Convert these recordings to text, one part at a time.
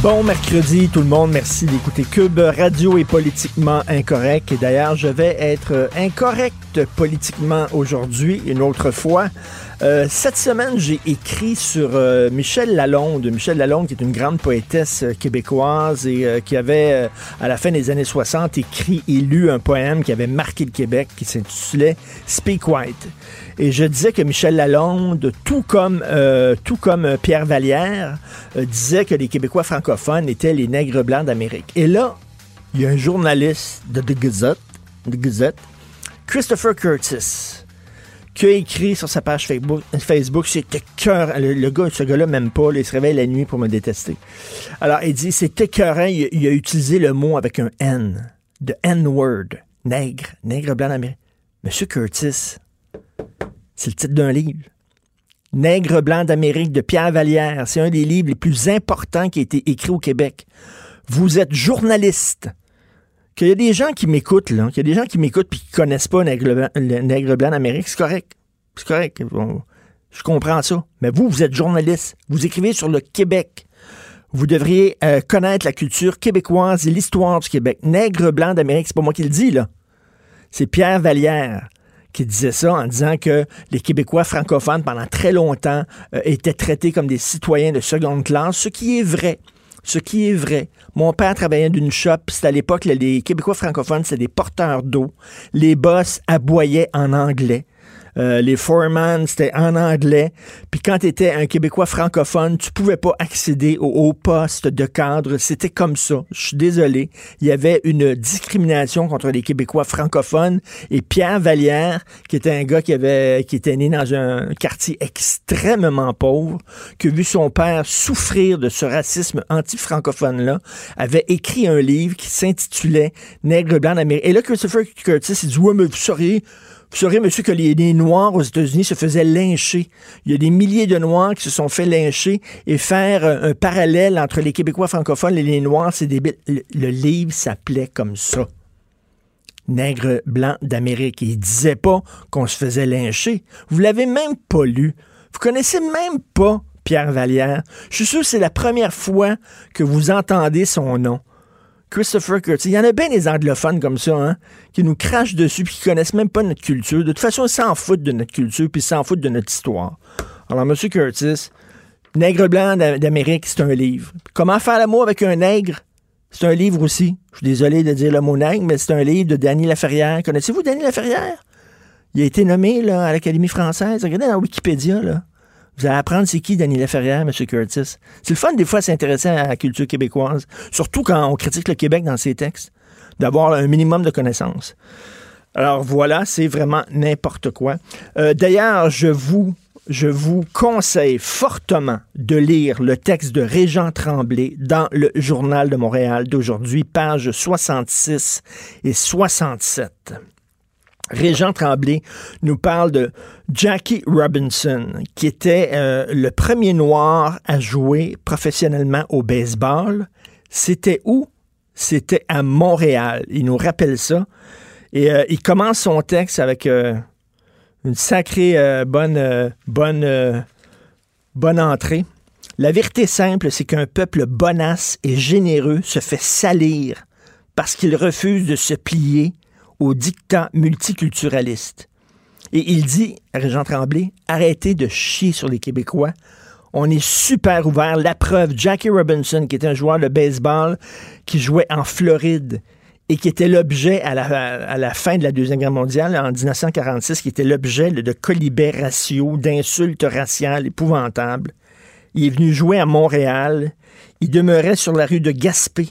Bon mercredi tout le monde, merci d'écouter Cube Radio est politiquement incorrect et d'ailleurs je vais être incorrect politiquement aujourd'hui une autre fois. Euh, cette semaine j'ai écrit sur euh, Michel Lalonde, Michel Lalonde qui est une grande poétesse euh, québécoise et euh, qui avait à la fin des années 60 écrit et lu un poème qui avait marqué le Québec qui s'intitulait Speak White. Et je disais que Michel Lalonde, tout comme, tout comme Pierre Vallière, disait que les Québécois francophones étaient les nègres blancs d'Amérique. Et là, il y a un journaliste de The Gazette, The Gazette Christopher Curtis, qui écrit sur sa page Facebook, Facebook c'était cœur. Le, gars, ce gars-là m'aime pas, il se réveille la nuit pour me détester. Alors, il dit, c'est écœurant, il, il a utilisé le mot avec un N, de N-word, nègre, nègre blanc d'Amérique. Monsieur Curtis, c'est le titre d'un livre. Nègre blanc d'Amérique de Pierre Vallière. C'est un des livres les plus importants qui a été écrit au Québec. Vous êtes journaliste. Qu'il y a des gens qui m'écoutent, là, qu'il y a des gens qui m'écoutent connaissent pas Nègre blanc, blanc d'Amérique, c'est correct. C'est correct. Je comprends ça. Mais vous, vous êtes journaliste. Vous écrivez sur le Québec. Vous devriez euh, connaître la culture québécoise et l'histoire du Québec. Nègre blanc d'Amérique, c'est pas moi qui le dis, là. C'est Pierre Vallière qui disait ça en disant que les Québécois francophones, pendant très longtemps, euh, étaient traités comme des citoyens de seconde classe, ce qui est vrai. Ce qui est vrai. Mon père travaillait d'une shop, c'était à l'époque, les Québécois francophones, c'était des porteurs d'eau. Les boss aboyaient en anglais. Euh, les foreman, c'était en anglais. Puis quand tu étais un Québécois francophone, tu pouvais pas accéder au haut poste de cadre. C'était comme ça. Je suis désolé. Il y avait une discrimination contre les Québécois francophones. Et Pierre Vallière, qui était un gars qui avait, qui était né dans un quartier extrêmement pauvre, qui a vu son père souffrir de ce racisme anti-francophone-là, avait écrit un livre qui s'intitulait Nègre blanc d'Amérique. Et là, Christopher Curtis, il dit, ouais, mais vous sauriez, vous saurez, monsieur, que les, Noirs aux États-Unis se faisaient lyncher. Il y a des milliers de Noirs qui se sont fait lyncher et faire un, un parallèle entre les Québécois francophones et les Noirs, c'est débile. Le, le livre s'appelait comme ça. Nègre blanc d'Amérique. Il disait pas qu'on se faisait lyncher. Vous l'avez même pas lu. Vous connaissez même pas Pierre Vallière. Je suis sûr que c'est la première fois que vous entendez son nom. Christopher Curtis. Il y en a bien des anglophones comme ça, hein, qui nous crachent dessus puis qui connaissent même pas notre culture. De toute façon, ils s'en foutent de notre culture puis ils s'en foutent de notre histoire. Alors, M. Curtis, Nègre blanc d'A- d'Amérique, c'est un livre. Comment faire l'amour avec un nègre? C'est un livre aussi. Je suis désolé de dire le mot nègre, mais c'est un livre de Danny Laferrière. Connaissez-vous Danny Laferrière? Il a été nommé là, à l'Académie française. Regardez dans Wikipédia, là. Vous allez apprendre c'est qui Danny Laferrière, M. Curtis. C'est le fun, des fois, s'intéresser à la culture québécoise. Surtout quand on critique le Québec dans ses textes. D'avoir un minimum de connaissances. Alors voilà, c'est vraiment n'importe quoi. Euh, D'ailleurs, je vous, je vous conseille fortement de lire le texte de Régent Tremblay dans le Journal de Montréal d'aujourd'hui, pages 66 et 67. Régent Tremblay nous parle de Jackie Robinson, qui était euh, le premier noir à jouer professionnellement au baseball. C'était où? C'était à Montréal. Il nous rappelle ça. Et euh, il commence son texte avec euh, une sacrée bonne, bonne, bonne entrée. La vérité simple, c'est qu'un peuple bonasse et généreux se fait salir parce qu'il refuse de se plier au dictat multiculturaliste. Et il dit, Régent Tremblay, arrêtez de chier sur les Québécois. On est super ouvert. La preuve, Jackie Robinson, qui était un joueur de baseball qui jouait en Floride et qui était l'objet à la, à la, fin de la Deuxième Guerre mondiale, en 1946, qui était l'objet de colibets raciaux, d'insultes raciales épouvantables. Il est venu jouer à Montréal. Il demeurait sur la rue de Gaspé.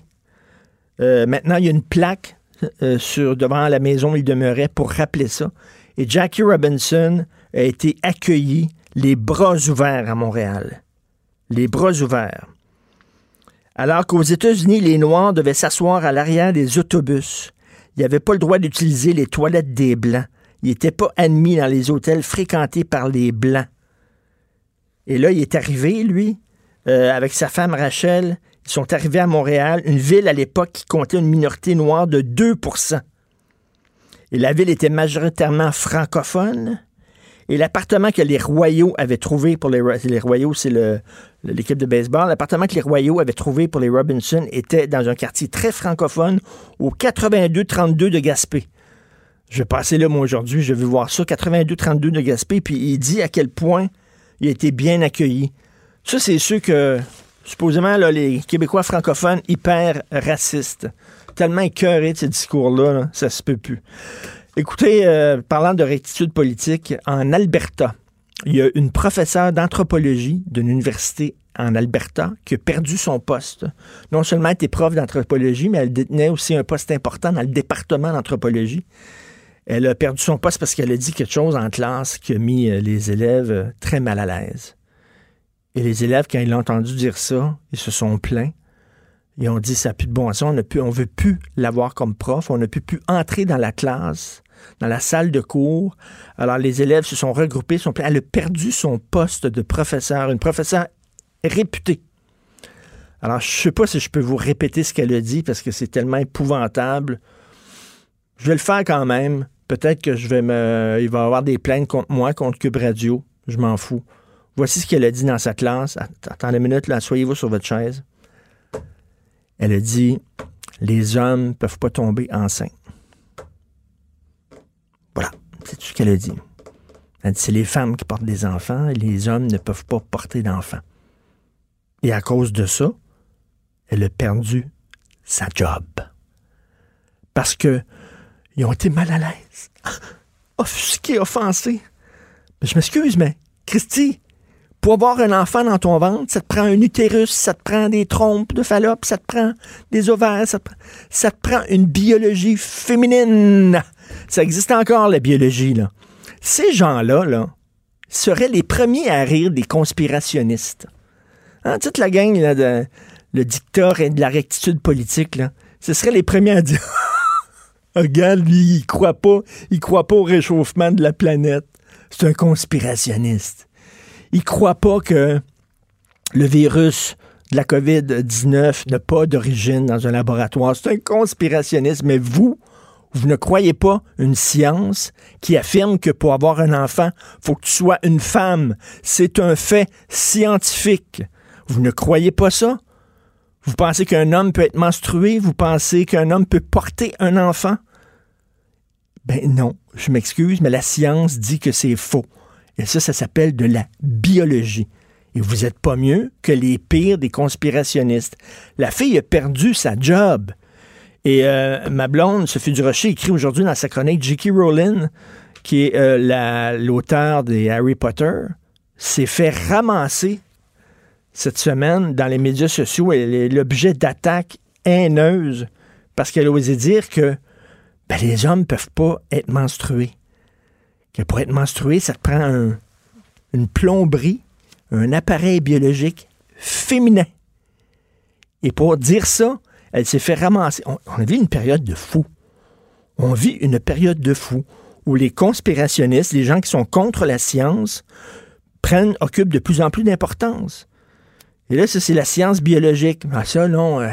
Euh, maintenant, il y a une plaque euh, sur, devant la maison où il demeurait pour rappeler ça. Et Jackie Robinson a été accueilli les bras ouverts à Montréal. Les bras ouverts. Alors qu'aux États-Unis, les Noirs devaient s'asseoir à l'arrière des autobus. Ils n'avaient pas le droit d'utiliser les toilettes des Blancs. Ils n'étaient pas admis dans les hôtels fréquentés par les Blancs. Et là, il est arrivé, lui, euh, avec sa femme Rachel. Sont arrivés à Montréal, une ville à l'époque qui comptait une minorité noire de 2% Et la ville était majoritairement francophone. Et l'appartement que les Royaux avaient trouvé pour les, les Royaux, c'est l'équipe de baseball. L'appartement que les Royaux avaient trouvé pour les Robinson était dans un quartier très francophone au 82-32 de Gaspé. Je vais passer là, moi, aujourd'hui. Je vais voir ça, 82-32 de Gaspé. Puis il dit à quel point il a été bien accueilli. Ça, c'est sûr que, supposément, là, les Québécois francophones hyper racistes, tellement écœurés de ce discours-là, là, ça se peut plus. Écoutez, euh, parlant de rectitude politique, en Alberta, il y a une professeure d'anthropologie d'une université en Alberta qui a perdu son poste. Non seulement elle était prof d'anthropologie, mais elle détenait aussi un poste important dans le département d'anthropologie. Elle a perdu son poste parce qu'elle a dit quelque chose en classe qui a mis euh, les élèves euh, très mal à l'aise. Et les élèves, quand ils l'ont entendu dire ça, ils se sont plaints. Ils ont dit ça n'a plus de bon sens, on ne veut plus l'avoir comme prof, on ne peut plus entrer dans la classe dans la salle de cours. Alors, les élèves se sont regroupés. Sont... Elle a perdu son poste de professeur, une professeure réputée. Alors, je ne sais pas si je peux vous répéter ce qu'elle a dit parce que c'est tellement épouvantable. Je vais le faire quand même. Peut-être que je vais me. Il va y avoir des plaintes contre moi, contre Cube Radio. Je m'en fous. Voici ce qu'elle a dit dans sa classe. Attendez une minute, là, soyez-vous sur votre chaise. Elle a dit Les hommes ne peuvent pas tomber enceintes. Voilà, c'est tout ce qu'elle a dit. Elle dit c'est les femmes qui portent des enfants et les hommes ne peuvent pas porter d'enfants. Et à cause de ça, elle a perdu sa job. Parce que ils ont été mal à l'aise, offusqués, offensés. je m'excuse, mais Christy, pour avoir un enfant dans ton ventre, ça te prend un utérus, ça te prend des trompes de Fallope, ça te prend des ovaires, ça te, prend une biologie féminine. Ça existe encore, la biologie, là. Ces gens-là, là, seraient les premiers à rire des conspirationnistes. Hein, toute la gang, là, le dictateur et de la rectitude politique, là, ce seraient les premiers à dire Regarde, lui, il croit pas, il croit pas au réchauffement de la planète. C'est un conspirationniste. Il croit pas que le virus de la COVID-19 n'a pas d'origine dans un laboratoire. C'est un conspirationniste. Mais vous, vous ne croyez pas une science qui affirme que pour avoir un enfant, faut que tu sois une femme. C'est un fait scientifique. Vous ne croyez pas ça? Vous pensez qu'un homme peut être menstrué? Vous pensez qu'un homme peut porter un enfant? Ben non, je m'excuse, mais la science dit que c'est faux. Et ça, ça s'appelle de la biologie. Et vous n'êtes pas mieux que les pires des conspirationnistes. La fille a perdu sa job. Et euh, ma blonde, Sophie Durocher, écrit aujourd'hui dans sa chronique J.K. Rowling, qui est euh, l'auteur des Harry Potter, s'est fait ramasser cette semaine dans les médias sociaux. Elle est l'objet d'attaques haineuses parce qu'elle a dire que ben, les hommes ne peuvent pas être menstrués. Pour être menstrué, ça te prend une plomberie, un appareil biologique féminin. Et pour dire ça, elle s'est fait ramasser. On, on, vit une période de fou. On vit une période de fou où les conspirationnistes, les gens qui sont contre la science, prennent, occupent de plus en plus d'importance. Et là, ça, c'est la science biologique. Ah, ça, non, euh,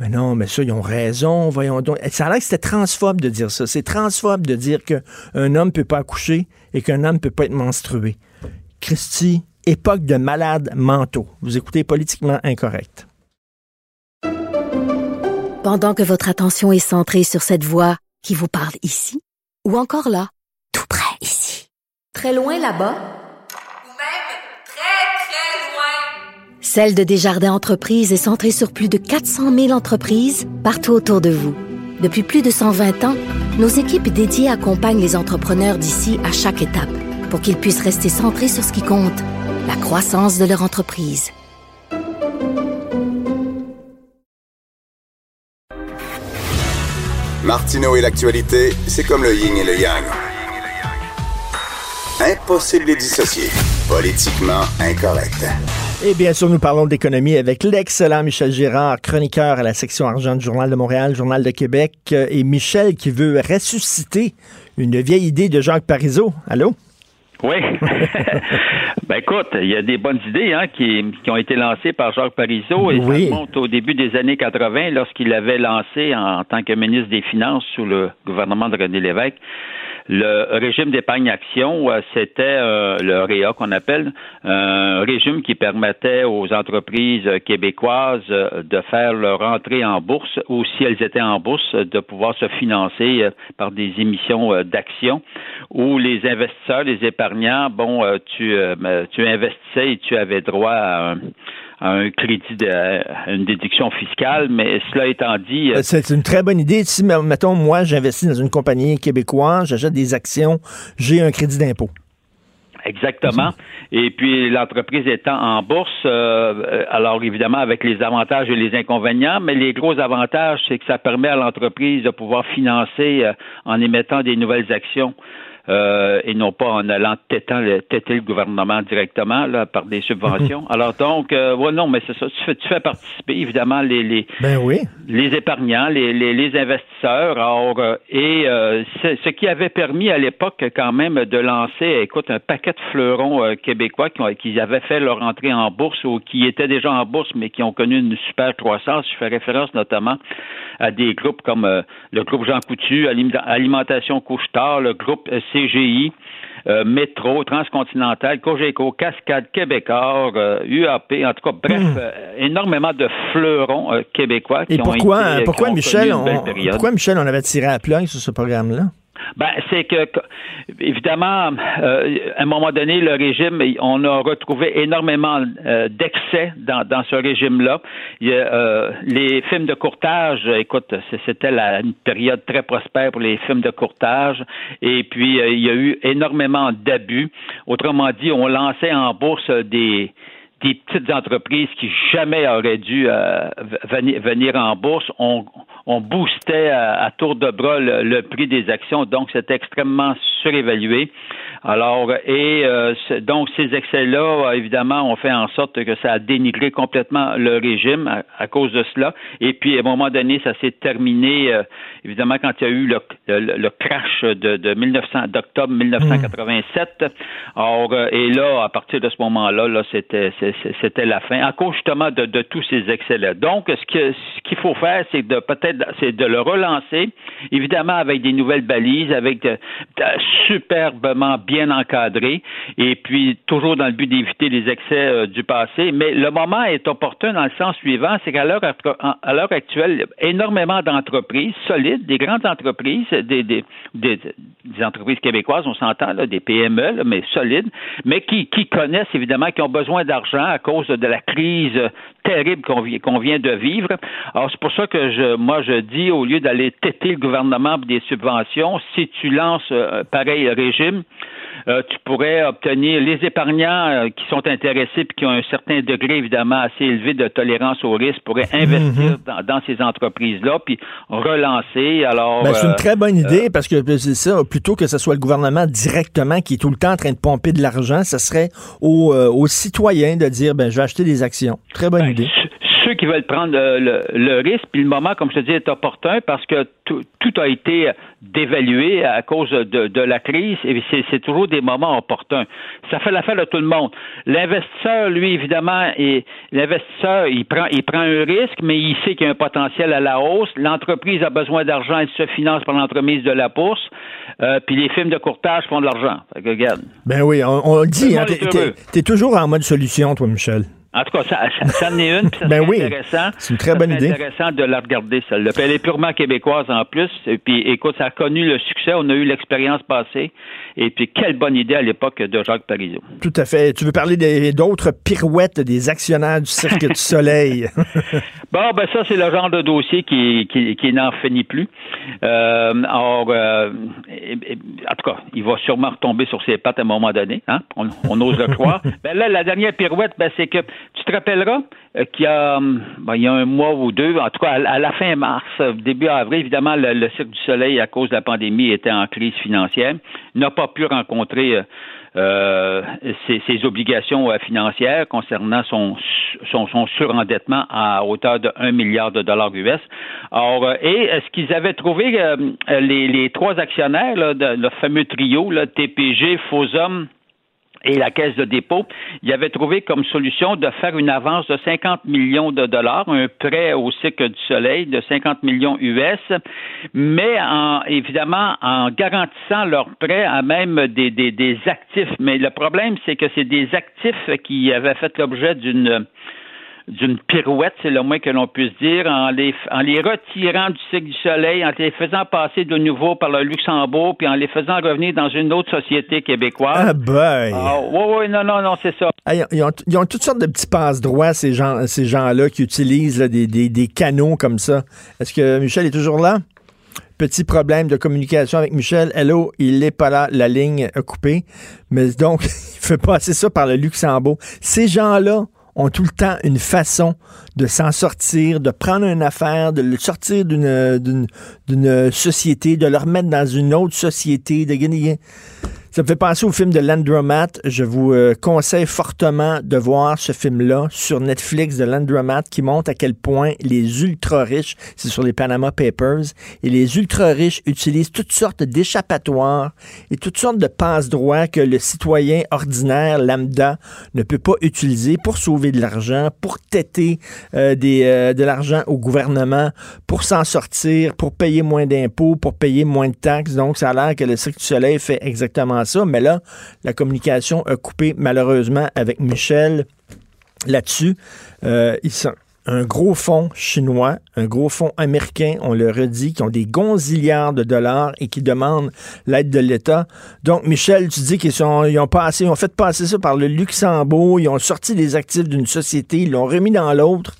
mais non, mais ça, ils ont raison, voyons donc. Ça a l'air que c'était transphobe de dire ça. C'est transphobe de dire qu'un homme ne peut pas accoucher et qu'un homme ne peut pas être menstrué. Christy, époque de malades mentaux. Vous écoutez politiquement incorrect. Pendant que votre attention est centrée sur cette voix qui vous parle ici, ou encore là, tout près ici, très loin là-bas, ou même très, très loin, Celle de Desjardins Entreprises est centrée sur plus de 400 000 entreprises partout autour de vous. Depuis plus de 120 ans, nos équipes dédiées accompagnent les entrepreneurs d'ici à chaque étape pour qu'ils puissent rester centrés sur ce qui compte, la croissance de leur entreprise. Martineau et l'actualité, c'est comme le yin et le yang. Impossible de dissocier. Politiquement incorrect. Et bien sûr, nous parlons d'économie avec l'excellent Michel Girard, chroniqueur à la section argent du Journal de Montréal, Journal de Québec, euh, et Michel qui veut ressusciter une vieille idée de Jacques Parizeau. Allô? Oui. ben écoute, il y a des bonnes idées hein, qui, qui ont été lancées par Jacques Parizeau et Oui. ça remonte au début des années 80 lorsqu'il avait lancé en tant que ministre des Finances sous le gouvernement de René Lévesque le régime d'épargne-action, euh, c'était euh, le REA qu'on appelle, un régime qui permettait aux entreprises québécoises euh, de faire leur entrée en bourse ou si elles étaient en bourse, de pouvoir se financer par des émissions d'actions où les investisseurs, les épargnants, bon, tu, ben, tu investissais et tu avais droit à un, à un crédit, de, à une déduction fiscale, mais cela étant dit, euh, Euh, C'est une très bonne idée. Si, mettons, moi, j'investis dans une compagnie québécoise, j'achète des actions, j'ai un crédit d'impôt. Exactement. Et puis l'entreprise étant en bourse, euh, alors évidemment avec les avantages et les inconvénients, mais les gros avantages, c'est que ça permet à l'entreprise de pouvoir financer euh, en émettant des nouvelles actions. Euh, et non pas en allant têtant le, têter le gouvernement directement là, par des subventions. Alors donc, euh, ouais, non, mais c'est ça. Tu fais, tu fais participer évidemment les, les, Ben oui. les épargnants, les, les, les investisseurs. Alors, euh, et euh, ce qui avait permis à l'époque quand même de lancer, écoute, un paquet de fleurons québécois qui, ont- qui avaient fait leur entrée en bourse ou qui étaient déjà en bourse mais qui ont connu une super croissance. Je fais référence notamment à des groupes comme le groupe Jean Coutu, Alim- Alimentation Couche-Tard, le groupe CGI. euh, Métro, Transcontinental, Cogeco, Cascade, Québécois, euh, UAP, en tout cas, bref, euh, énormément de fleurons euh, québécois qui Et ont pourquoi, été, euh, pourquoi qui ont Michel, on, pourquoi Michel, on avait tiré à plug sur ce programme-là? Ben, c'est que, évidemment, euh, à un moment donné, le régime, on a retrouvé énormément euh, d'excès dans, dans ce régime-là. Euh, les films de courtage, écoute, c'était une période très prospère pour les films de courtage. Et puis, euh, il y a eu énormément d'abus. Autrement dit, on lançait en bourse des des petites entreprises qui jamais auraient dû euh, venir, en bourse. On, boostait à, à tour de bras le, le prix des actions, donc c'était extrêmement surévalué. Alors, et euh, donc ces excès-là, euh, évidemment, ont fait en sorte que ça a dénigré complètement le régime à, cause de cela. Et puis, à un moment donné, ça s'est terminé, euh, évidemment, quand il y a eu le, le, le crash de, de 1900, d'octobre 1987. Alors, euh, et là, à partir de ce moment-là, là, c'était, c'était la fin, à cause justement de, de tous ces excès-là. Donc, ce que- ce qu'il faut faire, c'est de peut-être, c'est de le relancer, évidemment avec des nouvelles balises, avec de- de- superbement bien encadré, et puis toujours dans le but d'éviter les excès euh, du passé. Mais le moment est opportun dans le sens suivant, c'est qu'à l'heure à l'heure actuelle, énormément d'entreprises solides, des grandes entreprises, des, des, des, entreprises québécoises, on s'entend, là, des PME, mais solides, mais qui, connaissent évidemment, qui ont besoin d'argent à cause de la crise terrible qu'on vi- qu'on vient de vivre. Alors, c'est pour ça que je, moi, je dis, au lieu d'aller têter le gouvernement pour des subventions, si tu lances euh, pareil régime, euh, tu pourrais obtenir les épargnants euh, qui sont intéressés et qui ont un certain degré, évidemment, assez élevé de tolérance au risque, pourraient investir dans, dans ces entreprises-là, puis relancer. Alors, Ben, c'est euh, une très bonne idée parce que ben, c'est ça, plutôt que ce soit le gouvernement directement qui est tout le temps en train de pomper de l'argent, ça serait aux, euh, aux citoyens de dire ben je vais acheter des actions. Très bonne Ben, idée. Qui veulent prendre euh, le, le risque, puis le moment, comme je te dis, est opportun parce que tout, tout a été dévalué à cause de, de la crise et c'est toujours des moments opportuns. Ça fait l'affaire de tout le monde. L'investisseur, lui, évidemment, l'investisseur, il prend, il prend un risque, mais il sait qu'il y a un potentiel à la hausse. L'entreprise a besoin d'argent, elle se finance par l'entremise de la bourse. Euh, puis les films de courtage font de l'argent. Regarde. Ben oui, on, on le dit, hein, t'es toujours en mode solution, toi, Michel. En tout cas, ça, ça, ça en est une, puis ça Ben oui, intéressant. c'est une très bonne idée. intéressant de la regarder, celle-là. Puis elle est purement québécoise en plus. Et puis, écoute, ça a connu le succès. On a eu l'expérience passée. Et puis, quelle bonne idée à l'époque de Jacques Parizeau. Tout à fait. Tu veux parler des- d'autres pirouettes des actionnaires du Cirque du Soleil? Bon, ben ça, c'est le genre de dossier qui, qui, qui n'en finit plus. Euh, alors, euh, et- en tout cas, il va sûrement retomber sur ses pattes à un moment donné. Hein? On, on ose le croire. Ben là, la dernière pirouette, ben, c'est que tu te rappelleras euh, qu'il y a, hum, ben, il y a un mois ou deux, en tout cas, à, la fin mars, euh, début avril, évidemment, le, Cirque du Soleil, à cause de la pandémie, était en crise financière, n'a pas pu rencontrer euh, ses, obligations financières concernant son, surendettement à hauteur de 1 milliard de dollars US. Euh, et est-ce qu'ils avaient trouvé les, trois actionnaires, de, le fameux trio, là, TPG, Fosum, et la Caisse de dépôt, il avait trouvé comme solution de faire une avance de 50 millions de dollars, un prêt au cycle du soleil de 50 millions US, mais en, évidemment en garantissant leur prêt à même des, des, des actifs. Mais le problème, c'est que c'est des actifs qui avaient fait l'objet d'une d'une pirouette, c'est le moins que l'on puisse dire, en les, en les retirant du cycle du soleil, en les faisant passer de nouveau par le Luxembourg, puis en les faisant revenir dans une autre société québécoise. ah boy! Ah, oui, oui, non, non, non, c'est ça. Ah, ils, ont, ils ont toutes sortes de petits passe-droits, ces gens, ces gens-là, qui utilisent là, des, des, des canaux comme ça. Est-ce que Michel est toujours là? Petit problème de communication avec Michel. Hello, il n'est pas là, la ligne a coupé. Mais donc, il fait passer ça par le Luxembourg. Ces gens-là ont tout le temps une façon de s'en sortir, de prendre une affaire, de le sortir d'une, société, de le remettre dans une autre société, de gagner. Ça me fait penser au film de Landromat. Je vous euh, conseille fortement de voir ce film-là sur Netflix de Landromat qui montre à quel point les ultra-riches, c'est sur les Panama Papers, et les ultra-riches utilisent toutes sortes d'échappatoires et toutes sortes de passe-droits que le citoyen ordinaire, lambda, ne peut pas utiliser pour sauver de l'argent, pour têter euh, des, euh, de l'argent au gouvernement, pour s'en sortir, pour payer moins d'impôts, pour payer moins de taxes. Donc, ça a l'air que le Cirque du Soleil fait exactement ça. Mais là, la communication a coupé malheureusement avec Michel là-dessus. Euh, ils sont un gros fonds chinois, un gros fonds américain, on le redit, qui ont des gonzillards de dollars et qui demandent l'aide de l'État. Donc, Michel, tu dis qu'ils sont, ont ils ont fait passer ça par le Luxembourg, ils ont sorti des actifs d'une société, ils l'ont remis dans l'autre.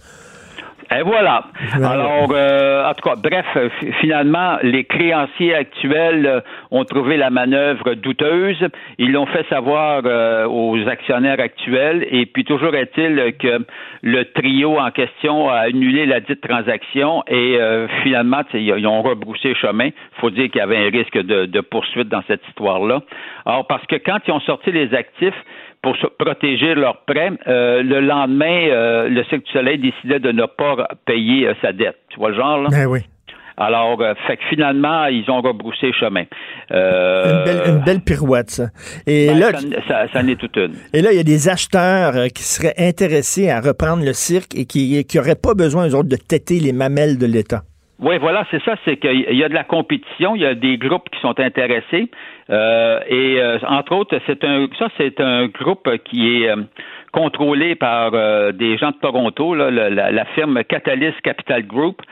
Et voilà. Alors, euh, en tout cas, bref, euh, fi- finalement, les créanciers actuels euh, ont trouvé la manœuvre douteuse. Ils l'ont fait savoir euh, aux actionnaires actuels. Et puis, toujours est-il que le trio en question a annulé la dite transaction et euh, finalement, ils ont rebroussé chemin. Il faut dire qu'il y avait un risque de, de poursuite dans cette histoire-là. Alors, parce que quand ils ont sorti les actifs, pour se protéger leurs prêts, euh, le lendemain, euh, le Cirque du Soleil décidait de ne pas payer euh, sa dette. Tu vois le genre, là? Ben oui. Alors, euh, fait que finalement, ils ont rebroussé chemin. Euh, Une belle, une belle pirouette, ça. Et ben, là, ça, ça, ça en est toute une. Et là, il y a des acheteurs euh, qui seraient intéressés à reprendre le cirque et qui n'auraient pas besoin, eux autres, de têter les mamelles de l'État. Oui, voilà, c'est ça, c'est qu'il y a de la compétition, il y a des groupes qui sont intéressés, euh, et euh, entre autres, c'est un, ça c'est un groupe qui est euh, contrôlé par euh, des gens de Toronto, là, la, la- la firme Catalyst Capital Group.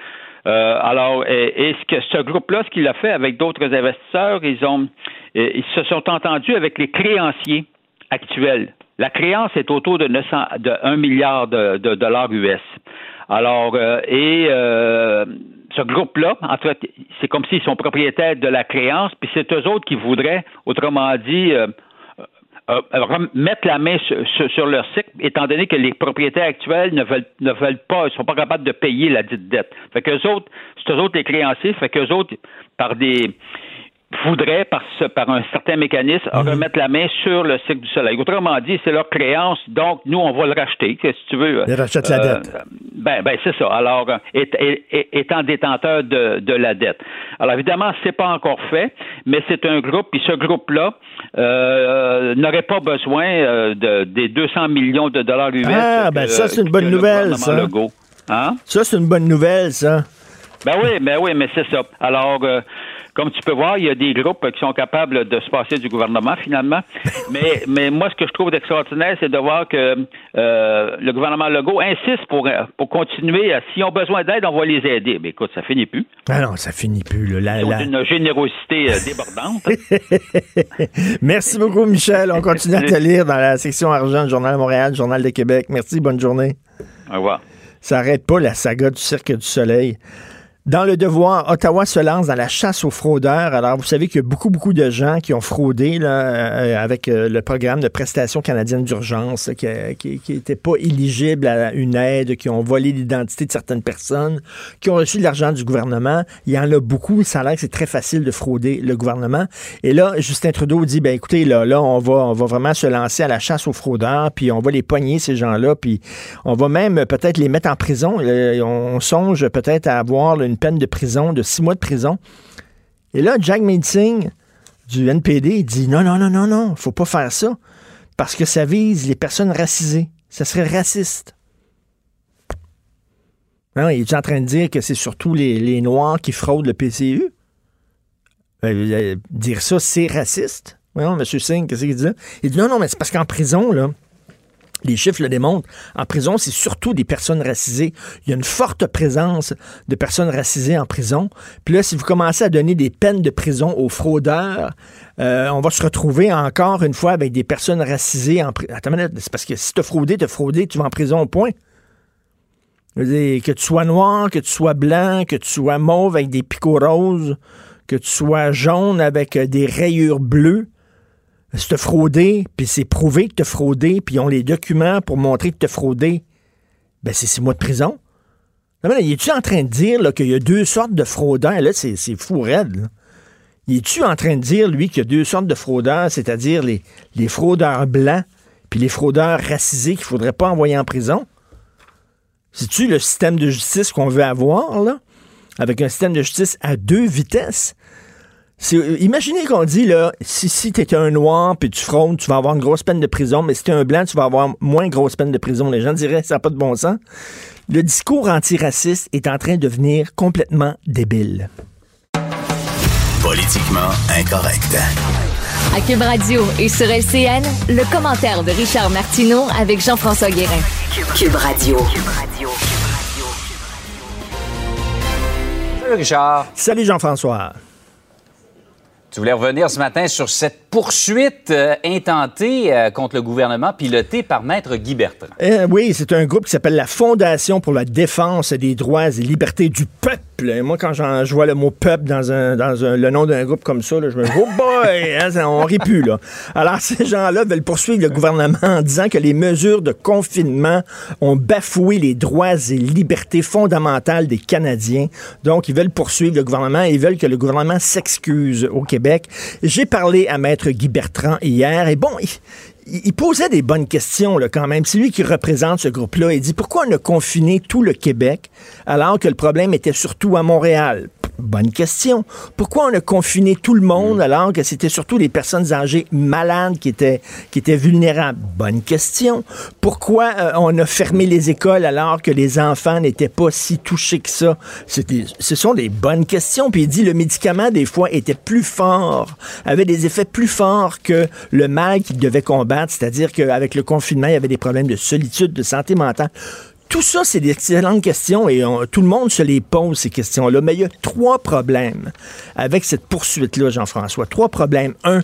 Euh, alors, et, ce que ce groupe-là, ce qu'il a fait avec d'autres investisseurs, ils ont, ils se sont entendus avec les créanciers actuels. La créance est autour de 900, de 1 milliard de, de dollars US. Alors, euh, et ce groupe-là, en fait, c'est comme s'ils sont propriétaires de la créance, puis c'est eux autres qui voudraient, autrement dit, euh, euh, rem- mettre la main sur, leur cycle, étant donné que les propriétaires actuels ne veulent, ne pas, ils sont pas capables de payer la dite dette. Fait qu'eux autres, c'est eux autres les créanciers, fait qu'eux autres, par des voudraient, par, ce- par un certain mécanisme, remettre la main sur le cycle du soleil. Autrement dit, c'est leur créance, donc nous, on va le racheter, que, si tu veux. Ils rachètent la dette. Ben, ben c'est ça. Alors, euh, étant détenteur de, de la dette. Alors, évidemment, c'est pas encore fait, mais c'est un groupe, puis ce groupe-là euh, n'aurait pas besoin euh, de, des 200 millions de dollars US. Ah, ben que- ça, c'est une bonne nouvelle, ça. Hein? Ça, c'est une bonne nouvelle, ça. Ben oui, ben oui, mais c'est ça. Alors, euh, comme tu peux voir, il y a des groupes qui sont capables de se passer du gouvernement finalement. mais, mais moi, ce que je trouve extraordinaire, c'est de voir que euh, le gouvernement Legault insiste pour, pour continuer. S'ils ont besoin d'aide, on va les aider. Mais écoute, ça finit plus. Ah non, ça finit plus. Là. Ils ont une générosité euh, débordante. Merci beaucoup, Michel. On continue à te lire dans la section argent, Journal de Montréal, Journal de Québec. Merci, bonne journée. Au revoir. Ça n'arrête pas la saga du Cirque du Soleil. Dans le devoir, Ottawa se lance dans la chasse aux fraudeurs. Alors, vous savez qu'il y a beaucoup, beaucoup de gens qui ont fraudé là, euh, avec euh, le programme de prestations canadiennes d'urgence, qui n'étaient pas éligibles à une aide, qui ont volé l'identité de certaines personnes, qui ont reçu de l'argent du gouvernement. Il y en a beaucoup. Ça a l'air que c'est très facile de frauder le gouvernement. Et là, Justin Trudeau dit, ben écoutez, là, là on, va, on va vraiment se lancer à la chasse aux fraudeurs, puis on va les poigner, ces gens-là, puis on va même peut-être les mettre en prison. Euh, on songe peut-être à avoir une peine de prison, de six mois de prison. Et là, Jack Meeting du NPD dit non, non, non, non, non, faut pas faire ça parce que ça vise les personnes racisées. Ça serait raciste. Non, il est en train de dire que c'est surtout les, Noirs qui fraudent le PCU? Euh, euh, dire ça, c'est raciste? Oui, M. Singh, qu'est-ce qu'il dit? Il dit non, non, mais c'est parce qu'en prison, là, les chiffres le démontrent. En prison, c'est surtout des personnes racisées. Il y a une forte présence de personnes racisées en prison. Puis là, si vous commencez à donner des peines de prison aux fraudeurs, euh, on va se retrouver encore une fois avec des personnes racisées en prison. Attends c'est parce que si tu as fraudé, tu as fraudé, tu vas en prison au point. que tu sois noir, que tu sois blanc, que tu sois mauve avec des picots roses, que tu sois jaune avec euh, des rayures bleues, si t'as fraudé, puis c'est prouvé que t'as fraudé, puis ils ont les documents pour montrer que t'as fraudé, ben c'est six mois de prison. Non, mais est-tu en train de dire qu'il y a deux sortes de fraudeurs? Là, c'est, fou raide. Là. Es-tu en train de dire, lui, qu'il y a deux sortes de fraudeurs, c'est-à-dire les, fraudeurs blancs puis les fraudeurs racisés qu'il faudrait pas envoyer en prison? C'est-tu le système de justice qu'on veut avoir, là? Avec un système de justice à deux vitesses? Imaginez qu'on dit, là, si, si tu es un noir puis tu fraudes, tu vas avoir une grosse peine de prison, mais si tu es un blanc, tu vas avoir moins grosse peine de prison. Les gens diraient, ça n'a pas de bon sens. Le discours antiraciste est en train de devenir complètement débile. Politiquement incorrect. À Cube Radio et sur LCN, le commentaire de Richard Martineau avec Jean-François Guérin. Cube Radio. Cube Radio. Salut Richard. Salut Jean-François. Tu voulais revenir ce matin sur cette poursuite euh, intentée euh, contre le gouvernement pilotée par Maître Guy Bertrand. Euh, oui, c'est un groupe qui s'appelle la Fondation pour la défense des droits et libertés du peuple. Moi, quand je vois le mot peuple dans, le nom d'un groupe comme ça, je me dis, oh boy, hein, on rit plus. Là. Alors, ces gens-là veulent poursuivre le gouvernement en disant que les mesures de confinement ont bafoué les droits et libertés fondamentales des Canadiens. Donc, ils veulent poursuivre le gouvernement et ils veulent que le gouvernement s'excuse au Québec j'ai parlé à Maître Guy Bertrand hier et bon, il, posait des bonnes questions là, quand même. C'est lui qui représente ce groupe-là. Il dit pourquoi on a confiné tout le Québec alors que le problème était surtout à Montréal? Bonne question. Pourquoi on a confiné tout le monde mm. alors que c'était surtout les personnes âgées malades qui étaient, qui étaient vulnérables? Bonne question. Pourquoi euh, on a fermé les écoles alors que les enfants n'étaient pas si touchés que ça? ce sont des bonnes questions. Puis il dit le médicament, des fois, était plus fort, avait des effets plus forts que le mal qu'il devait combattre. C'est-à-dire qu'avec le confinement, il y avait des problèmes de solitude, de santé mentale. Tout ça, c'est des excellentes questions et tout le monde se les pose, ces questions-là. Mais il y a trois problèmes avec cette poursuite-là, Jean-François. Trois problèmes. Un,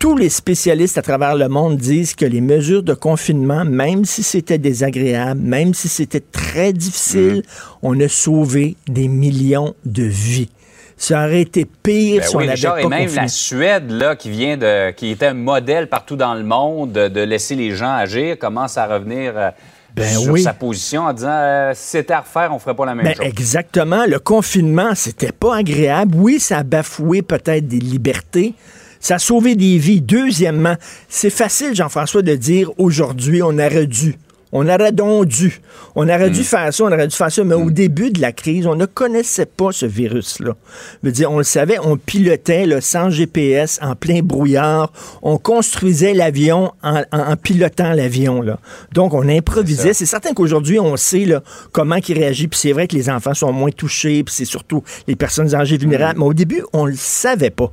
tous les spécialistes à travers le monde disent que les mesures de confinement, même si c'était désagréable, même si c'était très difficile, mm. on a sauvé des millions de vies. Ça aurait été pire ben si on avait pas Et même la Suède, là, qui vient de, qui était un modèle partout dans le monde de, laisser les gens agir, commence à revenir euh, ben sur sa position en disant euh, si c'était à refaire, on ferait pas la même ben, chose. Exactement. Le confinement, c'était pas agréable. Oui, ça a bafoué peut-être des libertés. Ça a sauvé des vies. Deuxièmement, c'est facile, Jean-François, de dire aujourd'hui, on aurait dû. On aurait donc dû. On aurait dû hmm. faire ça, on aurait dû faire ça. Mais au hmm. début de la crise, on ne connaissait pas ce virus-là. Dire, on le savait, on pilotait là, sans GPS, en plein brouillard. On construisait l'avion en, pilotant l'avion. Donc, on improvisait. C'est certain qu'aujourd'hui, on sait là, comment il réagit. Puis c'est vrai que les enfants sont moins touchés. Puis c'est surtout les personnes âgées vulnérables. Hmm. Mais au début, on ne le savait pas.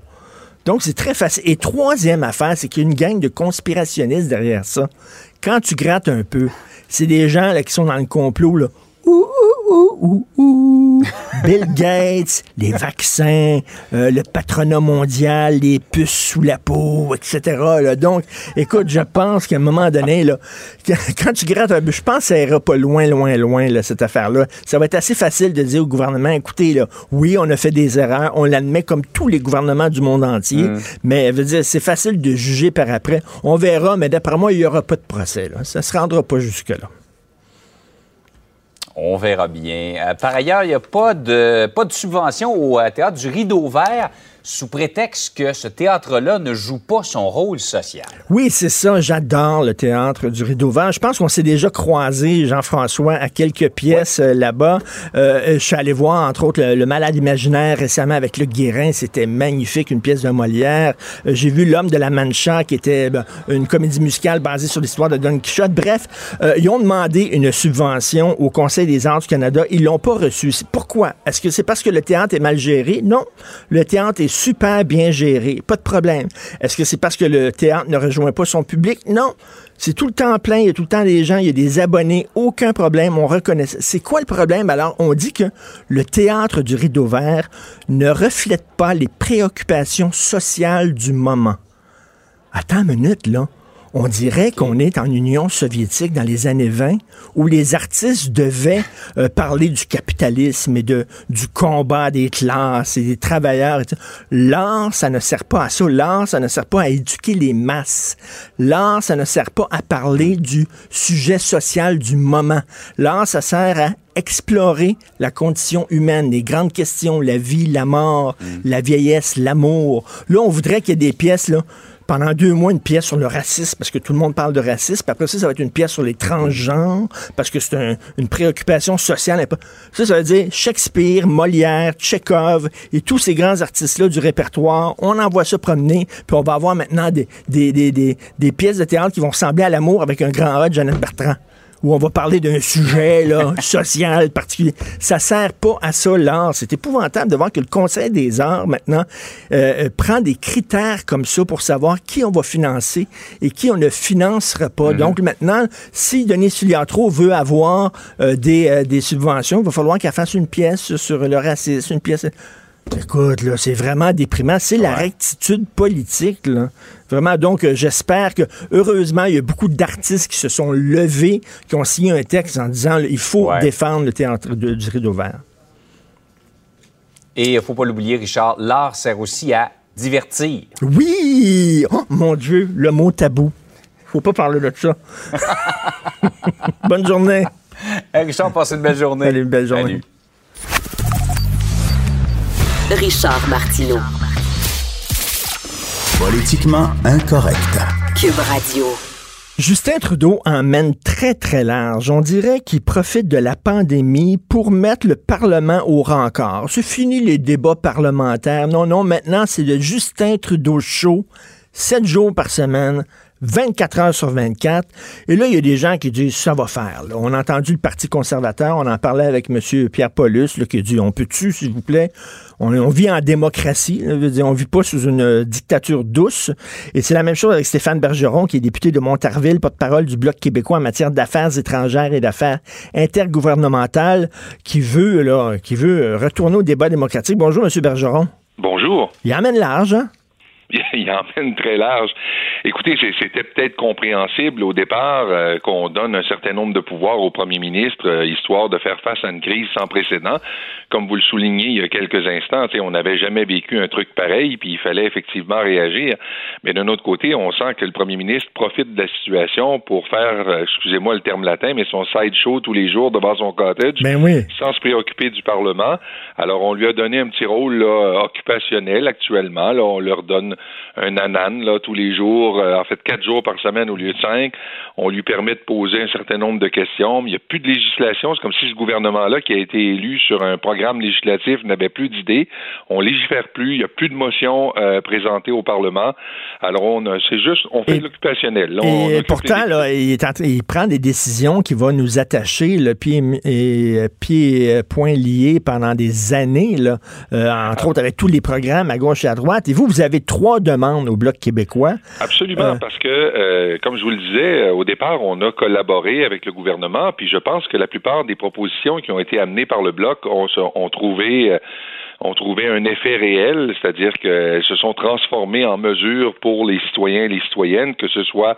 Donc, c'est très facile. Et troisième affaire, c'est qu'il y a une gang de conspirationnistes derrière ça. Quand tu grattes un peu, c'est des gens là, qui sont dans le complot. Ouh, Bill Gates, les vaccins, euh, le patronat mondial, les puces sous la peau, etc. Donc, écoute, je pense qu'à un moment donné, là, quand tu grattes un peu, je pense que ça ira pas loin, loin, loin, là, cette affaire-là. Ça va être assez facile de dire au gouvernement, écoutez, là, oui, on a fait des erreurs, on l'admet comme tous les gouvernements du monde entier, mm. mais veut dire, c'est facile de juger par après. On verra, mais d'après moi, il n'y aura pas de procès. Là. Ça se rendra pas jusque-là. On verra bien. Euh, par ailleurs, il n'y a pas de, pas de subvention au euh, théâtre du Rideau Vert sous prétexte que ce théâtre-là ne joue pas son rôle social. Oui, c'est ça. J'adore le théâtre du Rideau Vert. Je pense qu'on s'est déjà croisé, Jean-François, à quelques pièces euh, là-bas. Euh, je suis allé voir, entre autres, le, Malade imaginaire récemment avec le Guérin. C'était magnifique, une pièce de Molière. Euh, j'ai vu L'homme de la Mancha, qui était ben, une comédie musicale basée sur l'histoire de Don Quichotte. Bref, ils ont demandé une subvention au Conseil des arts du Canada. Ils l'ont pas reçue. Pourquoi? Est-ce que c'est parce que le théâtre est mal géré? Non. Le théâtre est super bien géré, pas de problème. Est-ce que c'est parce que le théâtre ne rejoint pas son public? Non. C'est tout le temps plein, il y a tout le temps des gens, il y a des abonnés, aucun problème, on reconnaît. C'est quoi le problème? Alors, on dit que le théâtre du rideau vert ne reflète pas les préoccupations sociales du moment. Attends une minute, là on dirait qu'on est en Union soviétique dans les années 20, où les artistes devaient euh, parler du capitalisme et de, du combat des classes et des travailleurs. L'art, ça ne sert pas à ça. L'art, ça ne sert pas à éduquer les masses. L'art, ça ne sert pas à parler du sujet social du moment. L'art, ça sert à explorer la condition humaine, les grandes questions, la vie, la mort, mm. la vieillesse, l'amour. Là, on voudrait qu'il y ait des pièces, là, pendant deux mois une pièce sur le racisme, parce que tout le monde parle de racisme. Puis après ça, ça va être une pièce sur les transgenres, parce que c'est une préoccupation sociale. Ça, ça veut dire Shakespeare, Molière, Tchekhov et tous ces grands artistes-là du répertoire. On envoie ça promener, puis on va avoir maintenant des, pièces de théâtre qui vont ressembler à l'amour avec un grand A de Jeannette Bertrand où on va parler d'un sujet là, social particulier. Ça sert pas à ça l'art. C'est épouvantable de voir que le Conseil des arts maintenant euh, euh, prend des critères comme ça pour savoir qui on va financer et qui on ne financera pas. Mhm. Donc maintenant, si Denis Filiatro veut avoir euh, des, des subventions, il va falloir qu'elle fasse une pièce sur le racisme, une pièce Écoute, là, c'est vraiment déprimant. C'est la rectitude politique, là. Vraiment, donc, euh, j'espère que, heureusement, il y a beaucoup d'artistes qui se sont levés, qui ont signé un texte en disant il faut défendre le théâtre du rideau vert. Et il ne faut pas l'oublier, Richard, l'art sert aussi à divertir. Oui! Oh, mon Dieu, le mot tabou. faut pas parler de ça. Bonne journée. Richard, passe une belle journée. Allez, une belle journée. Richard Martineau. Politiquement incorrect. Cube Radio. Justin Trudeau emmène très, très large. On dirait qu'il profite de la pandémie pour mettre le Parlement au rencard. C'est fini les débats parlementaires. Non, non, maintenant, c'est le Justin Trudeau show, sept jours par semaine, 24 heures sur 24. Et là, il y a des gens qui disent ça va faire. On a entendu le Parti conservateur, on en parlait avec M. Pierre Paulus, qui dit on peut-tu, s'il vous plaît, on, vit en démocratie, on ne vit pas sous une dictature douce. Et c'est la même chose avec Stéphane Bergeron, qui est député de Montarville, porte-parole du Bloc québécois en matière d'affaires étrangères et d'affaires intergouvernementales, qui veut, là, qui veut retourner au débat démocratique. Bonjour, M. Bergeron. Bonjour. Il amène l'argent. il emmène très large. Écoutez, c'était peut-être compréhensible au départ euh, qu'on donne un certain nombre de pouvoirs au premier ministre, euh, histoire de faire face à une crise sans précédent. Comme vous le soulignez il y a quelques instants, on n'avait jamais vécu un truc pareil, puis il fallait effectivement réagir. Mais d'un autre côté, on sent que le premier ministre profite de la situation pour faire, euh, excusez-moi le terme latin, mais son side show tous les jours devant son cottage, ben oui. sans se préoccuper du Parlement. Alors, on lui a donné un petit rôle là, occupationnel actuellement. Là, on leur donne un anan là tous les jours, euh, en fait quatre jours par semaine au lieu de cinq. On lui permet de poser un certain nombre de questions. Mais il n'y a plus de législation. C'est comme si ce gouvernement-là, qui a été élu sur un programme législatif, n'avait plus d'idées. On légifère plus. Il n'y a plus de motions euh, présentées au Parlement. Alors on c'est juste on fait de l'occupationnel. Et pourtant là, il, il, prend des décisions qui vont nous attacher le pied et pied point lié pendant des années là, entre ah. autres avec tous les programmes à gauche et à droite. Et vous, vous avez trois demandes au Bloc québécois. Absolument, euh, parce que, euh, comme je vous le disais, euh, au départ, on a collaboré avec le gouvernement, puis je pense que la plupart des propositions qui ont été amenées par le Bloc ont, ont trouvé ont trouvé un effet réel, c'est-à-dire qu'elles se sont transformées en mesures pour les citoyens et les citoyennes, que ce soit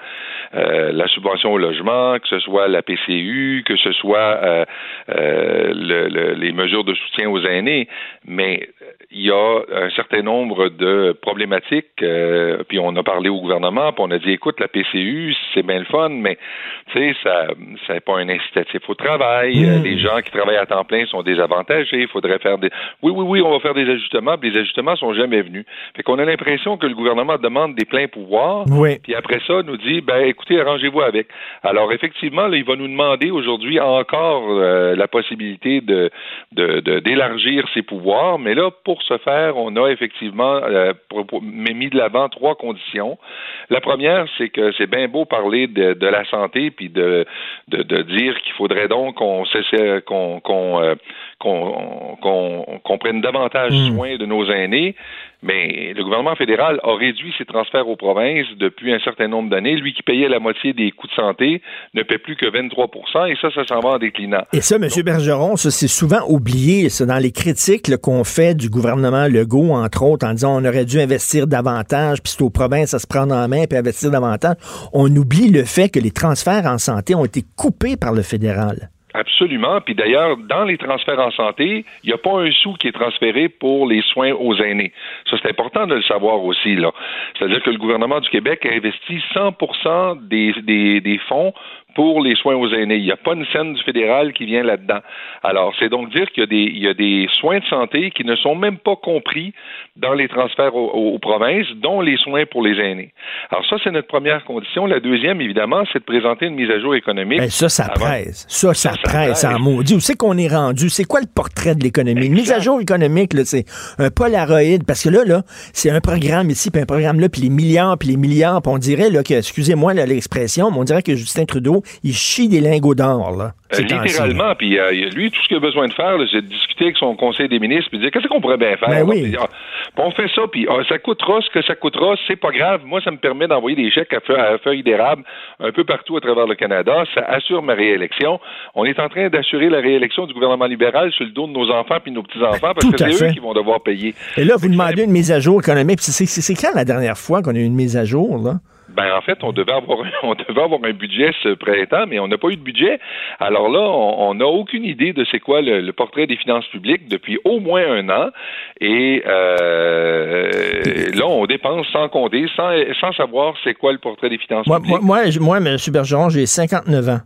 euh, la subvention au logement, que ce soit la PCU, que ce soit euh, euh, le, les mesures de soutien aux aînés. Mais il y a un certain nombre de problématiques, puis on a parlé au gouvernement, puis on a dit, écoute, la PCU, c'est bien le fun, mais tu sais, ça n'est pas un incitatif au travail. Mmh. Les gens qui travaillent à temps plein sont désavantagés. Il faudrait faire des... Oui, oui, oui, on va faire des ajustements, puis les ajustements sont jamais venus. Fait qu'on a l'impression que le gouvernement demande des pleins pouvoirs, puis après ça nous dit ben écoutez, arrangez-vous avec. Alors effectivement, là, il va nous demander aujourd'hui encore euh, la possibilité de d'élargir ses pouvoirs, mais là pour ce faire, on a effectivement euh, mis de l'avant trois conditions. La première, c'est que c'est bien beau parler de, la santé puis de de, dire qu'il faudrait donc qu'on qu'on qu'on euh, qu'on prenne davantage hmm. soin de nos aînés, mais le gouvernement fédéral a réduit ses transferts aux provinces depuis un certain nombre d'années. Lui qui payait la moitié des coûts de santé ne paie plus que 23% et ça, ça s'en va en déclinant. Et ça, M. Bergeron, ça, c'est souvent oublié, dans les critiques qu'on fait du gouvernement Legault, entre autres, en disant on aurait dû investir davantage, puis c'est aux provinces à se prendre en main, puis investir davantage. On oublie le fait que les transferts en santé ont été coupés par le fédéral. Absolument. Puis d'ailleurs, dans les transferts en santé, il n'y a pas un sou qui est transféré pour les soins aux aînés. Ça, c'est important de le savoir aussi. là. C'est-à-dire que le gouvernement du Québec a investi 100 des, des, des fonds pour les soins aux aînés. Il n'y a pas une scène du fédéral qui vient là-dedans. Alors, c'est donc dire qu'il y, a des, il y a des soins de santé qui ne sont même pas compris dans les transferts aux, provinces, dont les soins pour les aînés. Alors, ça, c'est notre première condition. La deuxième, évidemment, c'est de présenter une mise à jour économique. Ben, ça, ça presse. Ça, ça, presse en maudit. Où c'est qu'on est rendu? C'est quoi le portrait de l'économie? Une mise à jour économique, c'est un polaroïde, parce que là, là, c'est un programme ici, puis un programme là, puis les milliards, puis les milliards, puis on dirait, là, que, excusez-moi l'expression, mais on dirait que Justin Trudeau, il chie des lingots d'or, là. Euh, littéralement, puis euh, lui, tout ce qu'il a besoin de faire, c'est de discuter avec son conseil des ministres, puis dire qu'est-ce qu'on pourrait bien faire? Ben oui. Ah, on fait ça, puis ah, ça coûtera ce que ça coûtera, c'est pas grave. Moi, ça me permet d'envoyer des chèques à, feuilles d'érable un peu partout à travers le Canada. Ça assure ma réélection. On est en train d'assurer la réélection du gouvernement libéral sur le dos de nos enfants puis nos petits-enfants, parce que c'est eux qui vont devoir payer. Et là, vous demandez une mise à jour économique. C'est quand la dernière fois qu'on a eu une mise à jour, là? Ben en fait, on devait avoir on devait avoir un budget ce printemps, mais on n'a pas eu de budget. Alors là, on n'a aucune idée de c'est quoi le, portrait des finances publiques depuis au moins un an. Et euh, là, on dépense sans compter, sans, sans savoir c'est quoi le portrait des finances publiques. Moi, moi, moi, M. Bergeron, j'ai 59 ans.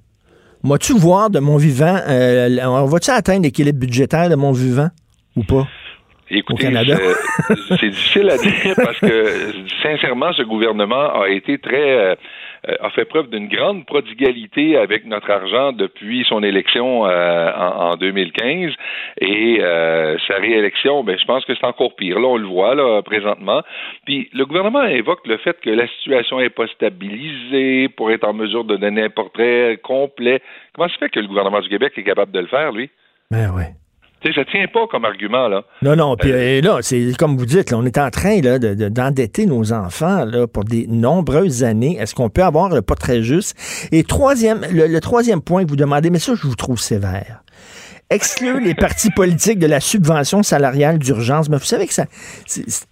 Moi-tu voir de mon vivant, euh, on va-tu atteindre l'équilibre budgétaire de mon vivant ou pas? Écoutez, c'est difficile à dire parce que sincèrement, ce gouvernement a été très euh, a fait preuve d'une grande prodigalité avec notre argent depuis son élection euh, en, 2015 et euh, sa réélection, ben je pense que c'est encore pire. Là, on le voit là présentement. Puis le gouvernement évoque le fait que la situation n'est pas stabilisée pour être en mesure de donner un portrait complet. Comment se fait que le gouvernement du Québec est capable de le faire, lui? Ben ouais. Tu sais, ça tient pas comme argument, là. Non, non, puis euh, là, c'est comme vous dites, on est en train là, d'endetter nos enfants là, pour des nombreuses années. Est-ce qu'on peut avoir le pas très juste? Et troisième, le, troisième point que vous demandez, mais ça, je vous trouve sévère exclure les partis politiques de la subvention salariale d'urgence. Mais vous savez que ça,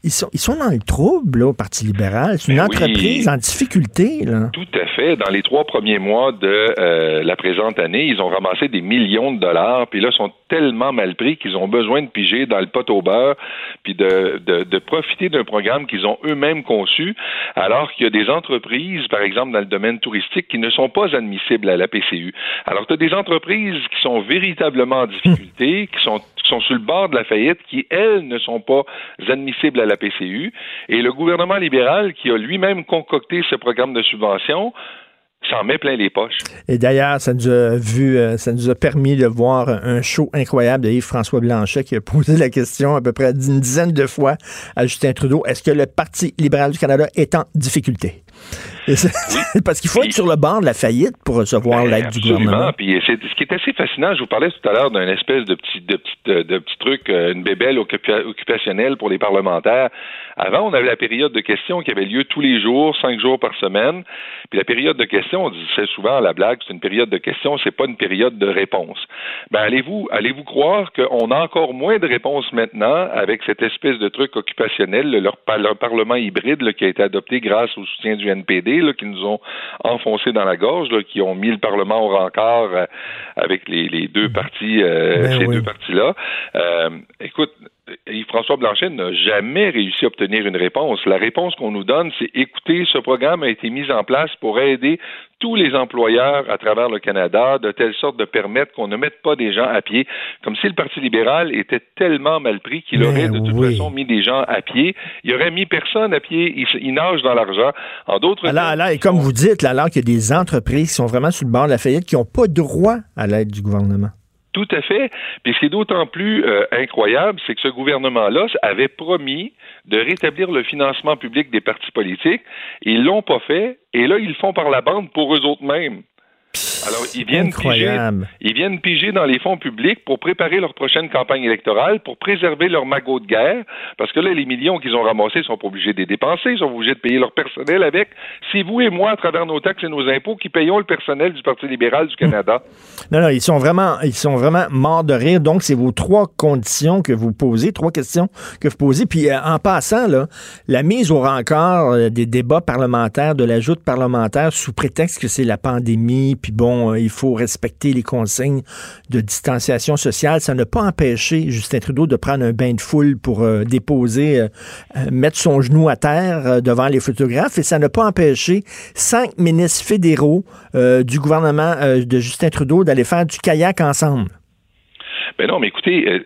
ils sont, ils sont dans le trouble, là, au Parti libéral. C'est une ben entreprise en difficulté. Là. Tout à fait. Dans les trois premiers mois de euh, la présente année, ils ont ramassé des millions de dollars, puis là, sont tellement mal pris qu'ils ont besoin de piger dans le pot au beurre, puis de, de, de profiter d'un programme qu'ils ont eux-mêmes conçu, alors qu'il y a des entreprises, par exemple dans le domaine touristique, qui ne sont pas admissibles à la PCU. Alors, tu as des entreprises qui sont véritablement en difficulté, qui sont qui sont sur le bord de la faillite, qui, elles, ne sont pas admissibles à la PCU, et le gouvernement libéral qui a lui-même concocté ce programme de subvention Et d'ailleurs, ça nous a vu, euh, ça nous a permis de voir un show incroyable de Yves-François Blanchet qui a posé la question à peu près une dizaine de fois à Justin Trudeau. Est-ce que le Parti libéral du Canada est en difficulté? Parce qu'il faut être sur le bord de la faillite pour recevoir ben, l'aide du gouvernement. Puis ce qui est assez fascinant, je vous parlais tout à l'heure d'un espèce de petit, de petit, de petit truc, euh, une bébelle occupationnelle pour les parlementaires. Avant, on avait la période de questions qui avait lieu tous les jours, cinq jours par semaine. Puis la période de questions, on disait souvent à la blague, c'est une période de questions, c'est pas une période de réponse. Ben allez-vous, allez-vous croire qu'on a encore moins de réponses maintenant avec cette espèce de truc occupationnel, leur, parlement hybride qui a été adopté grâce au soutien du NPD, qui nous ont enfoncé dans la gorge, qui ont mis le Parlement au rencard euh, avec les, deux partis, euh, ben ces deux partis-là. Euh, écoute, Yves-François Blanchet n'a jamais réussi à obtenir une réponse. La réponse qu'on nous donne, c'est écoutez, ce programme a été mis en place pour aider tous les employeurs à travers le Canada, de telle sorte de permettre qu'on ne mette pas des gens à pied, comme si le Parti libéral était tellement mal pris qu'il aurait de toute façon mis des gens à pied. Il aurait mis personne à pied. Il, nage dans l'argent. En d'autres là, là, et comme vous dites, là, alors qu'il y a des entreprises qui sont vraiment sur le bord de la faillite, qui n'ont pas droit à l'aide du gouvernement. Tout à fait. Puis ce qui est d'autant plus euh, incroyable, c'est que ce gouvernement-là avait promis de rétablir le financement public des partis politiques. Ils l'ont pas fait, et là, ils le font par la bande pour eux autres mêmes. Alors, ils viennent, piger, ils viennent piger dans les fonds publics pour préparer leur prochaine campagne électorale, pour préserver leur magot de guerre, parce que là, les millions qu'ils ont ramassés, ils sont pas obligés de les dépenser, ils sont obligés de payer leur personnel avec. C'est vous et moi, à travers nos taxes et nos impôts, qui payons le personnel du Parti libéral du Canada. Non, non, ils sont vraiment, ils sont vraiment morts de rire. Donc, c'est vos trois conditions que vous posez, trois questions que vous posez. Puis, euh, en passant, là, la mise au rencard euh, des débats parlementaires, de l'ajout parlementaire sous prétexte que c'est la pandémie, puis bon, euh, il faut respecter les consignes de distanciation sociale. Ça n'a pas empêché Justin Trudeau de prendre un bain de foule pour euh, déposer, euh, mettre son genou à terre devant les photographes et ça n'a pas empêché cinq ministres fédéraux du gouvernement de Justin Trudeau d'aller faire du kayak ensemble. Ben non, mais écoutez,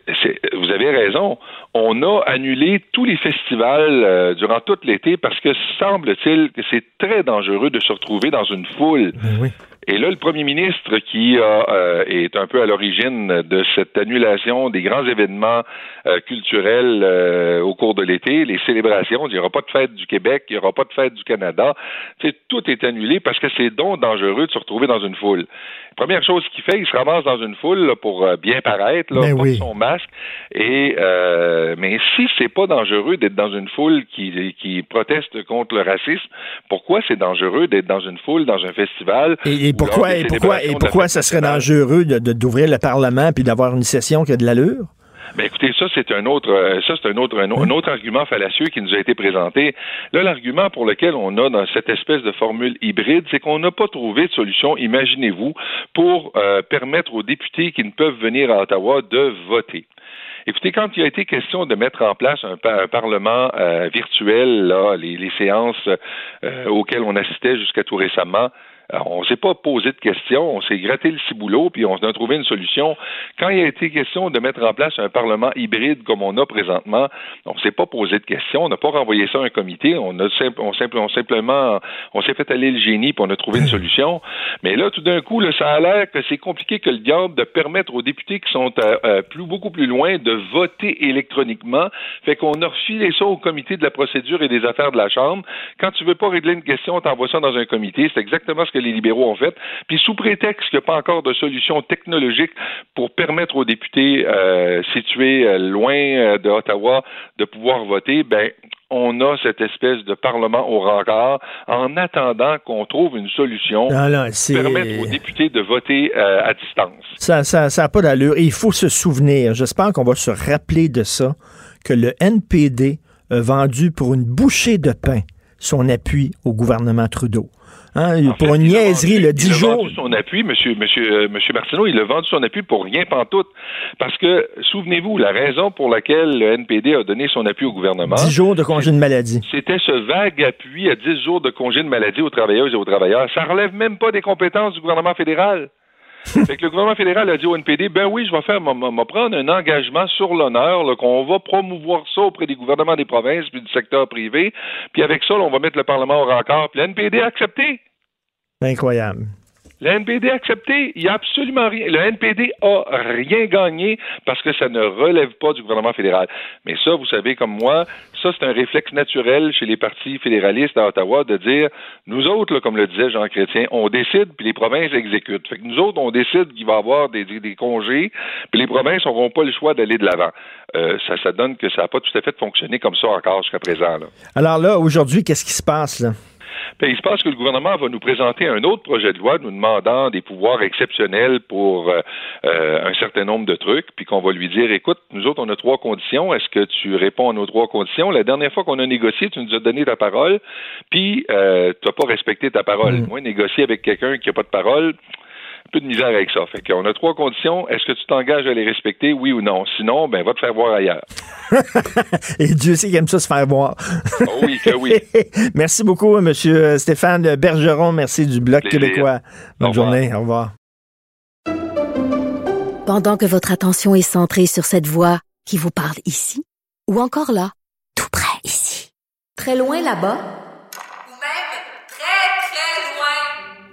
vous avez raison. On a annulé tous les festivals durant tout l'été parce que semble-t-il que c'est très dangereux de se retrouver dans une foule. Ben oui. Et là, le premier ministre qui euh, est un peu à l'origine de cette annulation des grands événements euh, culturels euh, au cours de l'été, les célébrations, il n'y aura pas de fête du Québec, il n'y aura pas de fête du Canada, tout est annulé parce que c'est donc dangereux de se retrouver dans une foule. Première chose qu'il fait, il se ramasse dans une foule pour bien paraître, là, porte son masque. Et mais si c'est pas dangereux d'être dans une foule qui, qui proteste contre le racisme, pourquoi c'est dangereux d'être dans une foule, dans un festival? Et pourquoi, et pourquoi, et pourquoi ça serait dangereux d'ouvrir le Parlement puis d'avoir une session qui a de l'allure? Ben écoutez, ça c'est un autre, euh, ça c'est un autre, un, autre argument fallacieux qui nous a été présenté. Là, l'argument pour lequel on a dans cette espèce de formule hybride, c'est qu'on n'a pas trouvé de solution, imaginez-vous, pour euh, permettre aux députés qui ne peuvent venir à Ottawa de voter. Écoutez, quand il a été question de mettre en place un, parlement euh, virtuel, là, les, les séances auxquelles on assistait jusqu'à tout récemment, on ne s'est pas posé de questions, on s'est gratté le ciboulot, puis on a trouvé une solution. Quand il a été question de mettre en place un Parlement hybride comme on a présentement, on ne s'est pas posé de questions, on n'a pas renvoyé ça à un comité, on a on, simplement, on s'est fait aller le génie, puis on a trouvé une solution. Mais là, tout d'un coup, ça a l'air que c'est compliqué que le diable de permettre aux députés qui sont euh, euh, plus, beaucoup plus loin de voter électroniquement. Fait qu'on a refilé ça au comité de la procédure et des affaires de la Chambre. Quand tu veux pas régler une question, on t'envoie ça dans un comité. C'est exactement ce que les libéraux ont fait. Puis sous prétexte qu'il n'y a pas encore de solution technologique pour permettre aux députés euh, situés euh, loin euh, de Ottawa de pouvoir voter, ben on a cette espèce de parlement au rencard en attendant qu'on trouve une solution pour permettre aux députés de voter à distance. Ça n'a ça, ça pas d'allure. il faut se souvenir, j'espère qu'on va se rappeler de ça, que le NPD a vendu pour une bouchée de pain son appui au gouvernement Trudeau. Hein, pour une niaiserie, le 10 jours. Il a vendu son appui, monsieur, monsieur, euh, monsieur Martineau, il a vendu son appui pour rien pantoute. Parce que, souvenez-vous, la raison pour laquelle le NPD a donné son appui au gouvernement. 10 jours de congé de maladie. C'était ce vague appui à 10 jours de congé de maladie aux travailleuses et aux travailleurs. Ça relève même pas des compétences du gouvernement fédéral. fait que le gouvernement fédéral a dit au NPD, ben oui, je vais faire, me prendre un engagement sur l'honneur, qu'on va promouvoir ça auprès des gouvernements des provinces puis du secteur privé, puis avec ça, on va mettre le Parlement au rencard. Puis le NPD a accepté. Incroyable. Le NPD a accepté. Il n'y a absolument rien. Le NPD a rien gagné parce que ça ne relève pas du gouvernement fédéral. Mais ça, vous savez comme moi, ça, c'est un réflexe naturel chez les partis fédéralistes à Ottawa de dire, nous autres, comme le disait Jean Chrétien, on décide puis les provinces exécutent. Fait que nous autres, on décide qu'il va y avoir des, congés puis les provinces n'auront pas le choix d'aller de l'avant. Euh, ça, ça donne que ça n'a pas tout à fait fonctionné comme ça encore jusqu'à présent. Alors là, aujourd'hui, qu'est-ce qui se passe là? Ben, il se passe que le gouvernement va nous présenter un autre projet de loi nous demandant des pouvoirs exceptionnels pour euh, euh, un certain nombre de trucs, puis qu'on va lui dire, écoute, nous autres, on a trois conditions. Est-ce que tu réponds à nos trois conditions? La dernière fois qu'on a négocié, tu nous as donné ta parole, puis euh, tu n'as pas respecté ta parole. Mm. Moi, négocier avec quelqu'un qui n'a pas de parole, peu de misère avec ça. Fait qu'on a trois conditions. Est-ce que tu t'engages à les respecter, oui ou non? Sinon, ben, va te faire voir ailleurs. Et Dieu sait qu'il aime ça se faire voir. Oh oui, que oui. Merci beaucoup, M. Stéphane Bergeron. Merci du Bloc québécois. Bonne journée. Au revoir. Pendant que votre attention est centrée sur cette voix qui vous parle ici, ou encore là, tout près ici, très loin là-bas,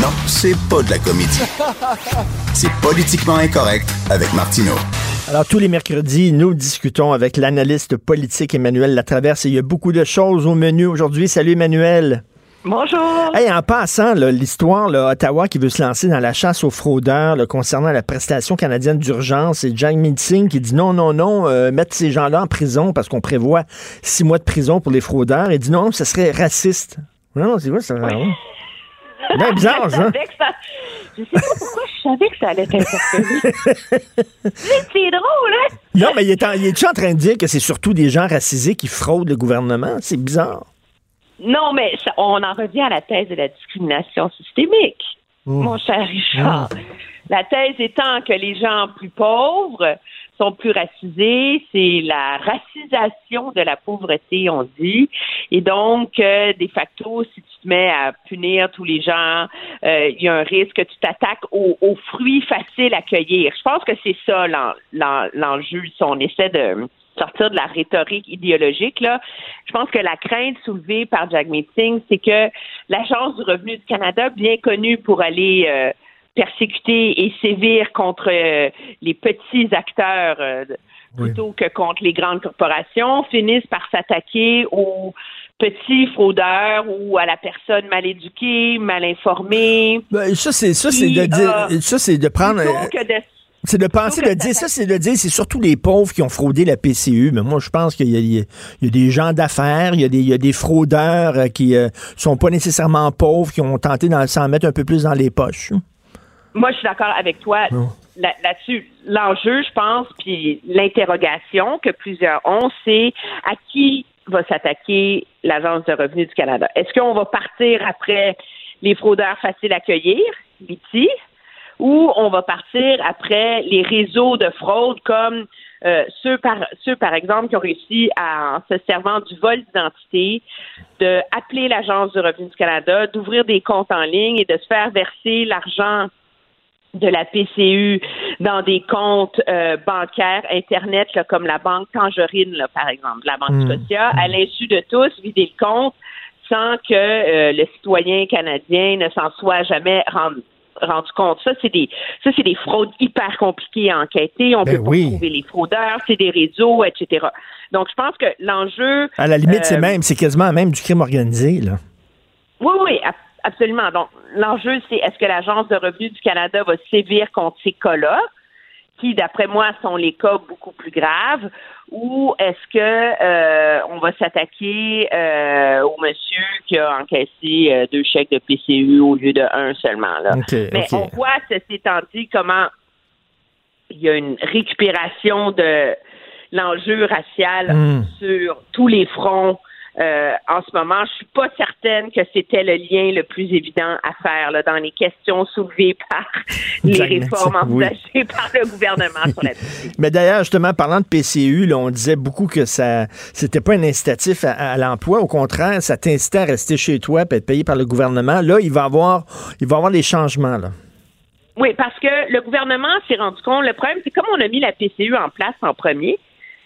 Non, c'est pas de la comédie. C'est politiquement incorrect avec Martineau. Alors, tous les mercredis, nous discutons avec l'analyste politique Emmanuel Latraverse et il y a beaucoup de choses au menu aujourd'hui. Salut Emmanuel. Bonjour. Hey, en passant, l'histoire, Ottawa qui veut se lancer dans la chasse aux fraudeurs concernant la prestation canadienne d'urgence et Jack Singh qui dit non, non, non, euh, mettre ces gens-là en prison parce qu'on prévoit six mois de prison pour les fraudeurs. Il dit non, ce serait raciste. Non, c'est quoi ça? Ben, bizarre, ça. Je sais pas pourquoi je savais que ça allait t'interpeller. c'est drôle, hein? Non, mais il est, en, il est en train de dire que c'est surtout des gens racisés qui fraudent le gouvernement? C'est bizarre. Non, mais on en revient à la thèse de la discrimination systémique, mon cher Richard. La thèse étant que les gens plus pauvres sont plus racisés, c'est la racisation de la pauvreté, on dit. Et donc, euh, de facto, si tu te mets à punir tous les gens, euh, il y a un risque que tu t'attaques aux, fruits faciles à cueillir. Je pense que c'est ça l'enjeu si on essaie de sortir de la rhétorique idéologique, là, je pense que la crainte soulevée par Jagmeet Singh, c'est que l'Agence du revenu du Canada, bien connue pour aller euh, persécuter et sévir contre euh, les petits acteurs euh, plutôt que contre les grandes corporations, finissent par s'attaquer aux petits fraudeurs ou à la personne mal éduquée, mal informée. Ben, ça, c'est ça, c'est de dire, ça, c'est de prendre. c'est de penser, de dire, ça, c'est de dire, c'est surtout les pauvres qui ont fraudé la PCU. Mais moi, je pense qu'il y, a des gens d'affaires, il, y a des fraudeurs euh, qui sont pas nécessairement pauvres, qui ont tenté d'en s'en mettre un peu plus dans les poches. Moi, je suis d'accord avec toi là-dessus. L'enjeu, je pense, puis l'interrogation que plusieurs ont, c'est à qui va s'attaquer l'Agence de revenus du Canada? Est-ce qu'on va partir après les fraudeurs faciles à accueillir, BT, ou on va partir après les réseaux de fraude comme euh, ceux par ceux par exemple qui ont réussi à en se servant du vol d'identité de appeler l'agence de revenus du Canada, d'ouvrir des comptes en ligne et de se faire verser l'argent de la PCU dans des comptes euh, bancaires Internet, comme la Banque Tangerine, là, par exemple, la Banque mmh. Scotia, à l'insu de tous, vider le compte sans que euh, le citoyen canadien ne s'en soit jamais rendu rendu compte. Ça, c'est des, ça, c'est des fraudes hyper compliquées à enquêter. On ben peut pas trouver les fraudeurs, c'est des réseaux, etc. Donc, je pense que l'enjeu. À la limite, c'est euh, même, c'est quasiment même du crime organisé, là. Oui, oui, Absolument. Donc, l'enjeu, c'est est-ce que l'Agence de revenus du Canada va sévir contre ces cas-là, qui, d'après moi, sont les cas beaucoup plus graves, ou est-ce que euh, on va s'attaquer euh, au monsieur qui a encaissé euh, deux chèques de PCU au lieu de un seulement? Là. Mais on voit, ceci étant dit, comment il y a une récupération de l'enjeu racial Hmm. sur tous les fronts euh, en ce moment. Je suis pas certaine que c'était le lien le plus évident à faire là, dans les questions soulevées par les réformes Oui. envisagées par le gouvernement sur la PCU. Mais d'ailleurs, justement, parlant de PCU, là, on disait beaucoup que ça c'était pas un incitatif à, à l'emploi. Au contraire, ça t'incitait à rester chez toi et être payé par le gouvernement. Là, il va y avoir, il va avoir des changements. Là. Oui, parce que le gouvernement s'est rendu compte, le problème, c'est comme on a mis la PCU en place en premier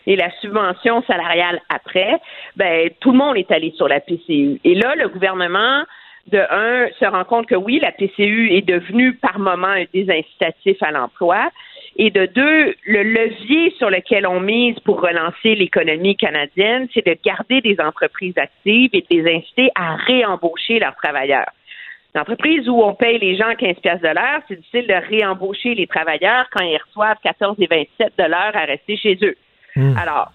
et la subvention salariale après, ben tout le monde est allé sur la PCU. Et là, le gouvernement, de un, se rend compte que oui, la PCU est devenue par moment un désincitatif à l'emploi. Et de deux, le levier sur lequel on mise pour relancer l'économie canadienne, c'est de garder des entreprises actives et de les inciter à réembaucher leurs travailleurs. Une entreprise où on paye les gens 15 pièces de l'heure, c'est difficile de réembaucher les travailleurs quand ils reçoivent 14 et 27 de l'heure à rester chez eux. Alors,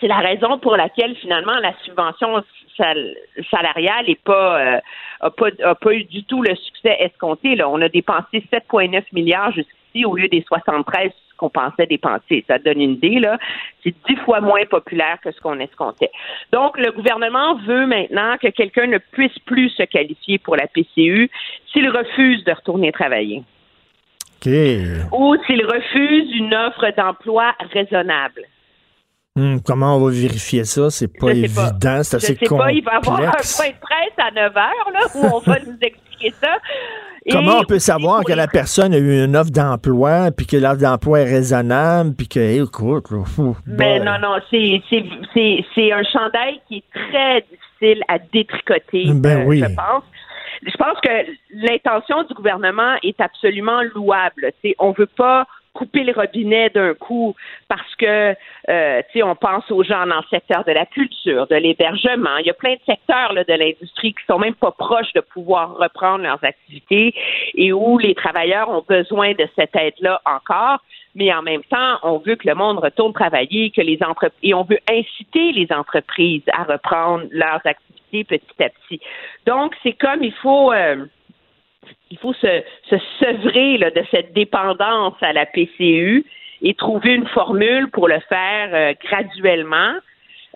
c'est la raison pour laquelle finalement la subvention sal- salariale n'est pas, euh, a pas pas eu du tout le succès escompté. Là. On a dépensé 7,9 milliards jusqu'ici au lieu des 73 qu'on pensait dépenser. Ça donne une idée, là. C'est dix fois moins populaire que ce qu'on escomptait. Donc, le gouvernement veut maintenant que quelqu'un ne puisse plus se qualifier pour la PCU s'il refuse de retourner travailler Ou s'il refuse une offre d'emploi raisonnable. Hum, comment on va vérifier ça? C'est pas évident. C'est assez Je sais pas, il va y avoir un point de presse à 9 heures là, où on va nous expliquer ça. Et Comment on peut savoir que la personne a eu une offre d'emploi, puis que l'offre d'emploi est raisonnable, puis que, hey, écoute, là, fou, Mais bon. non, non, c'est, un chandail qui est très difficile à détricoter, Ben euh, oui. je pense. Je pense que l'intention du gouvernement est absolument louable. On veut pas couper le robinet d'un coup parce que euh, on pense aux gens dans le secteur de la culture, de l'hébergement. Il y a plein de secteurs là, de l'industrie qui sont même pas proches de pouvoir reprendre leurs activités et où les travailleurs ont besoin de cette aide-là encore. Mais en même temps, on veut que le monde retourne travailler, que les entreprises et on veut inciter les entreprises à reprendre leurs activités petit à petit. Donc, c'est comme il faut euh, il faut se, se sevrer de cette dépendance à la PCU et trouver une formule pour le faire euh, graduellement,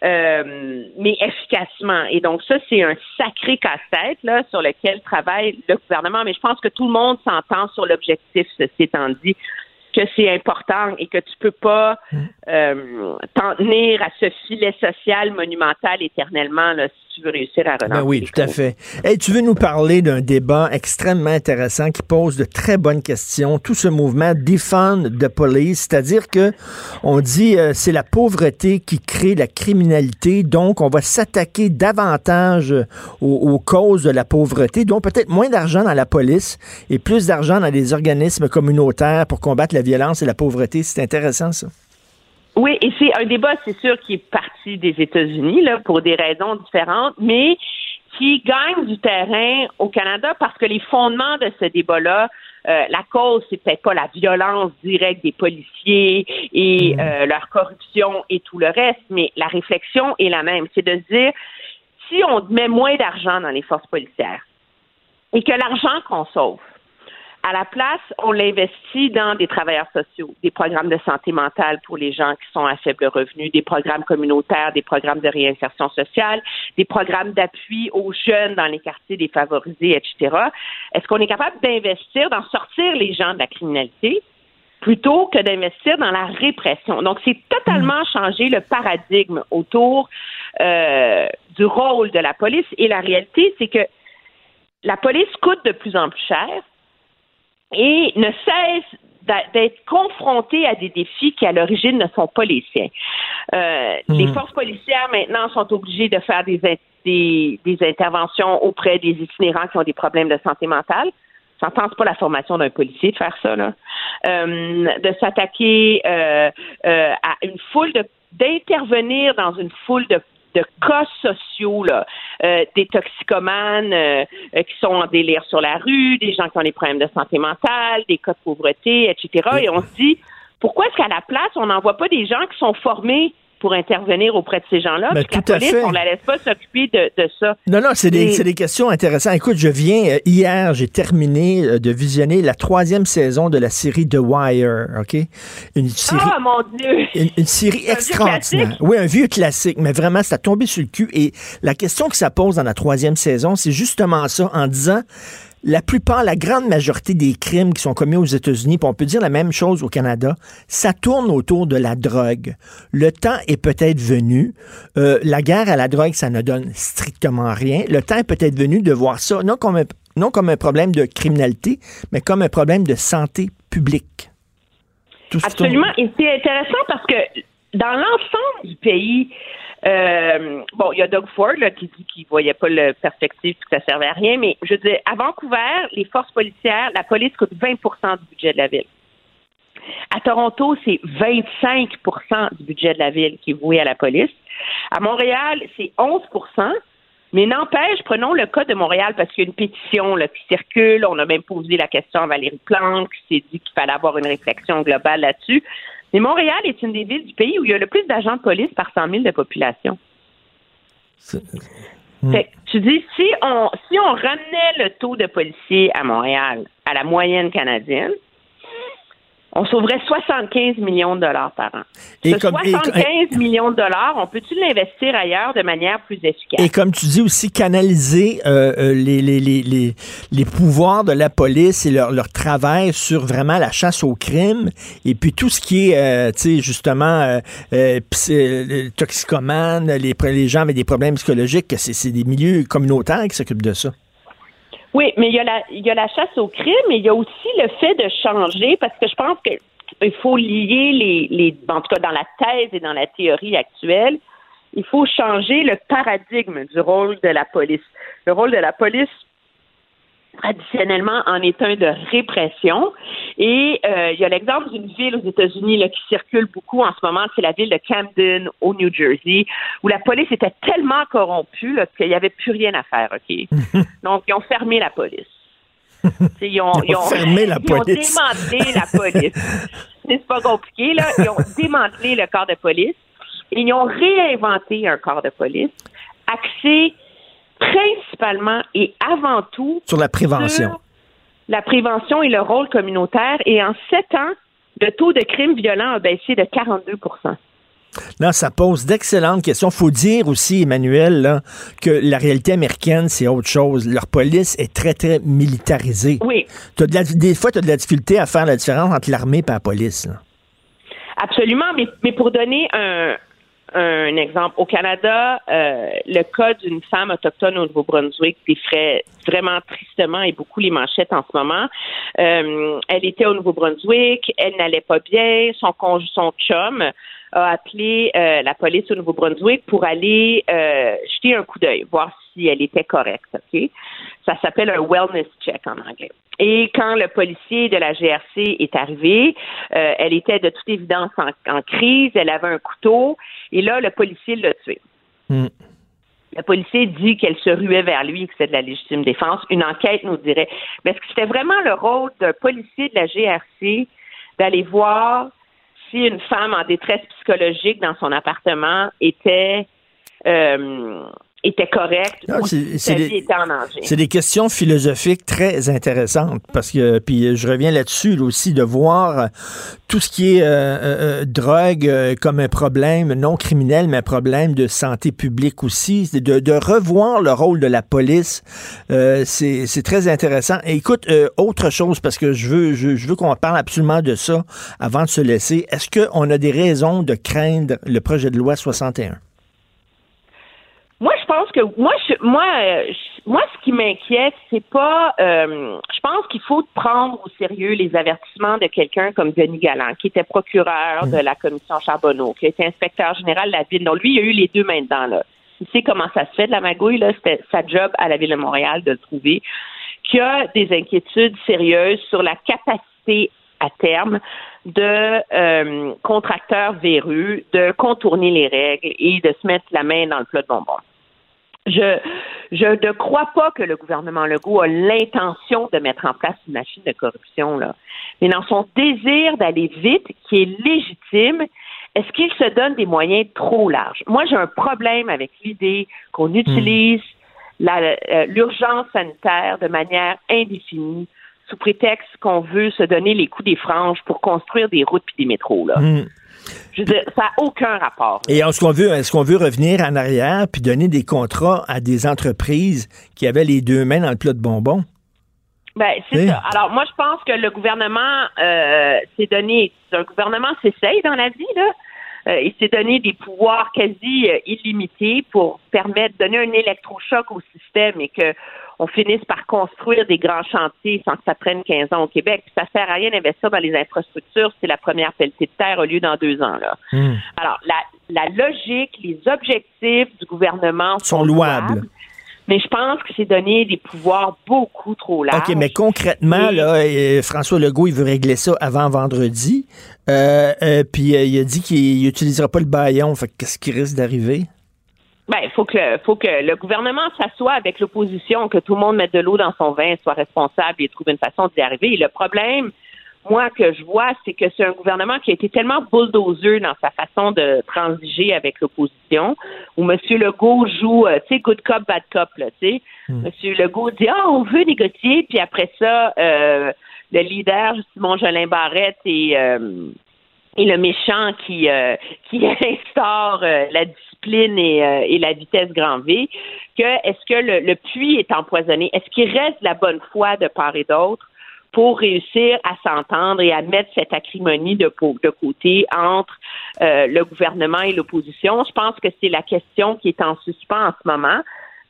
euh, mais efficacement. Et donc ça, c'est un sacré casse-tête là sur lequel travaille le gouvernement. Mais je pense que tout le monde s'entend sur l'objectif, ceci étant dit que c'est important et que tu peux pas euh, t'en tenir à ce filet social monumental éternellement là, si tu veux réussir à relancer. Ben oui, tout à fait. Hey, tu veux nous parler d'un débat extrêmement intéressant qui pose de très bonnes questions. Tout ce mouvement Defund the Police, c'est-à-dire que on dit euh, c'est la pauvreté qui crée la criminalité, donc on va s'attaquer davantage aux, aux causes de la pauvreté, donc peut-être moins d'argent dans la police et plus d'argent dans les organismes communautaires pour combattre la violence et la pauvreté. C'est intéressant ça. Oui, et c'est un débat, c'est sûr, qui est parti des États-Unis, là, pour des raisons différentes, mais qui gagne du terrain au Canada parce que les fondements de ce débat-là, euh, la cause, c'est peut-être pas la violence directe des policiers et euh, leur corruption et tout le reste, mais la réflexion est la même. C'est de se dire, si on met moins d'argent dans les forces policières et que l'argent qu'on sauve, à la place, on l'investit dans des travailleurs sociaux, des programmes de santé mentale pour les gens qui sont à faible revenu, des programmes communautaires, des programmes de réinsertion sociale, des programmes d'appui aux jeunes dans les quartiers défavorisés, etc. Est-ce qu'on est capable d'investir, d'en sortir les gens de la criminalité plutôt que d'investir dans la répression? Donc, c'est totalement changer le paradigme autour euh, du rôle de la police. Et la réalité, c'est que la police coûte de plus en plus cher et ne cesse d'être confronté à des défis qui, à l'origine, ne sont pas les siens. Euh, Mhm. Les forces policières, maintenant, sont obligées de faire des, des, des interventions auprès des itinérants qui ont des problèmes de santé mentale. J'entends c'est pas la formation d'un policier de faire ça, là. Euh, de s'attaquer euh, euh, à une foule de d'intervenir dans une foule de de cas sociaux, là, euh, des toxicomanes euh, qui sont en délire sur la rue, des gens qui ont des problèmes de santé mentale, des cas de pauvreté, etc. Et on se dit, pourquoi est-ce qu'à la place, on n'envoie pas des gens qui sont formés pour intervenir auprès de ces gens-là. Ben, tout à fait. on la laisse pas s'occuper de, ça. Non, non, c'est des, des, questions intéressantes. Écoute, je viens, euh, hier, j'ai terminé euh, de visionner la troisième saison de la série The Wire, OK? Une série, oh, mon Dieu! Une, série extraordinaire. Oui, un vieux classique, mais vraiment, ça a tombé sur le cul. Et la question que ça pose dans la troisième saison, c'est justement ça, en disant la plupart, la grande majorité des crimes qui sont commis aux États-Unis, puis on peut dire la même chose au Canada, ça tourne autour de la drogue. Le temps est peut-être venu. Euh, la guerre à la drogue, ça ne donne strictement rien. Le temps est peut-être venu de voir ça, non comme un, problème de criminalité, mais comme un problème de santé publique. Absolument. Et c'est intéressant parce que dans l'ensemble du pays, euh, bon, il y a Doug Ford qui dit qu'il voyait pas le perspective, que ça servait à rien, mais je veux dire, à Vancouver, les forces policières, la police coûte 20% du budget de la ville. À Toronto, c'est 25% du budget de la ville qui est voué à la police. À Montréal, c'est 11% mais n'empêche, prenons le cas de Montréal parce qu'il y a une pétition qui circule. On a même posé la question à Valérie Plante qui s'est dit qu'il fallait avoir une réflexion globale là-dessus. Mais Montréal est une des villes du pays où il y a le plus d'agents de police par 100 000 de population. Tu dis, si on, si on ramenait le taux de policiers à Montréal à la moyenne canadienne, on sauverait 75 millions de dollars par an. Et Ce 75 millions de dollars, on peut-tu l'investir ailleurs de manière plus efficace? Et comme tu dis aussi, canaliser euh, euh, les, les, les, les, pouvoirs de la police et leur, leur travail sur vraiment la chasse au crime et puis tout ce qui est, euh, tu sais, justement, euh, toxicomane, les, les gens avec des problèmes psychologiques, c'est des milieux communautaires qui s'occupent de ça. Oui, mais il y, a la, y a la chasse au crime, mais il y a aussi le fait de changer, parce que je pense qu'il faut lier les, en tout cas dans la thèse et dans la théorie actuelle, il faut changer le paradigme du rôle de la police. Le rôle de la police, traditionnellement en un de répression. Et euh, il y a l'exemple d'une ville aux États-Unis qui circule beaucoup en ce moment, c'est la ville de Camden au New Jersey, où la police était tellement corrompue qu'il n'y avait plus rien à faire. Ok, Donc ils ont fermé la police. Ils ont, ils ont, fermé la police. Ils ont démantelé la police. C'est pas compliqué là. Ils ont démantelé le corps de police et ils ont réinventé un corps de police axé principalement et avant tout sur la prévention. la prévention et le rôle communautaire. Et en sept ans, le taux de crimes violents a baissé de 42% non, ça pose d'excellentes questions. Faut dire aussi, Emmanuel, que la réalité américaine, c'est autre chose. Leur police est très, très militarisée. Oui. As des fois, tu as de la difficulté à faire la différence entre l'armée et la police. Absolument, mais, mais pour donner un, un exemple. Au Canada, euh, le cas d'une femme autochtone au Nouveau-Brunswick défrait vraiment tristement et beaucoup les manchettes en ce moment. Euh, elle était au Nouveau-Brunswick, elle n'allait pas bien, son, son chum a appelé euh, la police au Nouveau-Brunswick pour aller jeter un coup d'œil, voir si elle était correcte. Ok, ça s'appelle un wellness check en anglais. Et quand le policier de la GRC est arrivé, euh, elle était de toute évidence en, crise, elle avait un couteau, et là, le policier l'a tué. Hmm. Le policier dit qu'elle se ruait vers lui, que c'était de la légitime défense. Une enquête nous dirait. Mais est-ce que c'était vraiment le rôle d'un policier de la GRC d'aller voir si une femme en détresse psychologique dans son appartement était euh, était correct ou sa vie était en danger. C'est des questions philosophiques très intéressantes parce que puis je reviens là-dessus aussi de voir tout ce qui est euh, euh, euh, drogue comme un problème non criminel mais un problème de santé publique aussi. De, de revoir le rôle de la police c'est très intéressant. Et écoute autre chose parce que je veux je, je veux qu'on parle absolument de ça avant de se laisser. Est-ce qu'on a des raisons de craindre le projet de loi 61 moi, je pense que moi, je, moi, moi, ce qui m'inquiète, c'est pas. Euh, je pense qu'il faut prendre au sérieux les avertissements de quelqu'un comme Denis Galland, qui était procureur de la commission Charbonneau, qui était inspecteur général de la ville. Donc lui, il a eu les deux mains dedans là. Il sait comment ça se fait de la magouille là. C'était sa job à la ville de Montréal de le trouver. Qui a des inquiétudes sérieuses sur la capacité à terme de euh, contracteurs véreux de contourner les règles et de se mettre la main dans le plat de bonbons je, je ne crois pas que le gouvernement Legault a l'intention de mettre en place une machine de corruption, là. Mais dans son désir d'aller vite, qui est légitime, est-ce qu'ils se donnent des moyens trop larges? Moi, j'ai un problème avec l'idée qu'on Hmm. utilise euh, l'urgence sanitaire de manière indéfinie sous prétexte qu'on veut se donner les coups des franges pour construire des routes puis des métros. Là. Hmm. Je veux dire, ça n'a aucun rapport. Et est-ce qu'on veut, est-ce qu'on veut revenir en arrière puis donner des contrats à des entreprises qui avaient les deux mains dans le plat de bonbons? Ben, c'est Oui. ça. Alors, moi, je pense que le gouvernement euh, s'est donné. Un gouvernement s'essaye dans la vie, là. Euh, il s'est donné des pouvoirs quasi euh, illimités pour permettre de donner un électrochoc au système et que on finisse par construire des grands chantiers sans que ça prenne 15 ans au Québec. Puis ça sert à rien d'investir dans les infrastructures si la première pelletée de terre a lieu dans deux ans. Là. Hmm. Alors, la, la logique, les objectifs du gouvernement Sont louables. mais je pense que c'est donner des pouvoirs beaucoup trop larges. OK, mais concrètement, Et- là, euh, François Legault, il veut régler ça avant vendredi. Euh, euh, puis il a dit qu'il n'utilisera pas le baillon. Fait que qu'est-ce qui risque d'arriver? Ben, il faut que, le- faut que le gouvernement s'assoie avec l'opposition, que tout le monde mette de l'eau dans son vin, soit responsable et trouve une façon d'y arriver. Et le problème, moi, que je vois, c'est que c'est un gouvernement qui a été tellement bulldozer dans sa façon de transiger avec l'opposition, où M. Legault joue, euh, tu sais, good cop, bad cop, là, tu sais. M. Legault dit, ah, on veut négocier, puis après ça, euh, le leader, Simon Jolin Barrette, et, euh, et le méchant qui, euh, qui instaure euh, la euh, et la vitesse grand V, que est-ce que le, puits est empoisonné? Est-ce qu'il reste la bonne foi de part et d'autre pour réussir à s'entendre et à mettre cette acrimonie de côté entre euh, le gouvernement et l'opposition? Je pense que c'est la question qui est en suspens en ce moment.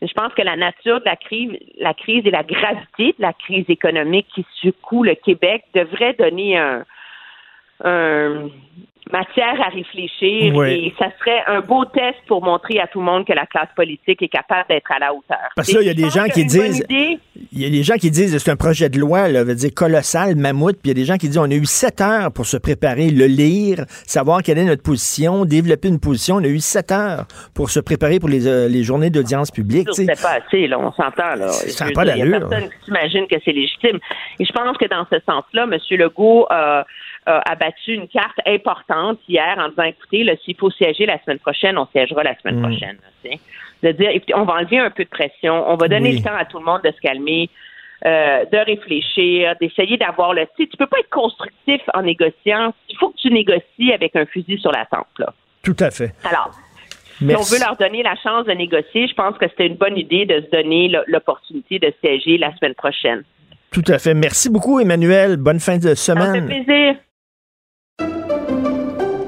Je pense que la nature de la crise, la crise et la gravité de la crise économique qui secoue le Québec devrait donner un, un- matière à réfléchir Oui. et ça serait un beau test pour montrer à tout le monde que la classe politique est capable d'être à la hauteur. Parce que là, il y a des gens qui disent- Il y a des gens qui disent c'est un projet de loi, là, veut dire colossal, mammouth, puis il y a des gens qui disent on a eu sept heures pour se préparer, le lire, savoir quelle est notre position, développer une position. On a eu sept heures pour se préparer pour les, euh, les journées d'audience publique. C'est pas assez, là, on s'entend. Là. Ça pas d'allure. personne qui s'imagine que c'est légitime. Et je pense que dans ce sens-là, M. Legault a, a abattu une carte importante hier en disant, écoutez, s'il faut siéger la semaine prochaine, on siégera la semaine Mm. prochaine. là. De dire, écoutez, on va enlever un peu de pression, on va donner Oui. le temps à tout le monde de se calmer. euh, de réfléchir, d'essayer d'avoir le... Tu sais, tu peux pas être constructif en négociant. Il faut que tu négocies avec un fusil sur la tempe, là. Tout à fait. Alors, si on veut leur donner la chance de négocier, je pense que c'était une bonne idée de se donner l'opportunité de siéger la semaine prochaine. Tout à fait. Merci beaucoup, Emmanuel. Bonne fin de Ça me fait semaine. plaisir.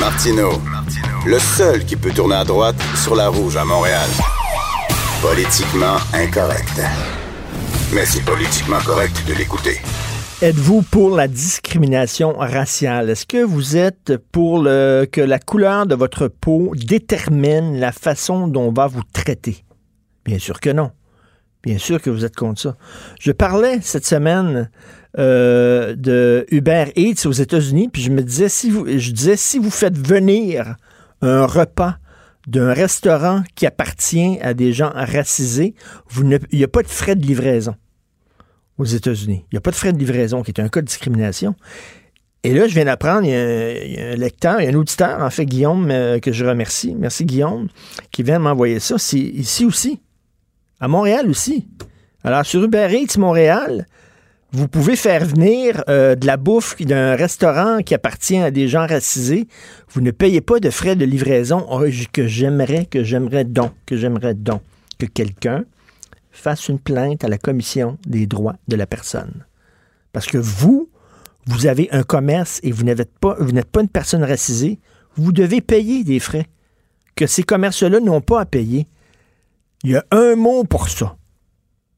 Martino, le seul qui peut tourner à droite sur la rouge à Montréal. Politiquement incorrect. Mais c'est politiquement correct de l'écouter. Êtes-vous pour la discrimination raciale? Est-ce que vous êtes pour que la couleur de votre peau détermine la façon dont on va vous traiter? Bien sûr que non. Bien sûr que vous êtes contre ça. Je parlais cette semaine euh, de Uber Eats aux États-Unis, puis je me disais si vous, disais si vous faites venir un repas d'un restaurant qui appartient à des gens racisés, vous ne- il n'y a pas de frais de livraison aux États-Unis. Il n'y a pas de frais de livraison, qui est un cas de discrimination. Et là, je viens d'apprendre, il, y a un- il y a un lecteur, il y a un auditeur, en fait, Guillaume, euh, que je remercie. Merci, Guillaume, qui vient de m'envoyer ça. C'est ici aussi. À Montréal aussi. Alors, sur Uber Eats Montréal, vous pouvez faire venir euh, de la bouffe d'un restaurant qui appartient à des gens racisés. Vous ne payez pas de frais de livraison Oh, que j'aimerais, que j'aimerais donc, que j'aimerais donc que quelqu'un fasse une plainte à la Commission des droits de la personne. Parce que vous, vous avez un commerce et vous n'êtes pas, vous n'êtes pas une personne racisée, vous devez payer des frais que ces commerces-là n'ont pas à payer. Il y a un mot pour ça.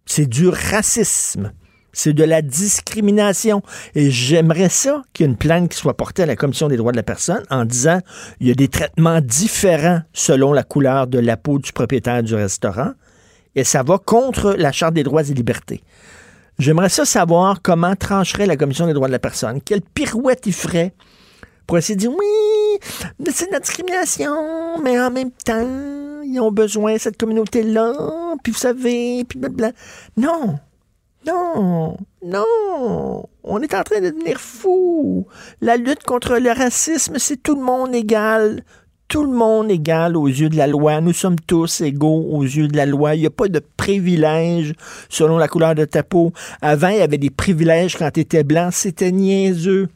C'est du racisme. C'est de la discrimination. Et j'aimerais ça qu'il y ait une plainte qui soit portée à la Commission des droits de la personne en disant il y a des traitements différents selon la couleur de la peau du propriétaire du restaurant. Et ça va contre la Charte des droits et libertés. J'aimerais ça savoir comment trancherait la Commission des droits de la personne, quelle pirouette il ferait pour essayer de dire oui, c'est de la discrimination, mais en même temps, ils ont besoin de cette communauté-là, puis vous savez, puis blablabla. Non, non, non, on est en train de devenir fou. La lutte contre le racisme, c'est tout le monde égal. Tout le monde égal aux yeux de la loi. Nous sommes tous égaux aux yeux de la loi. Il n'y a pas de privilèges selon la couleur de ta peau. Avant, il y avait des privilèges quand tu étais blanc. C'était niaiseux.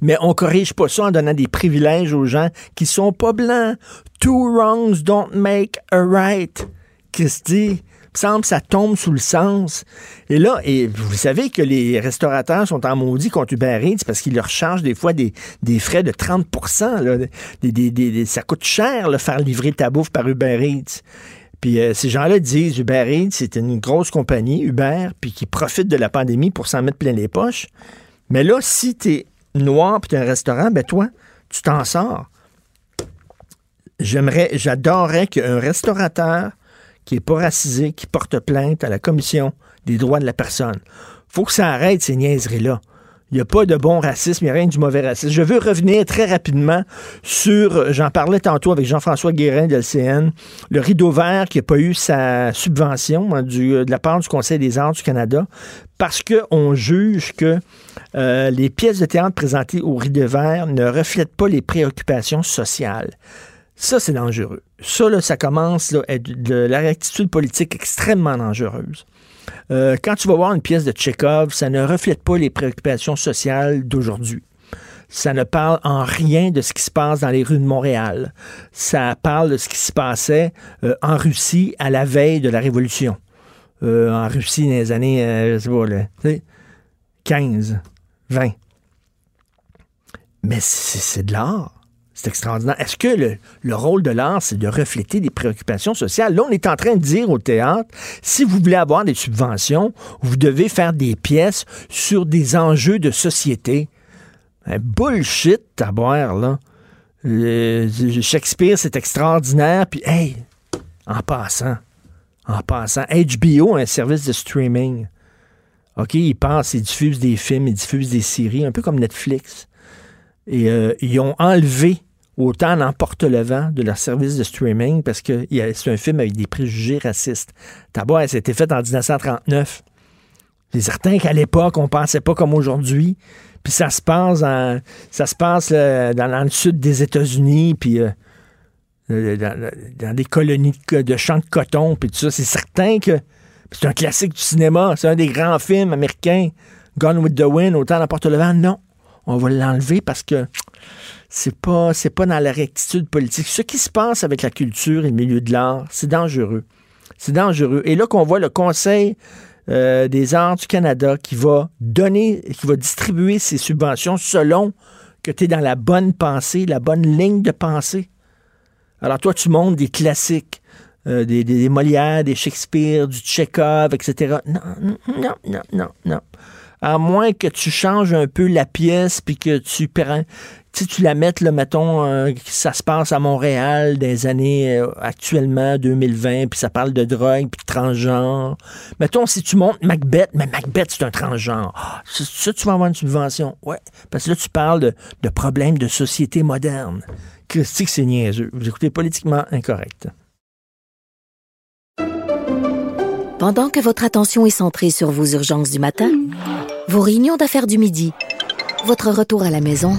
Mais on corrige pas ça en donnant des privilèges aux gens qui sont pas blancs. Two wrongs don't make a right. Christy, semble ça tombe sous le sens. Et là, et vous savez que les restaurateurs sont en maudit contre Uber Eats parce qu'ils leur chargent des fois des, frais de 30% Ça coûte cher de faire livrer ta bouffe par Uber Eats. Puis euh, ces gens-là disent Uber Eats, c'est une grosse compagnie, Uber, puis qui profite de la pandémie pour s'en mettre plein les poches. Mais là, si tu es noir puis tu un restaurant, ben toi, tu t'en sors. J'aimerais, j'adorerais qu'un restaurateur qui n'est pas racisé, qui porte plainte à la Commission des droits de la personne. faut que ça arrête ces niaiseries-là. Il n'y a pas de bon racisme, il n'y a rien du mauvais racisme. Je veux revenir très rapidement sur, j'en parlais tantôt avec Jean-François Guérin de l'LCN, le rideau vert qui n'a pas eu sa subvention hein, du, de la part du Conseil des arts du Canada parce qu'on juge que euh, les pièces de théâtre présentées au rideau vert ne reflètent pas les préoccupations sociales. Ça, c'est dangereux. Ça, là, ça commence à être de la réactitude politique extrêmement dangereuse. Euh, quand tu vas voir une pièce de Tchekhov, ça ne reflète pas les préoccupations sociales d'aujourd'hui. Ça ne parle en rien de ce qui se passe dans les rues de Montréal. Ça parle de ce qui se passait euh, en Russie à la veille de la Révolution. Euh, en Russie dans les années, pas, 15, 20. Mais c'est de l'art. C'est extraordinaire. Est-ce que le, rôle de l'art, c'est de refléter des préoccupations sociales? Là, on est en train de dire au théâtre, si vous voulez avoir des subventions, vous devez faire des pièces sur des enjeux de société. Un bullshit à boire, là. Shakespeare, c'est extraordinaire. Puis, hey, en passant, en passant, HBO, un service de streaming. OK, ils passent, ils diffusent des films, ils diffusent des séries, un peu comme Netflix. Et euh, ils ont enlevé autant n'emporte le vent de leur service de streaming parce que c'est un film avec des préjugés racistes. D'abord, ça a été fait en 1939. C'est certain qu'à l'époque, on pensait pas comme aujourd'hui. Puis ça se passe ça se passe dans, le sud des États-Unis, puis euh, euh, dans, des colonies de, champs de coton, puis tout ça. C'est certain que c'est un classique du cinéma. C'est un des grands films américains. Gone with the Wind, autant n'emporte le vent. Non, on va l'enlever parce que c'est pas c'est pas dans la rectitude politique. Ce qui se passe avec la culture et le milieu de l'art, c'est dangereux. C'est dangereux. Et là qu'on voit le Conseil euh, des arts du Canada qui va donner, qui va distribuer ses subventions selon que tu es dans la bonne pensée, la bonne ligne de pensée. Alors toi, tu montes des classiques, euh, des, des, Molières, des Shakespeare, du Tchekhov, etc. Non, non, non, non, non. À moins que tu changes un peu la pièce, puis que tu, si tu la mets, là, mettons, euh, ça se passe à Montréal des années euh, actuellement, 2020, puis ça parle de drogue, puis de transgenre. Mettons, si tu montes Macbeth, mais Macbeth, c'est un transgenre. Ah, ça, tu vas avoir une subvention. Ouais, parce que là, tu parles de, de problèmes de société moderne. Christique, c'est niaiseux. Vous écoutez politiquement incorrect. Pendant que votre attention est centrée sur vos urgences du matin, vos réunions d'affaires du midi, votre retour à la maison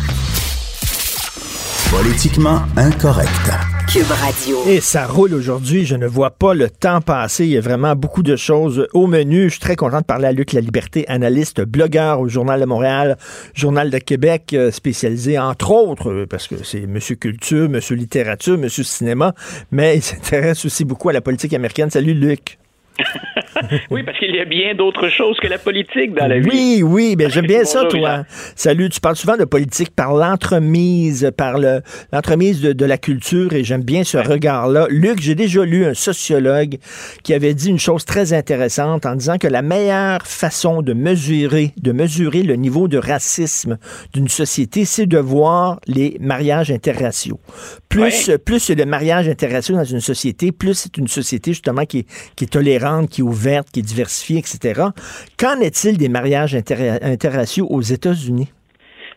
Politiquement incorrect. Cube Radio. Et ça roule aujourd'hui. Je ne vois pas le temps passer. Il y a vraiment beaucoup de choses au menu. Je suis très content de parler à Luc La Liberté, analyste, blogueur au Journal de Montréal, Journal de Québec, euh, spécialisé entre autres, euh, parce que c'est Monsieur Culture, Monsieur Littérature, Monsieur Cinéma, mais il s'intéresse aussi beaucoup à la politique américaine. Salut Luc. Oui, parce qu'il y a bien d'autres choses que la politique dans la vie. Oui, oui, j'aime bien ça, toi. Salut, tu parles souvent de politique par l'entremise, par l'entremise de, la culture, et j'aime bien ce regard-là. Luc, j'ai déjà lu un sociologue qui avait dit une chose très intéressante en disant que la meilleure façon de mesurer, de mesurer le niveau de racisme d'une société, c'est de voir les mariages interraciaux. Plus, plus il y a de mariages interraciaux dans une société, plus c'est une société justement qui qui est tolérante qui est ouverte, qui est diversifiée, etc. Qu'en est-il des mariages interraciaux aux États-Unis?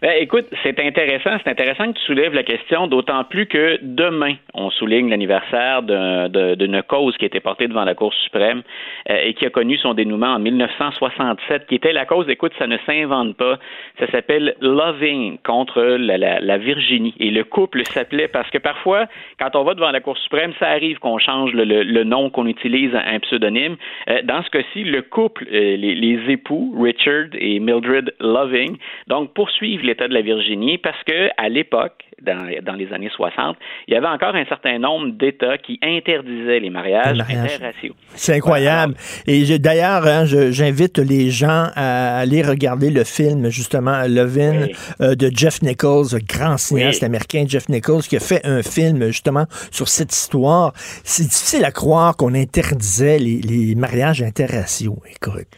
Ben, écoute, c'est intéressant. C'est intéressant que tu soulèves la question, d'autant plus que demain, on souligne l'anniversaire d'une cause qui a été portée devant la Cour suprême euh, et qui a connu son dénouement en 1967, qui était la cause, écoute, ça ne s'invente pas. Ça s'appelle Loving contre la, Virginie. Et le couple s'appelait parce que parfois, quand on va devant la Cour suprême, ça arrive qu'on change le, nom, qu'on utilise un pseudonyme. Euh, dans ce cas-ci, le couple, euh, les, les, époux, Richard et Mildred Loving, donc poursuivent les de la Virginie parce que à l'époque, dans, dans, les années 60, il y avait encore un certain nombre d'États qui interdisaient les mariages interraciaux. C'est incroyable. Et d'ailleurs, hein, j'invite les gens à aller regarder le film, justement, Levin, euh, de Jeff Nichols, grand cinéaste américain, Jeff Nichols, qui a fait un film, justement, sur cette histoire. C'est difficile à croire qu'on interdisait les, les mariages interraciaux. Écoute.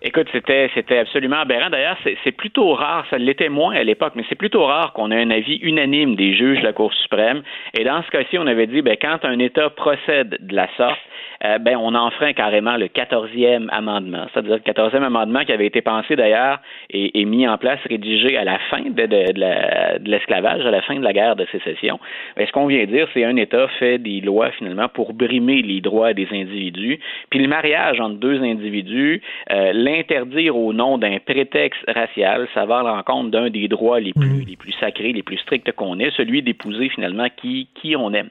Écoute, c'était c'était absolument aberrant. D'ailleurs, c'est plutôt rare, ça l'était moins à l'époque, mais c'est plutôt rare qu'on ait un avis unanime des juges de la Cour suprême. Et dans ce cas-ci, on avait dit, ben, quand un État procède de la sorte, euh, ben, on enfreint carrément le quatorzième amendement. C'est-à-dire le quatorzième amendement qui avait été pensé d'ailleurs et, mis en place, rédigé à la fin de, de, l'esclavage, à la fin de la guerre de sécession. Ben, ce qu'on vient dire, c'est un État fait des lois finalement pour brimer les droits des individus. Puis le mariage entre deux individus, euh, l'interdire au nom d'un prétexte racial, ça va à l'encontre d'un des droits les plus, les plus sacrés, les plus stricts qu'on ait, celui d'épouser finalement qui, qui on aime.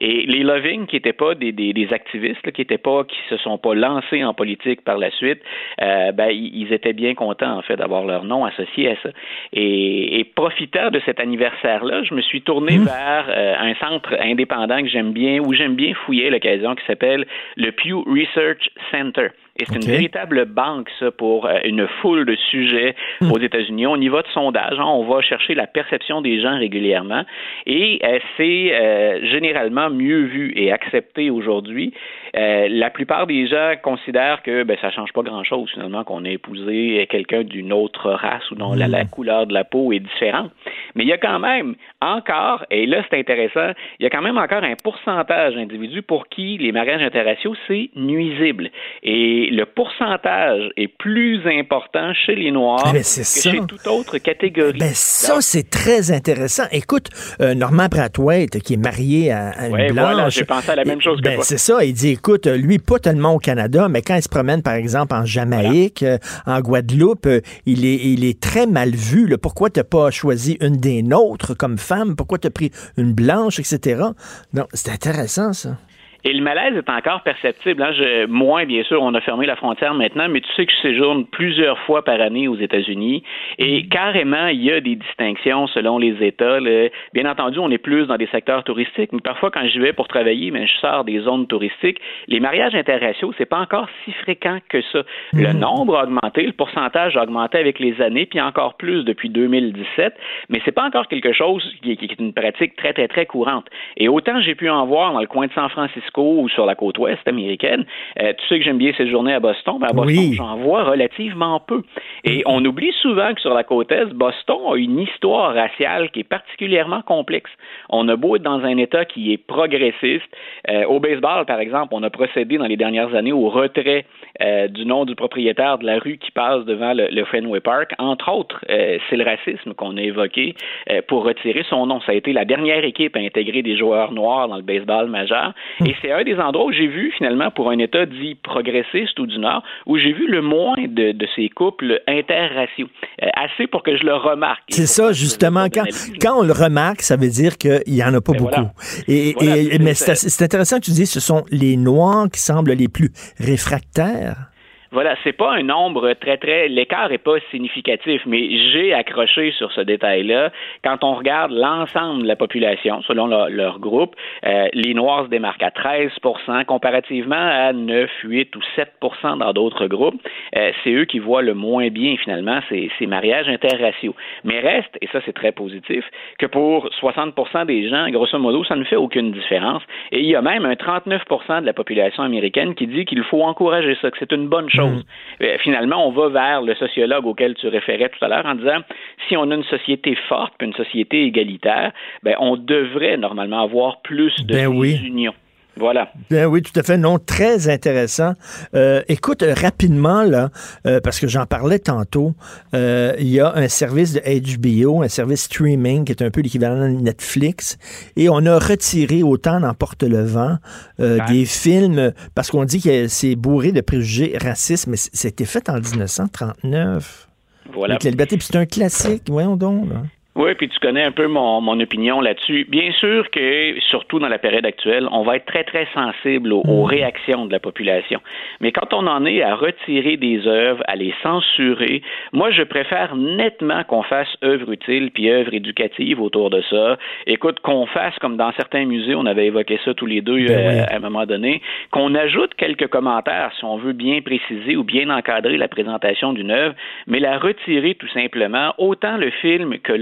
Et les Loving, qui n'étaient pas des, des, des activistes, qui étaient pas, qui se sont pas lancés en politique par la suite, euh, ben, ils étaient bien contents en fait d'avoir leur nom associé à ça. Et, profitant de cet anniversaire-là, je me suis tourné mmh. vers euh, un centre indépendant que j'aime bien, où j'aime bien fouiller l'occasion, qui s'appelle le Pew Research Center. Et c'est une véritable banque, ça, pour euh, une foule de sujets mmh. aux États-Unis. On y va de sondage, hein. on va chercher la perception des gens régulièrement. Et c'est généralement mieux vu et accepté aujourd'hui euh, la plupart des gens considèrent que ben, ça change pas grand-chose finalement qu'on ait épousé quelqu'un d'une autre race ou dont la, hmm. couleur de la peau est différente. Mais il y a quand même encore, et là c'est intéressant, il y a quand même encore un pourcentage d'individus pour qui les mariages interraciaux c'est nuisible. Et le pourcentage est plus important chez les Noirs que chez toute autre catégorie. Ben ça c'est très intéressant. Écoute, euh, Normand Brathwaite qui est marié à, une ouais, blanche. Voilà, j'ai pensé à la même chose que ben. C'est ça, il dit écoute, lui, pas tellement au Canada, mais quand il se promène, par exemple, en Jamaïque, euh, en Guadeloupe, euh, il, est, il est très mal vu. Pourquoi tu n'as pas choisi une des nôtres comme femme? Pourquoi tu as pris une blanche, etc.? Donc, c'est intéressant, ça. Et le malaise est encore perceptible. Hein. Je, moins, bien sûr, on a fermé la frontière maintenant, mais tu sais que je séjourne plusieurs fois par année aux États-Unis et mm-hmm. carrément, il y a des distinctions selon les États. Bien entendu, on est plus dans des secteurs touristiques, mais parfois, quand j'y vais pour travailler, mais ben, je sors des zones touristiques, les mariages interraciaux, c'est pas encore si fréquent que ça. Le mm-hmm. nombre a augmenté, le pourcentage a augmenté avec les années, puis encore plus depuis 2017, mais c'est pas encore quelque chose qui est une pratique très, très, très courante. Et autant j'ai pu en voir dans le coin de San Francisco, ou sur la côte ouest américaine. Euh, tu sais que j'aime bien cette journée à Boston. Ben à Boston, j'en vois relativement peu. Et on oublie souvent que sur la côte est, Boston a une histoire raciale qui est particulièrement complexe. On a beau être dans un État qui est progressiste. Euh, au baseball, par exemple, on a procédé dans les dernières années au retrait euh, du nom du propriétaire de la rue qui passe devant le, Fenway Park. Entre autres, c'est le racisme qu'on a évoqué pour retirer son nom. Ça a été la dernière équipe à intégrer des joueurs noirs dans le baseball majeur. Et c'est un des endroits où j'ai vu, finalement, pour un État dit progressiste ou du Nord, où j'ai vu le moins de, ces couples interraciaux. Euh, assez pour que je le remarque. C'est ça, justement. Quand, quand on le remarque, ça veut dire qu'il n'y en a pas ben beaucoup. Et, mais c'est intéressant que tu dis ce sont les Noirs qui semblent les plus réfractaires. Voilà, c'est pas un nombre très très l'écart est pas significatif, mais j'ai accroché sur ce détail-là. Quand on regarde l'ensemble de la population, selon leur, groupe, euh, les Noirs se démarquent à 13 comparativement à 9, 8 ou 7 dans d'autres groupes. Euh, c'est eux qui voient le moins bien finalement ces, ces mariages interraciaux. Mais reste, et ça c'est très positif, que pour 60 des gens, grosso modo, ça ne fait aucune différence. Et il y a même un 39 de la population américaine qui dit qu'il faut encourager ça, que c'est une bonne chose Mm. Euh, finalement, on va vers le sociologue auquel tu référais tout à l'heure en disant si on a une société forte, une société égalitaire, ben, on devrait normalement avoir plus de ben unions. Voilà. Ben oui, tout à fait. Non, très intéressant. Euh, écoute, rapidement, là, euh, parce que j'en parlais tantôt, euh, il y a un service de HBO, un service streaming qui est un peu l'équivalent de Netflix, et on a retiré autant d'Emporte le vent des films, parce qu'on dit que c'est bourré de préjugés racistes, mais c'était fait en 1939. Voilà. c'est un classique, voyons donc. Là. Oui, puis tu connais un peu mon, mon opinion là-dessus. Bien sûr que, surtout dans la période actuelle, on va être très, très sensible aux, aux, mm. réactions de la population. Mais quand on en est à retirer des œuvres, à les censurer, moi, je préfère nettement qu'on fasse œuvre utile puis œuvre éducative autour de ça. Écoute, qu'on fasse, comme dans certains musées, on avait évoqué ça tous les deux ben euh, à un moment donné, qu'on ajoute quelques commentaires si on veut bien préciser ou bien encadrer la présentation d'une œuvre, mais la retirer tout simplement, autant le film que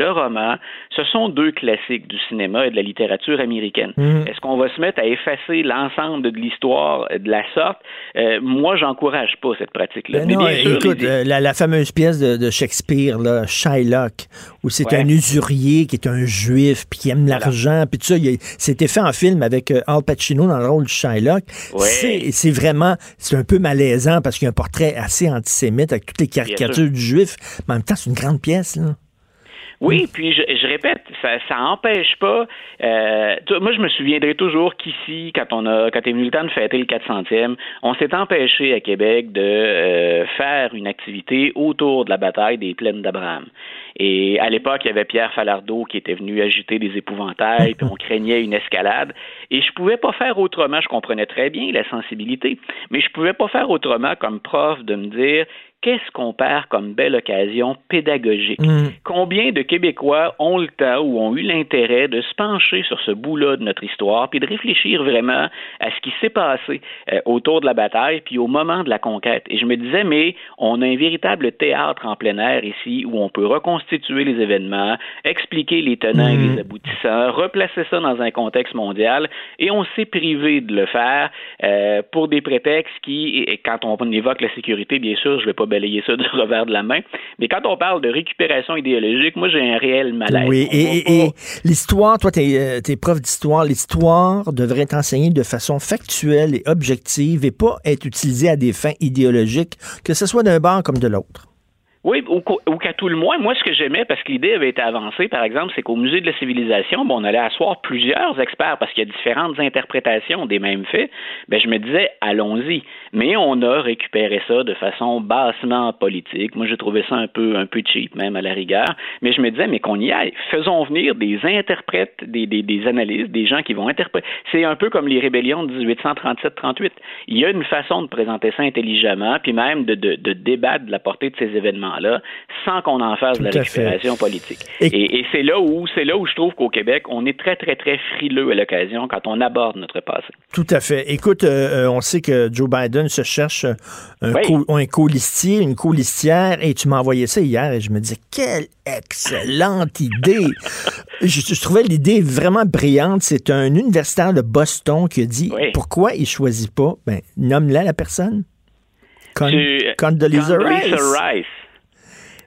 ce sont deux classiques du cinéma et de la littérature américaine. Mhm. Est-ce qu'on va se mettre à effacer l'ensemble de l'histoire de la sorte? Euh, moi, j'encourage pas cette pratique-là. Ben non, écoute, euh, la, fameuse pièce de, Shakespeare, là, Shylock, où c'est un usurier qui est un juif, puis qui aime l'argent, puis tout ça, c'était fait en film avec euh, Al Pacino dans le rôle de Shylock. C'est vraiment, c'est un peu malaisant parce qu'il y a un portrait assez antisémite avec toutes les caricatures du juif, mais en même temps, c'est une grande pièce, là. Oui, puis je, répète, ça, ça empêche pas. Euh, moi, je me souviendrai toujours qu'ici, quand on a, quand est venu le temps de fêter le 400e, on s'est empêché à Québec de euh, faire une activité autour de la bataille des plaines d'Abraham. Et à l'époque, il y avait Pierre Falardeau qui était venu agiter des épouvantails, puis on craignait une escalade. Et je pouvais pas faire autrement. Je comprenais très bien la sensibilité, mais je pouvais pas faire autrement comme prof de me dire qu'est-ce qu'on perd comme belle occasion pédagogique? Mm. Combien de Québécois ont le temps ou ont eu l'intérêt de se pencher sur ce bout-là de notre histoire, puis de réfléchir vraiment à ce qui s'est passé euh, autour de la bataille, puis au moment de la conquête? Et je me disais, mais on a un véritable théâtre en plein air ici où on peut reconstituer les événements, expliquer les tenants et les mm. aboutissants, replacer ça dans un contexte mondial, et on s'est privé de le faire euh, pour des prétextes qui, et quand on évoque la sécurité, bien sûr, je ne vais pas balayer ça du revers de la main. Mais quand on parle de récupération idéologique, moi, j'ai un réel malaise. Oui, et, l'histoire, toi, tu es, es, prof d'histoire, l'histoire devrait être enseignée de façon factuelle et objective et pas être utilisée à des fins idéologiques, que ce soit d'un bord comme de l'autre. Oui, ou, qu'à tout le moins, moi, ce que j'aimais, parce que l'idée avait été avancée, par exemple, c'est qu'au Musée de la civilisation, bon, on allait asseoir plusieurs experts parce qu'il y a différentes interprétations des mêmes faits. Ben, je me disais, allons-y. Mais on a récupéré ça de façon bassement politique. Moi, j'ai trouvé ça un peu, un peu cheap, même à la rigueur. Mais je me disais, mais qu'on y aille. Faisons venir des interprètes, des, des, des analystes, des gens qui vont interpréter. C'est un peu comme les rébellions de 1837-38. Il y a une façon de présenter ça intelligemment, puis même de, de, de débattre de la portée de ces événements sans qu'on en fasse de la récupération politique. Et, c'est là où c'est là où je trouve qu'au Québec, on est très, très, très frileux à l'occasion quand on aborde notre passé. Tout à fait. Écoute, euh, euh, on sait que Joe Biden se cherche un, un colistier, une colistière, et tu m'as envoyé ça hier et je me disais, quelle excellente idée! je, trouvais l'idée vraiment brillante. C'est un universitaire de Boston qui a dit pourquoi il choisit pas, ben, nomme-la la personne. Con, Condoleezza Rice.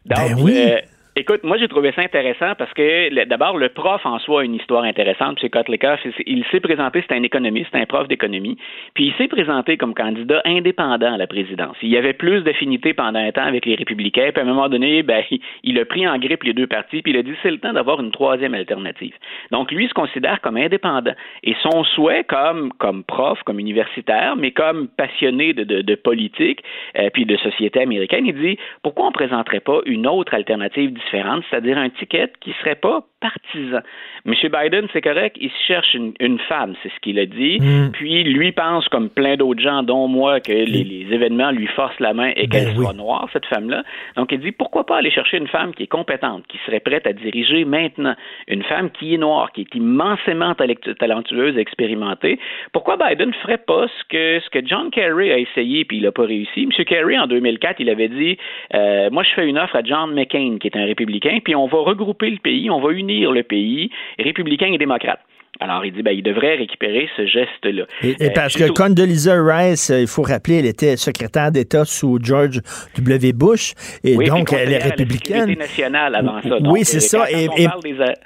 Ben oui. Écoute, moi j'ai trouvé ça intéressant parce que d'abord le prof en soi a une histoire intéressante. M. Kotlekoff, il s'est présenté, c'est un économiste, un prof d'économie, puis il s'est présenté comme candidat indépendant à la présidence. Il y avait plus d'affinité pendant un temps avec les républicains, puis à un moment donné, ben, il a pris en grippe les deux partis, puis il a dit c'est le temps d'avoir une troisième alternative. Donc lui il se considère comme indépendant. Et son souhait comme, prof, comme universitaire, mais comme passionné de politique, euh, puis de société américaine, il dit pourquoi on présenterait pas une autre alternative c'est-à-dire un ticket qui ne serait pas partisan. M. Biden, c'est correct, il cherche une, femme, c'est ce qu'il a dit. Mm. Puis lui pense, comme plein d'autres gens, dont moi, que les, événements lui forcent la main et qu'elle ben soit noire, cette femme-là. Donc il dit pourquoi pas aller chercher une femme qui est compétente, qui serait prête à diriger maintenant, une femme qui est noire, qui est immensément talentueuse, expérimentée. Pourquoi Biden ne ferait pas ce que, ce que John Kerry a essayé puis il n'a pas réussi? M. Kerry, en 2004, il avait dit euh, Moi, je fais une offre à John McCain, qui est un républicain, puis on va regrouper le pays, on va unir le pays, républicain et démocrate. Alors, il dit, ben, il devrait récupérer ce geste-là. Et, euh, parce que Condoleezza Rice, euh, il faut rappeler, elle était secrétaire d'État sous George W. Bush, et donc elle est républicaine. nationale avant ça. oui, c'est ça. Et,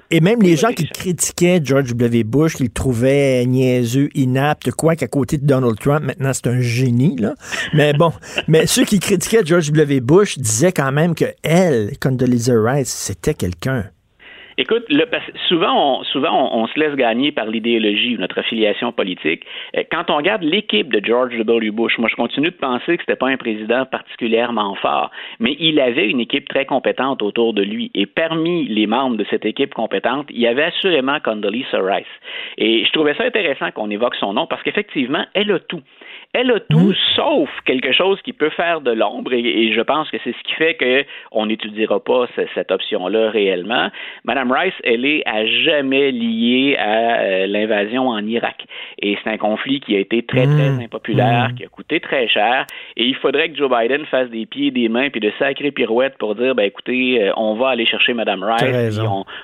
et, même les gens qui critiquaient George W. Bush, le trouvaient niaiseux, inapte, quoi qu'à côté de Donald Trump, maintenant c'est un génie, là. Mais bon, mais ceux qui critiquaient George W. Bush disaient quand même que elle, Condoleezza Rice, c'était quelqu'un. Écoute, souvent, on, souvent on, se laisse gagner par l'idéologie ou notre affiliation politique. Euh, quand on regarde l'équipe de George W. Bush, moi je continue de penser que c'était pas un président particulièrement fort, mais il avait une équipe très compétente autour de lui. Et parmi les membres de cette équipe compétente, il y avait assurément Condoleezza Rice. Et je trouvais ça intéressant qu'on évoque son nom parce qu'effectivement, elle a tout. Elle a tout mhm. sauf quelque chose qui peut faire de l'ombre et, je pense que c'est ce qui fait qu'on n'étudiera pas cette option-là réellement. Madame Rice, elle est à jamais liée à euh, l'invasion en Irak et c'est un conflit qui a été très très mhm. impopulaire, mhm. qui a coûté très cher et il faudrait que Joe Biden fasse des pieds et des mains puis de sacrées pirouettes pour dire ben écoutez, euh, on va aller chercher Madame Rice,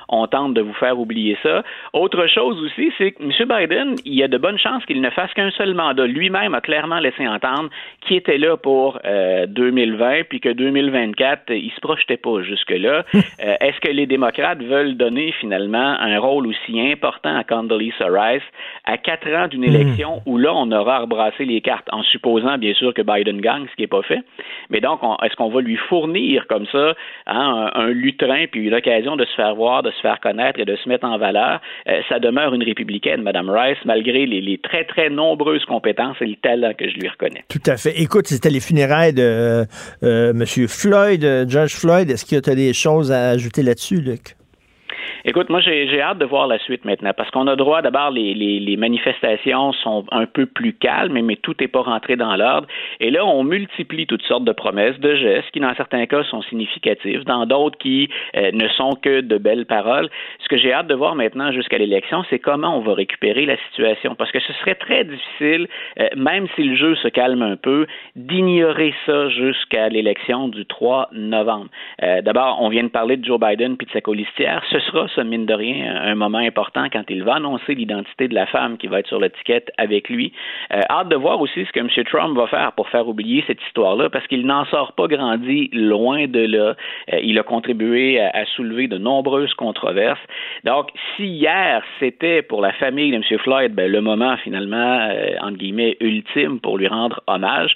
on tente de vous faire oublier ça. Autre chose aussi, c'est que M. Biden, il y a de bonnes chances qu'il ne fasse qu'un seul mandat. Lui-même a clairement laissé entendre qu'il était là pour 2020, euh, puis que 2024, il se projetait pas jusque-là. Euh, est-ce que les démocrates veulent donner finalement un rôle aussi important à Condoleezza Rice à quatre ans d'une hmm. élection où là, on aura rebrassé les cartes, en supposant bien sûr que Biden gagne, ce qui n'est pas fait. Mais donc, est-ce qu'on va lui fournir comme ça hein, un, lutrin, puis l'occasion de se faire voir, de se faire connaître et de se mettre en valeur? Euh, ça demeure une républicaine, Mme Rice, malgré les, les très, très nombreuses compétences et le talent que je lui reconnais. Tout à fait. Écoute, c'était les funérailles de euh, euh, M. Floyd, George Floyd. Est-ce que tu as des choses à ajouter là-dessus, Luc? Écoute, moi, j'ai hâte de voir la suite maintenant parce qu'on a droit, d'abord, les, les, les, manifestations sont un peu plus calmes, mais tout n'est pas rentré dans l'ordre. Et là, on multiplie toutes sortes de promesses, de gestes qui, dans certains cas, sont significatifs, dans d'autres qui euh, ne sont que de belles paroles. Ce que j'ai hâte de voir maintenant jusqu'à l'élection, c'est comment on va récupérer la situation parce que ce serait très difficile, euh, même si le jeu se calme un peu, d'ignorer ça jusqu'à l'élection du 3 novembre. Euh, d'abord, on vient de parler de Joe Biden puis de sa colistière. Ce sera ça, mine de rien, un moment important quand il va annoncer l'identité de la femme qui va être sur l'étiquette avec lui. Euh, hâte de voir aussi ce que M. Trump va faire pour faire oublier cette histoire-là, parce qu'il n'en sort pas grandi loin de là. Euh, il a contribué à, soulever de nombreuses controverses. Donc, si hier, c'était pour la famille de M. Floyd ben, le moment finalement, euh, entre guillemets, ultime pour lui rendre hommage,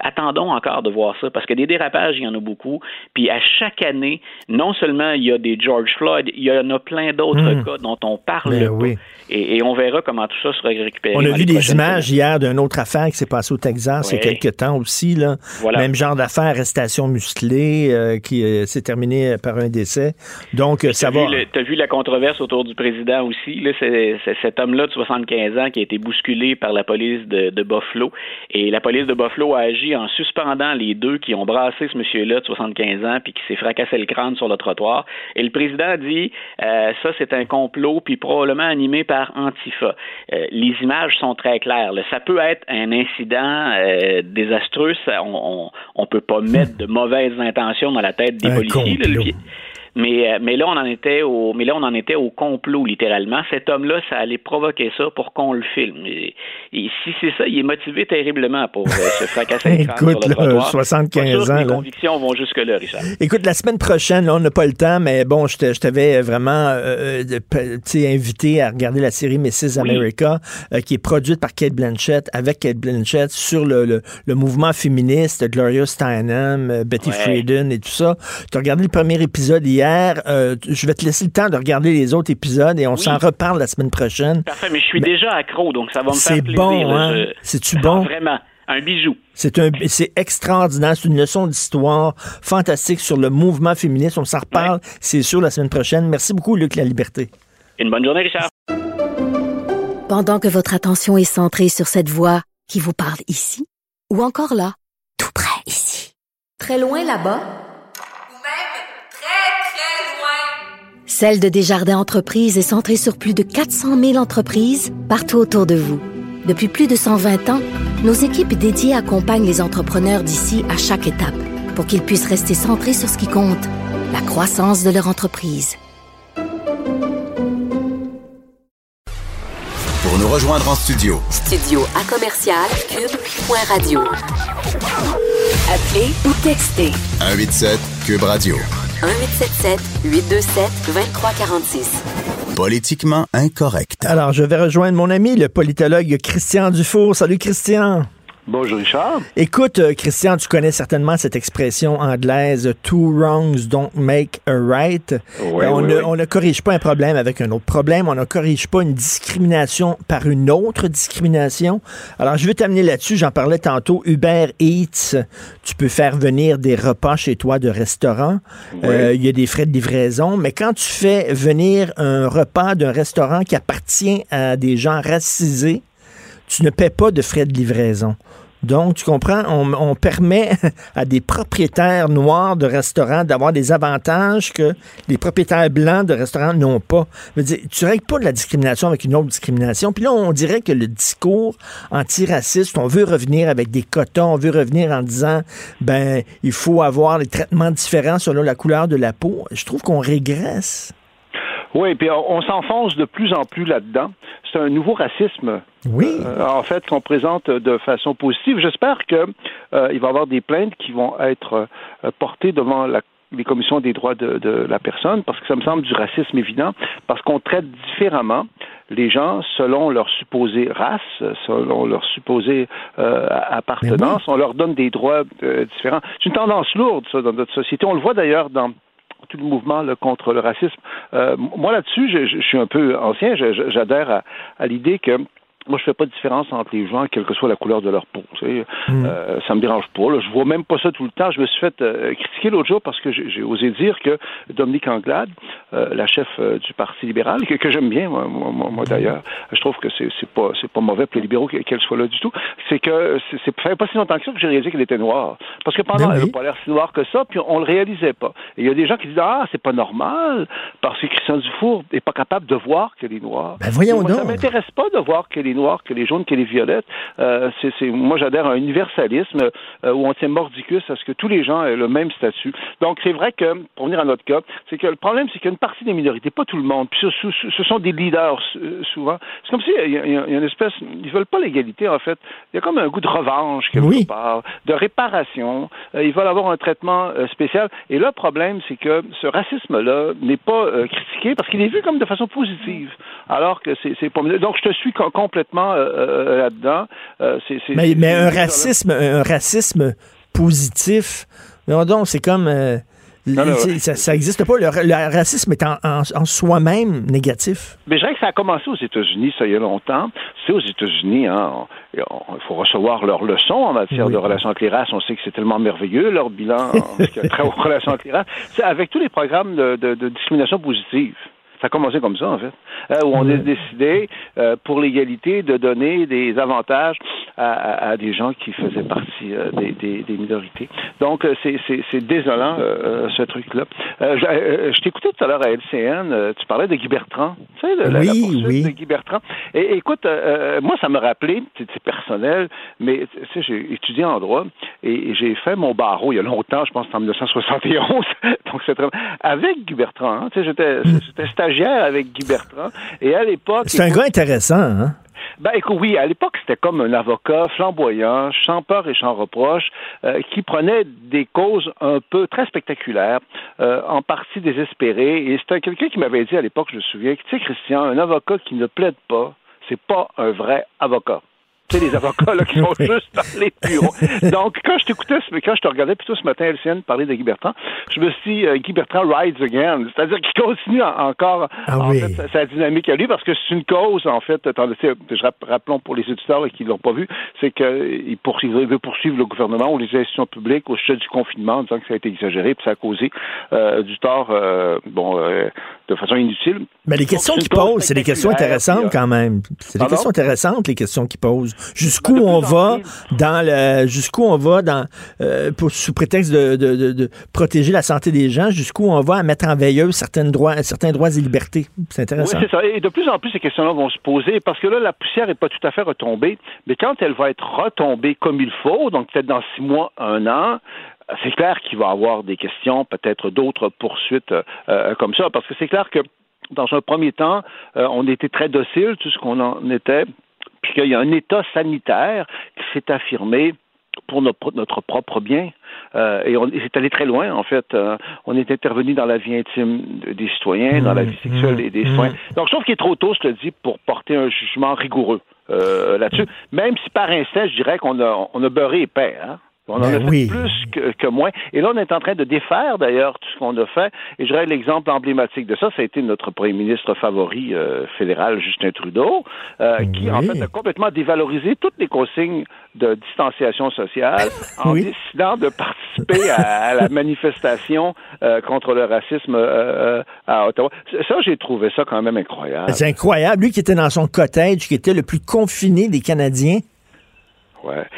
attendons encore de voir ça, parce que des dérapages, il y en a beaucoup. Puis à chaque année, non seulement il y a des George Floyd, il y a en a plein d'autres hmm. cas dont on parle ben Et, on verra comment tout ça sera récupéré. On a vu des images hier d'une autre affaire qui s'est passée au Texas il y a quelques temps aussi. Là. Même genre d'affaire, arrestation musclée, euh, qui euh, s'est terminée par un décès. Donc, euh, ça va. Tu as vu la controverse autour du président aussi. C'est cet homme-là de 75 ans qui a été bousculé par la police de, de, Buffalo. Et la police de Buffalo a agi en suspendant les deux qui ont brassé ce monsieur-là de 75 ans puis qui s'est fracassé le crâne sur le trottoir. Et le président a dit euh, ça, c'est un complot, puis probablement animé par Antifa. Euh, les images sont très claires. Ça peut être un incident euh, désastreux. on, on, peut pas mettre de mauvaises intentions dans la tête des policiers. Mais, euh, mais là, on en était au, mais là, on en était au complot, littéralement. Cet homme-là, ça allait provoquer ça pour qu'on le filme. Et, si c'est ça, il est motivé terriblement pour euh, se fracasser Écoute, sur le 75 ans. Les convictions vont jusque-là, Richard. Écoute, la semaine prochaine, là, on n'a pas le temps, mais bon, je t'avais vraiment euh, invité à regarder la série Mrs. America, qui est produite par Kate Blanchett, avec Kate Blanchett, sur le, le, mouvement féministe, Gloria Steinem, Betty Friedan et tout ça. Tu as regardé le premier épisode hier euh, je vais te laisser le temps de regarder les autres épisodes et on s'en reparle la semaine prochaine. Parfait, mais je suis déjà accro, donc ça va me faire plaisir. C'est bon, hein? C'est-tu bon? Vraiment. Un bijou. C'est un, c'est extraordinaire. C'est une leçon d'histoire fantastique sur le mouvement féministe. On s'en reparle, c'est sûr, la semaine prochaine. Merci beaucoup, Luc La Liberté. Une bonne journée, Richard. Pendant que votre attention est centrée sur cette voix qui vous parle ici, ou encore là, tout près ici, très loin là-bas, Celle de Desjardins Entreprises est centrée sur plus de 400 000 entreprises partout autour de vous. Depuis plus de 120 ans, nos équipes dédiées accompagnent les entrepreneurs d'ici à chaque étape pour qu'ils puissent rester centrés sur ce qui compte, la croissance de leur entreprise. Pour nous rejoindre en studio. Studio à commercial cube.radio. Appelez ou textez. 187 cube radio. 1877 827 2346. Politiquement incorrect. Alors, je vais rejoindre mon ami, le politologue Christian Dufour. Salut, Christian. Bonjour Richard. Écoute, euh, Christian, tu connais certainement cette expression anglaise Two wrongs don't make a right. on, ne, on, ne, corrige pas un problème avec un autre problème, on ne corrige pas une discrimination par une autre discrimination. Alors, je vais t'amener là-dessus, j'en parlais tantôt, Uber Eats, tu peux faire venir des repas chez toi de restaurant, euh, il y a des frais de livraison, mais quand tu fais venir un repas d'un restaurant qui appartient à des gens racisés, tu ne paies pas de frais de livraison. Donc, tu comprends, on, permet à des propriétaires noirs de restaurants d'avoir des avantages que les propriétaires blancs de restaurants n'ont pas. Dire, tu règles pas de la discrimination avec une autre discrimination. Puis là, on dirait que le discours antiraciste, on veut revenir avec des quotas, on veut revenir en disant, ben, il faut avoir des traitements différents selon la couleur de la peau. Je trouve qu'on régresse. Oui, puis on, s'enfonce de plus en plus là-dedans. C'est un nouveau racisme. Oui. Euh, en fait, qu'on présente de façon positive. J'espère que euh, va y avoir des plaintes qui vont être euh, portées devant la les commissions des droits de, de, la personne, parce que ça me semble du racisme évident, parce qu'on traite différemment les gens selon leur supposée race, selon leur supposée appartenance. On leur donne des droits différents. C'est une tendance lourde, ça, dans notre société. On le voit d'ailleurs dans tout le mouvement contre le racisme. Euh, moi, là-dessus, je, je, suis un peu ancien. J'adhère à, à l'idée que moi, je fais pas de différence entre les gens, quelle que soit la couleur de leur peau. Tu sais. Hmm. Euh, ça me dérange pas. Là. Je vois même pas ça tout le temps. Je me suis fait euh, critiquer l'autre jour parce que j'ai osé dire que Dominique Anglade, euh, la chef euh, du Parti libéral, que, que j'aime bien, moi, moi, moi d'ailleurs, je trouve que c'est pas c'est pas mauvais pour les libéraux qu'elle soit là du tout. C'est que c'est fait pas si longtemps que ça que j'ai réalisé qu'elle était noire. Parce que pendant, ben elle n'avait pas l'air si noire que ça, puis on le réalisait pas. Et il y a des gens qui disent ah c'est pas normal parce que Christian Dufour est pas capable de voir qu'elle est noire. Ben voyons moi, donc. Ça m'intéresse pas de voir qu'elle est noirs, que les jaunes, que les violettes. Euh, c'est, moi, j'adhère à un universalisme euh, où on tient mordicus à ce que tous les gens aient le même statut. Donc, c'est vrai que, pour venir à notre cas, c'est que le problème, c'est qu'il y a une partie des minorités, pas tout le monde, puis ce, ce sont des leaders euh, souvent. C'est comme si il y, a, une espèce, ils veulent pas l'égalité en fait. Il y a comme un goût de revanche quelque part, de réparation. ils veulent avoir un traitement spécial. Et le problème, c'est que ce racisme-là n'est pas critiqué parce qu'il est vu comme de façon positive, alors que c'est, pas. Donc, je te suis complètement euh, là-dedans. Euh, mais, un racisme, un racisme positif, non, donc c'est comme euh, ça n'existe pas. Le, racisme est en, soi-même négatif. Mais je dirais que ça a commencé aux États-Unis, ça il y a longtemps. C'est aux États-Unis, hein, il faut recevoir leurs leçons en matière de relations avec les races. On sait que c'est tellement merveilleux, leur bilan en relations avec les races. Avec tous les programmes de discrimination positive. Ça a commencé comme ça, en fait, euh, où on a décidé, euh, pour l'égalité, de donner des avantages à, à, des gens qui faisaient partie euh, des, des, des, minorités. Donc, c'est désolant, ce truc-là. je t'écoutais tout à l'heure à LCN, tu parlais de Guy Bertrand, tu sais, de, la, oui. de Guy Bertrand. Et écoute, moi, ça me rappelait, c'est personnel, mais tu sais, j'ai étudié en droit, et, j'ai fait mon barreau il y a longtemps, je pense en 1971, donc c'est très... avec Guy Bertrand. Hein, tu sais, j'étais, j'étais stagiaire avec Guy Bertrand, et à l'époque... C'est un gars intéressant, hein? Ben écoute, oui, à l'époque, c'était comme un avocat flamboyant, sans peur et sans reproche, euh, qui prenait des causes un peu très spectaculaires, euh, en partie désespérées. Et c'était quelqu'un qui m'avait dit à l'époque, je me souviens, tu sais, Christian, un avocat qui ne plaide pas, c'est pas un vrai avocat tu sais, les avocats là, qui vont juste parler de bureau. Donc, quand je t'écoutais, quand je te regardais plutôt ce matin, LCN, parler de Guy Bertrand, je me suis dit, euh, Guy Bertrand rides again. C'est-à-dire qu'il continue encore ah en fait, sa, dynamique à lui, parce que c'est une cause, en fait, rappelons pour les éditeurs qui ne l'ont pas vu, c'est qu'il veut poursuivre le gouvernement ou les institutions publiques au sujet du confinement en disant que ça a été exagéré, puis ça a causé euh, du tort, euh, bon, de façon inutile. Mais les questions qu'il pose, c'est des questions intéressantes quand même. C'est des questions intéressantes, les questions qu'il pose. Jusqu'où on va dans le, jusqu'où on va dans, euh, pour, sous prétexte de, de, de, protéger la santé des gens, jusqu'où on va à mettre en veilleuse certains droits, certains droits et libertés. C'est intéressant. Oui, c'est ça. Et de plus en plus, ces questions-là vont se poser parce que là, la poussière n'est pas tout à fait retombée. Mais quand elle va être retombée comme il faut, donc peut-être dans six mois, un an, c'est clair qu'il va y avoir des questions, peut-être d'autres poursuites euh, euh, comme ça, parce que c'est clair que dans un premier temps, on était très docile, tout ce qu'on en était, puisqu'il y a un état sanitaire qui s'est affirmé pour notre, propre bien. Euh, et on c'est allé très loin, en fait. Euh, on est intervenu dans la vie intime des citoyens, dans la vie mmh, sexuelle des, des mmh, citoyens. Mmh. Donc, je trouve qu'il est trop tôt, je te le dis, pour porter un jugement rigoureux euh, là-dessus. Même si par instinct, je dirais qu'on a, on a beurré épais. Hein? On en a ben fait plus que, moins. Et là, on est en train de défaire d'ailleurs tout ce qu'on a fait. Et je dirais l'exemple emblématique de ça, ça a été notre premier ministre favori euh, fédéral, Justin Trudeau, euh, qui en fait a complètement dévalorisé toutes les consignes de distanciation sociale en décidant de participer à, la manifestation euh, contre le racisme à Ottawa. Ça, j'ai trouvé ça quand même incroyable. C'est incroyable. Lui qui était dans son cottage, qui était le plus confiné des Canadiens.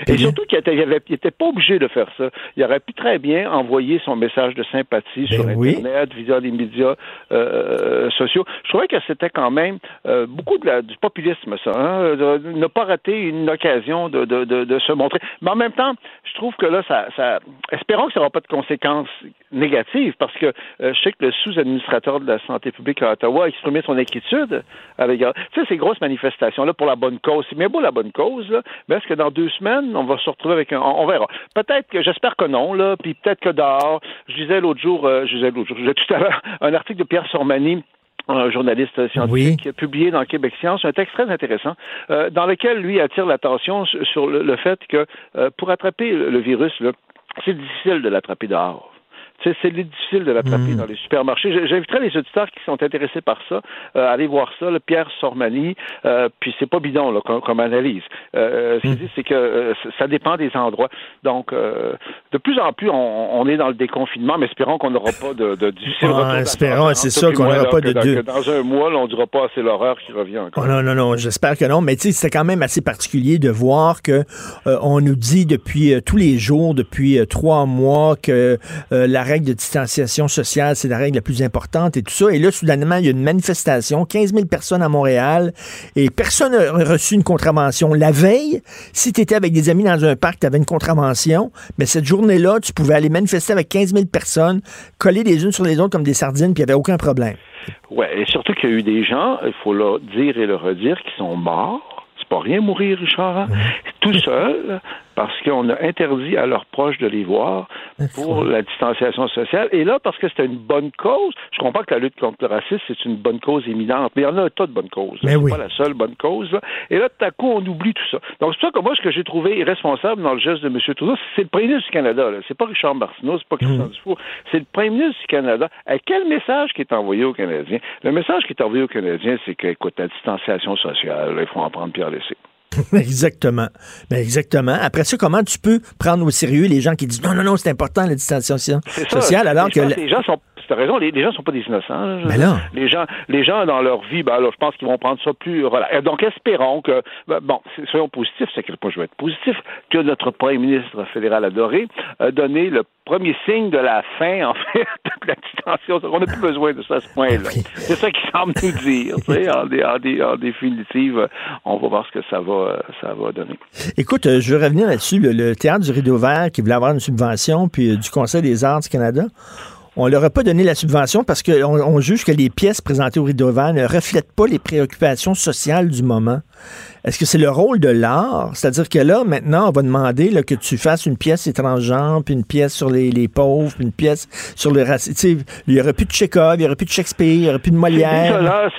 Et surtout qu'il n'était pas obligé de faire ça. Il aurait pu très bien envoyer son message de sympathie ben sur Internet, via les médias euh, euh, sociaux. Je trouvais que c'était quand même euh, beaucoup de du populisme, ça. Hein, ne pas rater une occasion de, de, se montrer. Mais en même temps, je trouve que là, ça, ça espérons que ça n'aura pas de conséquences négatives, parce que je sais que le sous-administrateur de la santé publique à Ottawa a exprimé son inquiétude avec, tu sais, ces grosses manifestations-là pour la bonne cause. C'est bien beau la bonne cause, là, mais est-ce que dans deux semaines, on va se retrouver avec un. On, verra. Peut-être que, j'espère que non, là, puis peut-être que dehors. Je disais l'autre jour, euh, je disais l'autre jour, je disais tout à l'heure, un article de Pierre Sormani un journaliste scientifique qui a publié dans Québec Science un texte très intéressant euh, dans lequel lui attire l'attention sur le, fait que euh, pour attraper le virus, c'est difficile de l'attraper dehors c'est difficile de l'attraper hmm. dans les supermarchés. J'inviterais les auditeurs qui sont intéressés par ça euh, à aller voir ça. Le Pierre Sormani, euh, puis c'est pas bidon là, comme, analyse. Euh, ce qu'il dit, c'est que euh, ça dépend des endroits. Donc, de plus en plus, on, est dans le déconfinement, mais espérons qu'on n'aura pas de, de difficile ah, Espérons, c'est ça qu'on n'aura pas de... Dans, dans un mois, on ne dira pas c'est l'horreur qui revient encore. Oh, non, non, non, j'espère que non. Mais tu sais, c'est quand même assez particulier de voir que on nous dit depuis tous les jours, depuis trois mois, que la règle de distanciation sociale, c'est la règle la plus importante et tout ça. Et là, soudainement, il y a une manifestation, 15 000 personnes à Montréal, et personne n'a reçu une contravention. La veille, si tu étais avec des amis dans un parc, tu avais une contravention, mais cette journée-là, tu pouvais aller manifester avec 15 000 personnes, coller les unes sur les autres comme des sardines, puis il n'y avait aucun problème. Oui, et surtout qu'il y a eu des gens, il faut le dire et le redire, qui sont morts. C'est pas rien mourir, Richard. Hein? Tout seul, parce qu'on a interdit à leurs proches de les voir pour la distanciation sociale. Et là, parce que c'était une bonne cause, je comprends que la lutte contre le racisme, c'est une bonne cause éminente, mais il y en a un tas de bonnes causes. C'est pas la seule bonne cause. Et là, tout à coup, on oublie tout ça. Donc, c'est ça que moi, ce que j'ai trouvé irresponsable dans le geste de M. Trudeau, c'est le premier ministre du Canada. C'est pas Richard Martineau, c'est pas Christian mmh. Dufour, c'est le premier ministre du Canada. À quel message qui est envoyé aux Canadiens? Le message qui est envoyé aux Canadiens, c'est qu'écoute, la distanciation sociale, il faut en prendre pierre laisser. exactement. Ben exactement. Après ça, comment tu peux prendre au sérieux les gens qui disent non, non, non, c'est important la distanciation sociale, alors que. Les gens sont tu as raison, les, gens ne sont pas des innocents. Mais non. Les gens, les gens dans leur vie, ben, alors, je pense qu'ils vont prendre ça plus. Voilà. Donc, espérons que, ben, bon, soyons positifs, c'est pas je vais être positif, que notre premier ministre fédéral adoré a donné le premier signe de la fin, en fait, de la distension. On n'a plus besoin de ça à ce point-là. C'est ça qu'il semble nous dire. Tu sais, en, définitive, on va voir ce que ça va, ça va donner. Écoute, euh, je veux revenir là-dessus. Le, Théâtre du Rideau Vert qui voulait avoir une subvention, puis euh, du Conseil des arts du Canada, on leur a pas donné la subvention parce qu'on on juge que les pièces présentées au Rideau ne reflètent pas les préoccupations sociales du moment. Est-ce que c'est le rôle de l'art? C'est-à-dire que là, maintenant, on va demander que tu fasses une pièce étrangère, puis une pièce sur les, pauvres, puis une pièce sur le racisme. Il n'y aurait plus de Tchekhov, il n'y aurait plus de Shakespeare, il n'y aurait plus de Molière.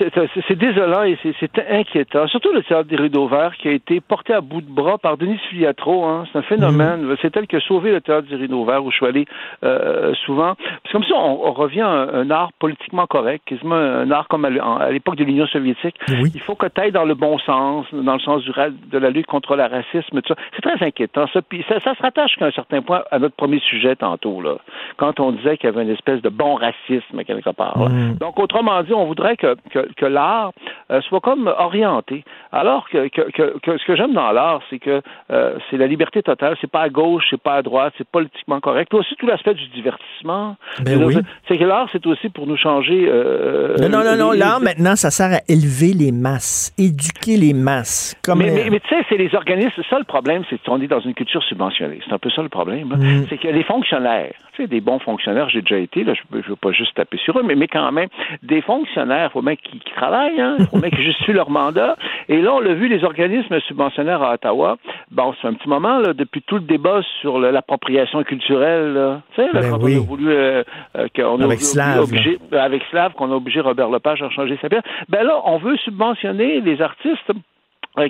C'est désolant et c'est inquiétant. Surtout le théâtre des rideaux verts qui a été porté à bout de bras par Denis Filiatro. Hein. C'est un phénomène. Mm. C'est elle qui a sauvé le théâtre des rideaux verts où je suis allé euh, souvent. C'est comme si on, revient à un, art politiquement correct, quasiment un art comme à l'époque de l'Union soviétique. Il faut que tu ailles dans le bon sens, dans le sens du, de la lutte contre le racisme, tout ça. C'est très inquiétant, ça. Puis ça, se rattache qu'à un certain point à notre premier sujet tantôt, là, quand on disait qu'il y avait une espèce de bon racisme quelque part. Mm. Donc, autrement dit, on voudrait que, que, l'art euh, soit comme orienté. Alors que, que, ce que j'aime dans l'art, c'est que euh, c'est la liberté totale. C'est pas à gauche, c'est pas à droite, c'est politiquement correct. Aussi, tout l'aspect du divertissement. Ben oui. C'est que l'art, c'est aussi pour nous changer. Euh, non, non, non, non. L'art, maintenant, ça sert à élever les masses, éduquer les masses mais, tu sais, c'est les organismes. Ça, le problème, c'est qu'on est dans une culture subventionnée. C'est un peu ça le problème. Mm. C'est que les fonctionnaires, tu sais, des bons fonctionnaires, j'ai déjà été, là, je ne veux pas juste taper sur eux, mais, mais quand même, des fonctionnaires, il faut bien qu'ils travaillent, hein, il faut bien qu'ils justifient leur mandat. Et là, on l'a vu, les organismes subventionnaires à Ottawa, bon, c'est un petit moment, là, depuis tout le débat sur l'appropriation culturelle, tu sais, ben quand on a voulu, euh, euh, qu'on a avec Slav, obligé, avec Slav, qu'on a obligé Robert Lepage à changer sa pièce. Ben là, on veut subventionner les artistes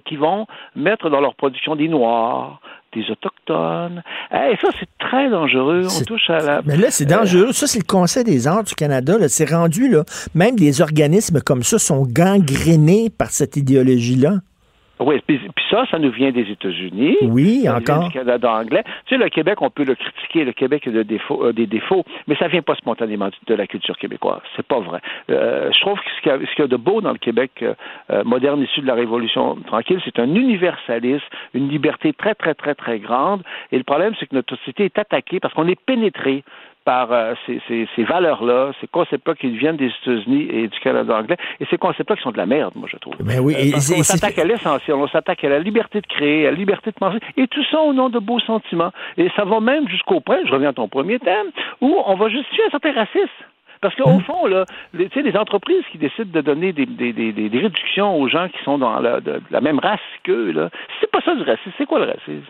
qui vont mettre dans leur production des Noirs, des Autochtones. Et ça, c'est très dangereux. On touche à la... Mais là, c'est dangereux. Ça, c'est le Conseil des arts du Canada. C'est rendu, là, même des organismes comme ça sont gangrénés par cette idéologie-là. Oui, puis, ça, ça nous vient des États-Unis. Oui, encore. Du Canada anglais. Tu sais, le Québec, on peut le critiquer. Le Québec a euh, des défauts, mais ça vient pas spontanément de la culture québécoise. C'est pas vrai. Euh, je trouve que ce qu'il y, a de beau dans le Québec euh, moderne issu de la Révolution tranquille, c'est un universalisme, une liberté très, très, très, très grande. Et le problème, c'est que notre société est attaquée parce qu'on est pénétré par euh, ces, ces, valeurs-là, ces concepts-là qui viennent des États-Unis et du Canada anglais, et ces concepts-là qui sont de la merde, moi, je trouve. Ben oui, euh, on s'attaque à l'essentiel, on s'attaque à la liberté de créer, à la liberté de penser, et tout ça au nom de beaux sentiments. Et ça va même jusqu'au point, je reviens à ton premier thème, où on va justifier un certain racisme. Parce qu'au hmm. fond, là, les, les entreprises qui décident de donner des, des, des, des réductions aux gens qui sont dans la, de, la même race qu'eux, c'est pas ça du racisme. C'est quoi le racisme?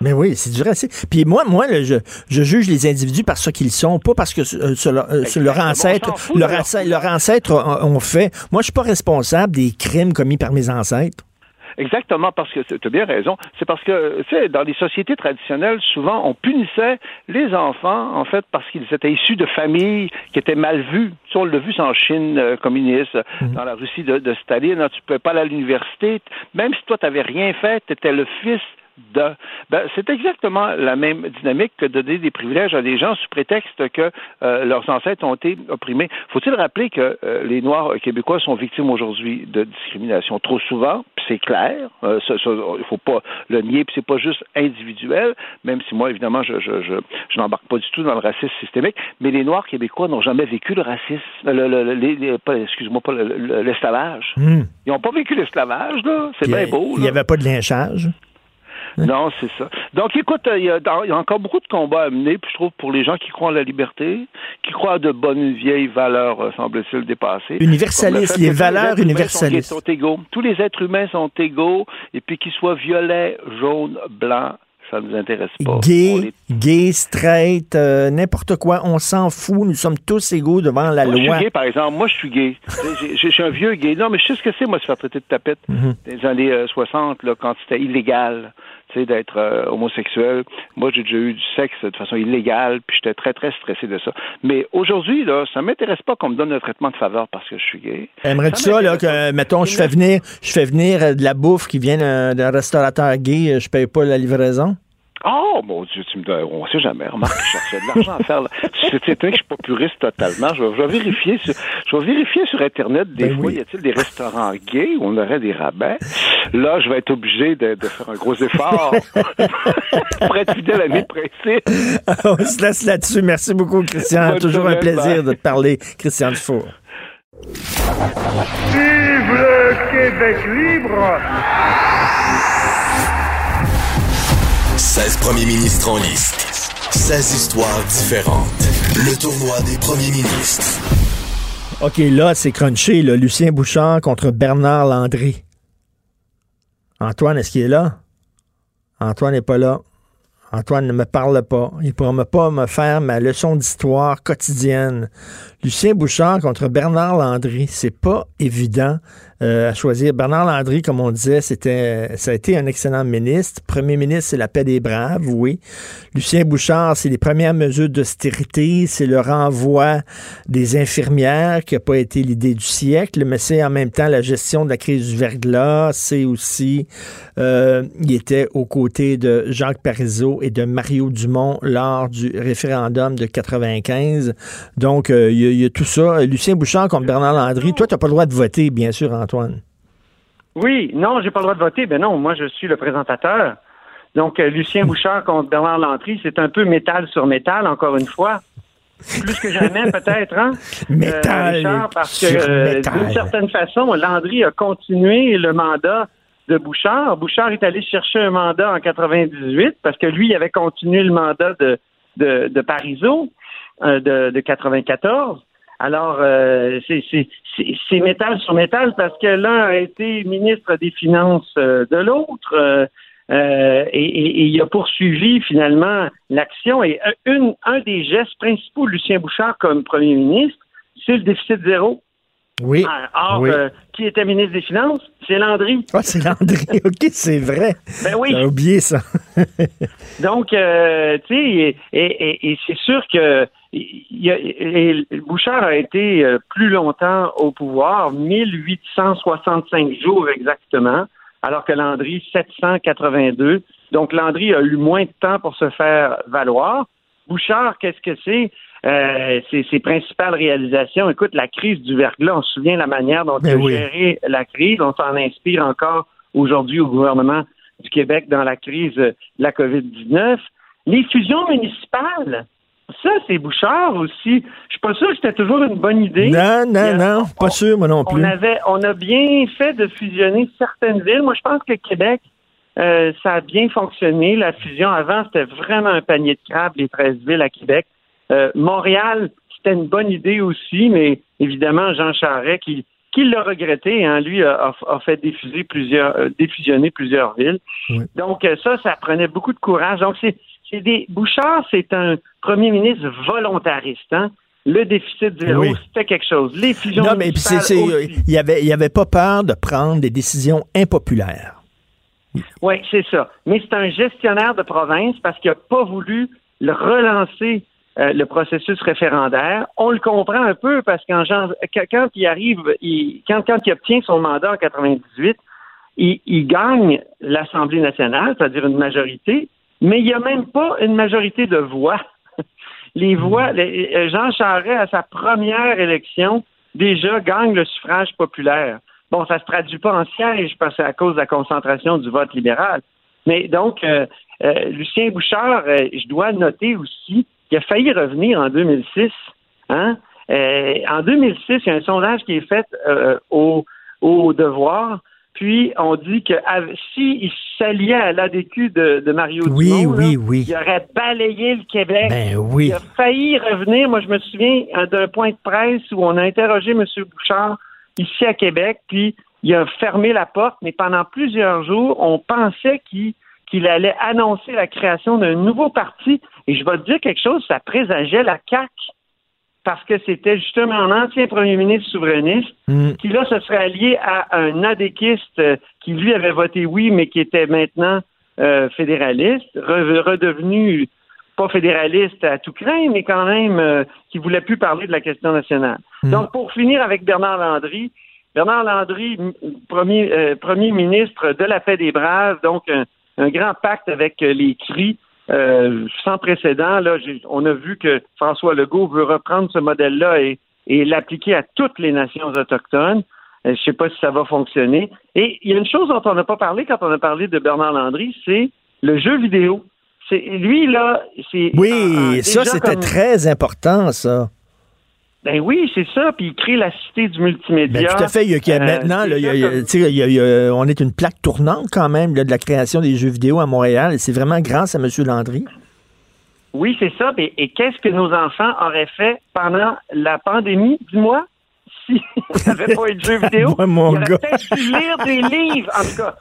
Mais oui, c'est du racisme. Puis moi, moi, je, je, juge les individus par ce qu'ils sont, pas parce que euh, euh, leur ancêtre, leur, leur ancêtre ont fait. Moi, je suis pas responsable des crimes commis par mes ancêtres. Exactement, parce que tu as bien raison. C'est parce que, tu sais, dans les sociétés traditionnelles, souvent, on punissait les enfants, en fait, parce qu'ils étaient issus de familles qui étaient mal vues. Tu on l'a vu en Chine euh, communiste, mhm. dans la Russie de, de Staline. Tu ne pouvais pas aller à l'université. Même si toi, tu n'avais rien fait, tu étais le fils de. Ben, c'est exactement la même dynamique que de donner des privilèges à des gens sous prétexte que euh, leurs ancêtres ont été opprimés. Faut-il rappeler que euh, les Noirs québécois sont victimes aujourd'hui de discrimination? Trop souvent, c'est clair. Euh, il faut pas le nier, puis c'est pas juste individuel, même si moi, évidemment, je, je, je, je n'embarque pas du tout dans le racisme systémique, mais les Noirs québécois n'ont jamais vécu le racisme, le, le, excuse-moi, pas l'esclavage. Hmm. Ils n'ont pas vécu l'esclavage, là. C'est bien beau. Il n'y avait pas de lynchage. Non, c'est ça. Donc, écoute, il y, a, encore beaucoup de combats à mener, puis je trouve, pour les gens qui croient en la liberté, qui croient à de bonnes vieilles valeurs, euh, semble-t-il, dépassées. Universalistes, les valeurs universalistes. Sont, égaux. Tous les êtres humains sont égaux, et puis qu'ils soient violets, jaunes, blancs, ça ne nous intéresse pas. Gay, gay, straight, euh, n'importe quoi, on s'en fout, nous sommes tous égaux devant la loi. Je suis gay, par exemple, moi je suis gay. Je suis un vieux gay. Non, mais je sais ce que c'est, moi, se faire traiter de tapette mm dans les années 60, euh, là, quand c'était illégal d'être euh, homosexuel. Moi, j'ai déjà eu du sexe de façon illégale, puis j'étais très, très stressé de ça. Mais aujourd'hui, là, ça m'intéresse pas qu'on me donne un traitement de faveur parce que je suis gay. Aimerais-tu ça, là, que, mettons, je fais venir, je fais venir de la bouffe qui vient d'un restaurateur gay, je paye pas la livraison? Oh, mon Dieu, tu me dis, on sait jamais. Remarque, je cherchais de l'argent à faire. C'est que je suis pas puriste totalement. Je vais, vérifier sur, je vais vérifier sur Internet des ben fois, y a-t-il des restaurants gays où on aurait des rabais? Là, je vais être obligé de, faire un gros effort pour être fidèle à mes principes. on se laisse là-dessus. Merci beaucoup, Christian. Toujours un plaisir de te parler, Christian Dufour. Vive le Québec libre! 16 premiers ministres en liste. 16 histoires différentes. Le tournoi des premiers ministres. OK, là, c'est crunché, là. Lucien Bouchard contre Bernard Landry. Antoine, est-ce qu'il est là? Antoine n'est pas là. Antoine ne me parle pas. Il ne pourra pas me faire ma leçon d'histoire quotidienne. Lucien Bouchard contre Bernard Landry, c'est pas évident. Euh, à choisir. Bernard Landry, comme on disait, c'était, ça a été un excellent ministre. Premier ministre, c'est la paix des braves, oui. Lucien Bouchard, c'est les premières mesures d'austérité, c'est le renvoi des infirmières qui n'a pas été l'idée du siècle, mais c'est en même temps la gestion de la crise du verglas. C'est aussi, euh, il était aux côtés de Jacques Parizeau et de Mario Dumont lors du référendum de 95. Donc, euh, il y, a tout ça. Lucien Bouchard contre Bernard Landry. Toi, tu n'as pas le droit de voter, bien sûr, Antoine? Oui, non, j'ai pas le droit de voter. Ben non, moi, je suis le présentateur. Donc, euh, Lucien. Bouchard contre Bernard Lantry, c'est un peu métal sur métal, encore une fois. Plus que jamais, peut-être, hein? Métal. Euh, parce que, euh, d'une certaine façon, Landry a continué le mandat de Bouchard. Bouchard est allé chercher un mandat en 98 parce que lui avait continué le mandat de, de, de Parizeau de, de 94. Alors, euh, c'est métal sur métal parce que l'un a été ministre des Finances euh, de l'autre euh, euh, et, il a poursuivi finalement l'action. Et un des gestes principaux de Lucien Bouchard comme premier ministre, c'est le déficit zéro. Oui. Or, qui était ministre des Finances? C'est Landry. Ah, c'est Landry. OK, c'est vrai. Ben oui. J'ai oublié ça. Donc, tu sais, et, et c'est sûr que Bouchard a été euh, plus longtemps au pouvoir, 1865 jours exactement, alors que Landry, 782. Donc, Landry a eu moins de temps pour se faire valoir. Bouchard, qu'est-ce que c'est? Euh, ses, principales réalisations. Écoute, la crise du verglas, on se souvient la manière dont ben il a géré la crise. On s'en inspire encore aujourd'hui au gouvernement du Québec dans la crise de la COVID-19. Les fusions municipales, ça, c'est Bouchard aussi. Je suis pas sûr que c'était toujours une bonne idée. Non, non, non, pas sûr, moi non plus. On, avait, on a bien fait de fusionner certaines villes. Moi, je pense que Québec, euh, ça a bien fonctionné. La fusion avant, c'était vraiment un panier de crabes, les 13 villes à Québec. Euh, Montréal, c'était une bonne idée aussi, mais évidemment, Jean Charest, qui, qui l'a regretté, hein, lui a, fait diffuser plusieurs, euh, défusionner plusieurs villes. Donc ça, ça prenait beaucoup de courage. Donc c'est c'est des Bouchard, c'est un premier ministre volontariste. Hein? Le déficit zéro, c'était quelque chose. Les fusions. Non, mais il y avait, il avait pas peur de prendre des décisions impopulaires. Oui, c'est ça. Mais c'est un gestionnaire de province parce qu'il n'a pas voulu le relancer euh, le processus référendaire. On le comprend un peu parce qu'en quand il arrive, quand, quand il obtient son mandat en 98, il, il gagne l'Assemblée nationale, c'est-à-dire une majorité, mais il n'y a même pas une majorité de voix. Les voix, euh, Jean Charest, à sa première élection, déjà gagne le suffrage populaire. Bon, ça ne se traduit pas en siège parce que c'est à cause de la concentration du vote libéral. Mais donc, euh, euh, Lucien Bouchard, je dois noter aussi qu'il a failli revenir en 2006. Hein? en 2006, il y a un sondage qui est fait au, au devoir puis on dit que s'il s'alliait à l'ADQ de, de Mario oui, oui, oui. il aurait balayé le Québec. Ben oui. Il a failli revenir. Moi, je me souviens d'un point de presse où on a interrogé M. Bouchard ici à Québec, puis il a fermé la porte, mais pendant plusieurs jours, on pensait qu'il allait annoncer la création d'un nouveau parti. Et je vais te dire quelque chose, ça présageait la CAQ parce que c'était justement un ancien premier ministre souverainiste hmm. qui, là, se serait allié à un adéquiste euh, qui, lui, avait voté oui, mais qui était maintenant euh, fédéraliste, redevenu pas fédéraliste à tout craint, mais quand même euh, qui voulait plus parler de la question nationale. Hmm. Donc, pour finir avec Bernard Landry, Bernard Landry, premier, premier ministre de la paix des braves, donc un, grand pacte avec les cris sans précédent. Là, on a vu que François Legault veut reprendre ce modèle-là et, et l'appliquer à toutes les nations autochtones. Je ne sais pas si ça va fonctionner. Et il y a une chose dont on n'a pas parlé quand on a parlé de Bernard Landry, c'est le jeu vidéo. C'est lui là, c'est oui, ça c'était très important ça. Ben oui, c'est ça. Puis il crée la cité du multimédia. Ben, tout à fait. Il y a, maintenant, on est une plaque tournante quand même de la création des jeux vidéo à Montréal. Et c'est vraiment grâce à M. Landry. Oui, c'est ça. Et, et qu'est-ce que nos enfants auraient fait pendant la pandémie, dis-moi? s'il n'y avait pas eu de jeux vidéo, Moi, mon il aurait peut-être pu lire des livres, en tout cas.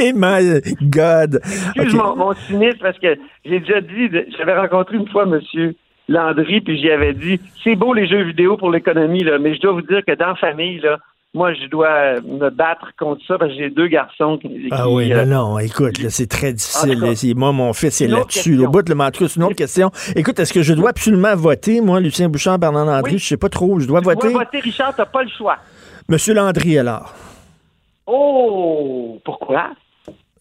My God. Excuse mon, mon cynisme, parce que j'ai déjà dit, j'avais rencontré une fois monsieur Landry, puis j'y avais dit, c'est beau les jeux vidéo pour l'économie, là, mais je dois vous dire que dans la famille, là, moi, je dois me battre contre ça parce que j'ai deux garçons qui. Ah oui, euh, non, non, écoute, c'est très difficile. moi, mon fils est là-dessus. Au bout de le c'est une autre question. Écoute, est-ce que je dois absolument voter, moi, Lucien Bouchard, Bernard Landry? Je sais pas trop. Je dois tu voter. Tu dois voter, Richard, t'as pas le choix. Monsieur Landry, alors. Oh, pourquoi?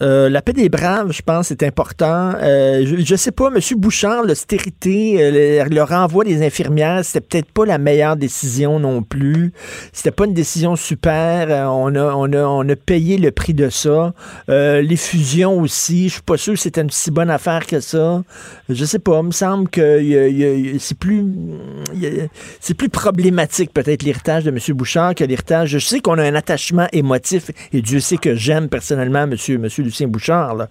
Euh, la paix des braves, je pense, c'est important. Euh, je, ne sais pas, M. Bouchard, l'austérité, euh, le, renvoi des infirmières, c'était peut-être pas la meilleure décision non plus. C'était pas une décision super. on, a, on, a, on a payé le prix de ça. les fusions aussi, je suis pas sûr que c'était une si bonne affaire que ça. Je sais pas, il me semble que c'est plus c'est plus problématique peut-être l'héritage de M. Bouchard que l'héritage. Je sais qu'on a un attachement émotif et Dieu sait que j'aime personnellement M. Monsieur, Lucien Bouchard. Là.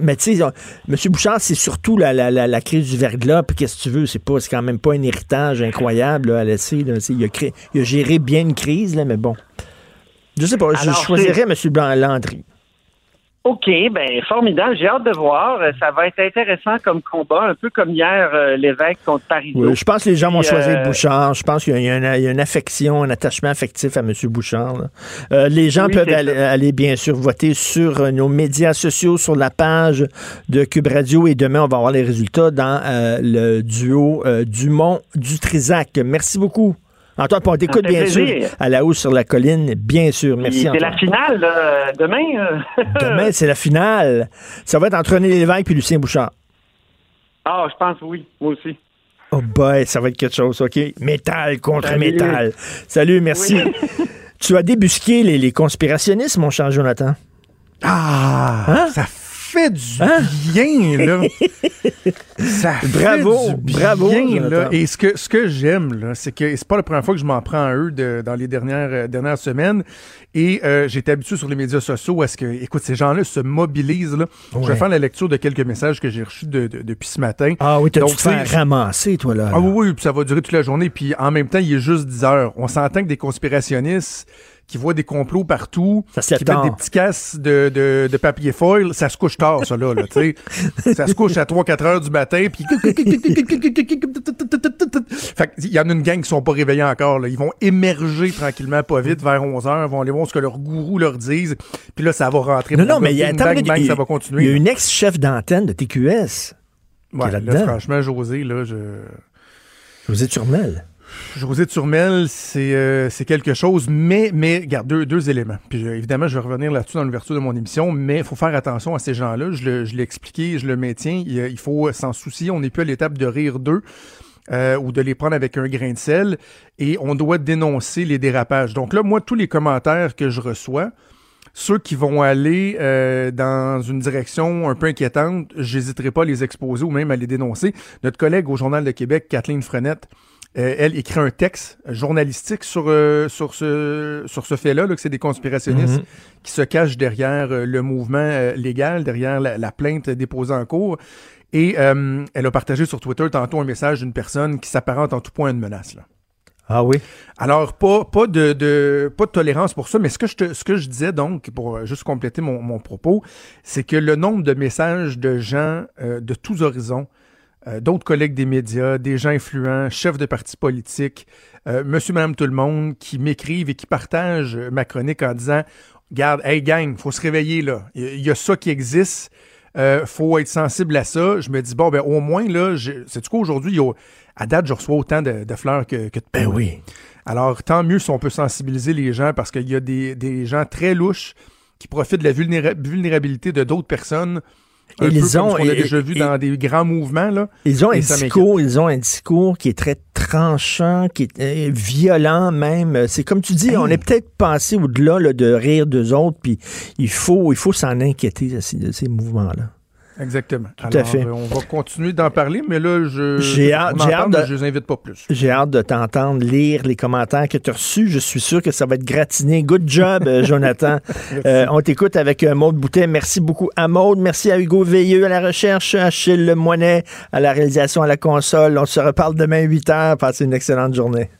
Mais tu sais, M. Bouchard, c'est surtout la, la, la, crise du verglas. Puis qu'est-ce que tu veux? C'est pas, c'est quand même pas un héritage incroyable à laisser. Il, a créé, il a géré bien une crise, là, mais bon. Je sais pas, je choisirais M. Landry. OK, ben formidable. J'ai hâte de voir. Ça va être intéressant comme combat, un peu comme hier euh, l'évêque contre Paris. Oui, je pense que les gens vont choisir euh, Bouchard. Je pense qu'il y, a une affection, un attachement affectif à M. Bouchard. Euh, les gens peuvent aller, bien sûr voter sur nos médias sociaux, sur la page de Cube Radio. Et demain, on va avoir les résultats dans le duo Dumont-Dutrisac. Merci beaucoup. Antoine, on t'écoute bien sûr à la hausse sur la colline, bien sûr. Merci. C'est la finale demain. Euh. demain, c'est la finale. Ça va être entre René Lévesque et Lucien Bouchard. Ah, je pense oui, moi aussi. Oh boy, ça va être quelque chose, OK? Métal contre métal. Salut, merci. tu as débusqué les, conspirationnistes, mon cher Jonathan. Ah, hein? ça fait du hein? bien, là. Ça bravo, fait du bravo, bien, là. Et ce que, ce que j'aime, là, c'est que c'est pas la première fois que je m'en prends à eux de, dans les dernières, euh, dernières semaines. Et euh, été habitué sur les médias sociaux à ce que, écoute, ces gens-là se mobilisent. Là. Je vais faire la lecture de quelques messages que j'ai reçus depuis ce matin. Ah oui, t'as dû faire ramasser, toi, là. Ah oui, oui, puis ça va durer toute la journée. Puis en même temps, il est juste 10 heures. On s'entend que des conspirationnistes qui voit des complots partout, ça qui met des petits casses de, de, de, papier foil, ça se couche tard, ça, là, là tu sais. ça se couche à 3-4 heures du matin, puis... fait il y en a une gang qui sont pas réveillés encore, là. Ils vont émerger tranquillement, pas vite, vers 11 heures, vont aller voir ce que leurs gourous leur disent, puis là, ça va rentrer. Non, non, mais il y a, bang, bang, ça va continuer. Il y a une ex-chef d'antenne de TQS. Ouais, là, là, franchement, José, là, je... José Turmel. José Turmel, euh, c'est quelque chose, mais, mais deux, deux éléments. Puis euh, évidemment, je vais revenir là-dessus dans l'ouverture de mon émission, mais il faut faire attention à ces gens-là. Je l'ai expliqué, je le maintiens. Il, il faut s'en soucier. On n'est plus à l'étape de rire d'eux. Euh, ou de les prendre avec un grain de sel, et on doit dénoncer les dérapages. Donc là, moi, tous les commentaires que je reçois, ceux qui vont aller dans une direction un peu inquiétante, j'hésiterai pas à les exposer ou même à les dénoncer. Notre collègue au Journal de Québec, Kathleen Frenette, euh, elle écrit un texte journalistique sur, euh, sur ce, sur ce fait-là, que c'est des conspirationnistes mhm. qui se cachent derrière euh, le mouvement légal, derrière la, plainte déposée en cours. Et elle a partagé sur Twitter tantôt un message d'une personne qui s'apparente en tout point à une menace. Là. Ah oui? Alors, pas, pas, de, de, pas de tolérance pour ça, mais ce que je, te, ce que je disais donc, pour juste compléter mon, mon propos, c'est que le nombre de messages de gens de tous horizons euh, d'autres collègues des médias, des gens influents, chefs de partis politiques, euh, monsieur, madame, tout le monde, qui m'écrivent et qui partagent ma chronique en disant Garde, hey gang, faut se réveiller là. Il y, a ça qui existe. Euh, faut être sensible à ça. Je me dis, bon, ben au moins, là, c'est du coup aujourd'hui, à date, je reçois autant de, fleurs que, que de Ben oui. Alors, tant mieux si on peut sensibiliser les gens parce qu'il y a des, des, gens très louches qui profitent de la vulnérabilité de d'autres personnes Un ils peu ont, comme on a déjà vu dans des grands mouvements. Là, ils ont un discours, ils ont un discours qui est très tranchant, qui est euh, violent même. C'est comme tu dis, on est peut-être passé au-delà de rire d'eux autres, puis il faut, il faut s'en inquiéter de ces mouvements-là. Exactement. Tout à fait. Euh, on va continuer d'en parler, mais là, je j'ai hâte, de, je les invite pas plus. J'ai hâte de t'entendre lire les commentaires que tu as reçus. Je suis sûr que ça va être gratiné. Good job, euh, Jonathan. euh, on t'écoute avec Maude Boutet. Merci beaucoup à Maude. Merci à Hugo Veilleux à la recherche, à Achille Moinet à la réalisation à la console. On se reparle demain 8 h. Passez une excellente journée.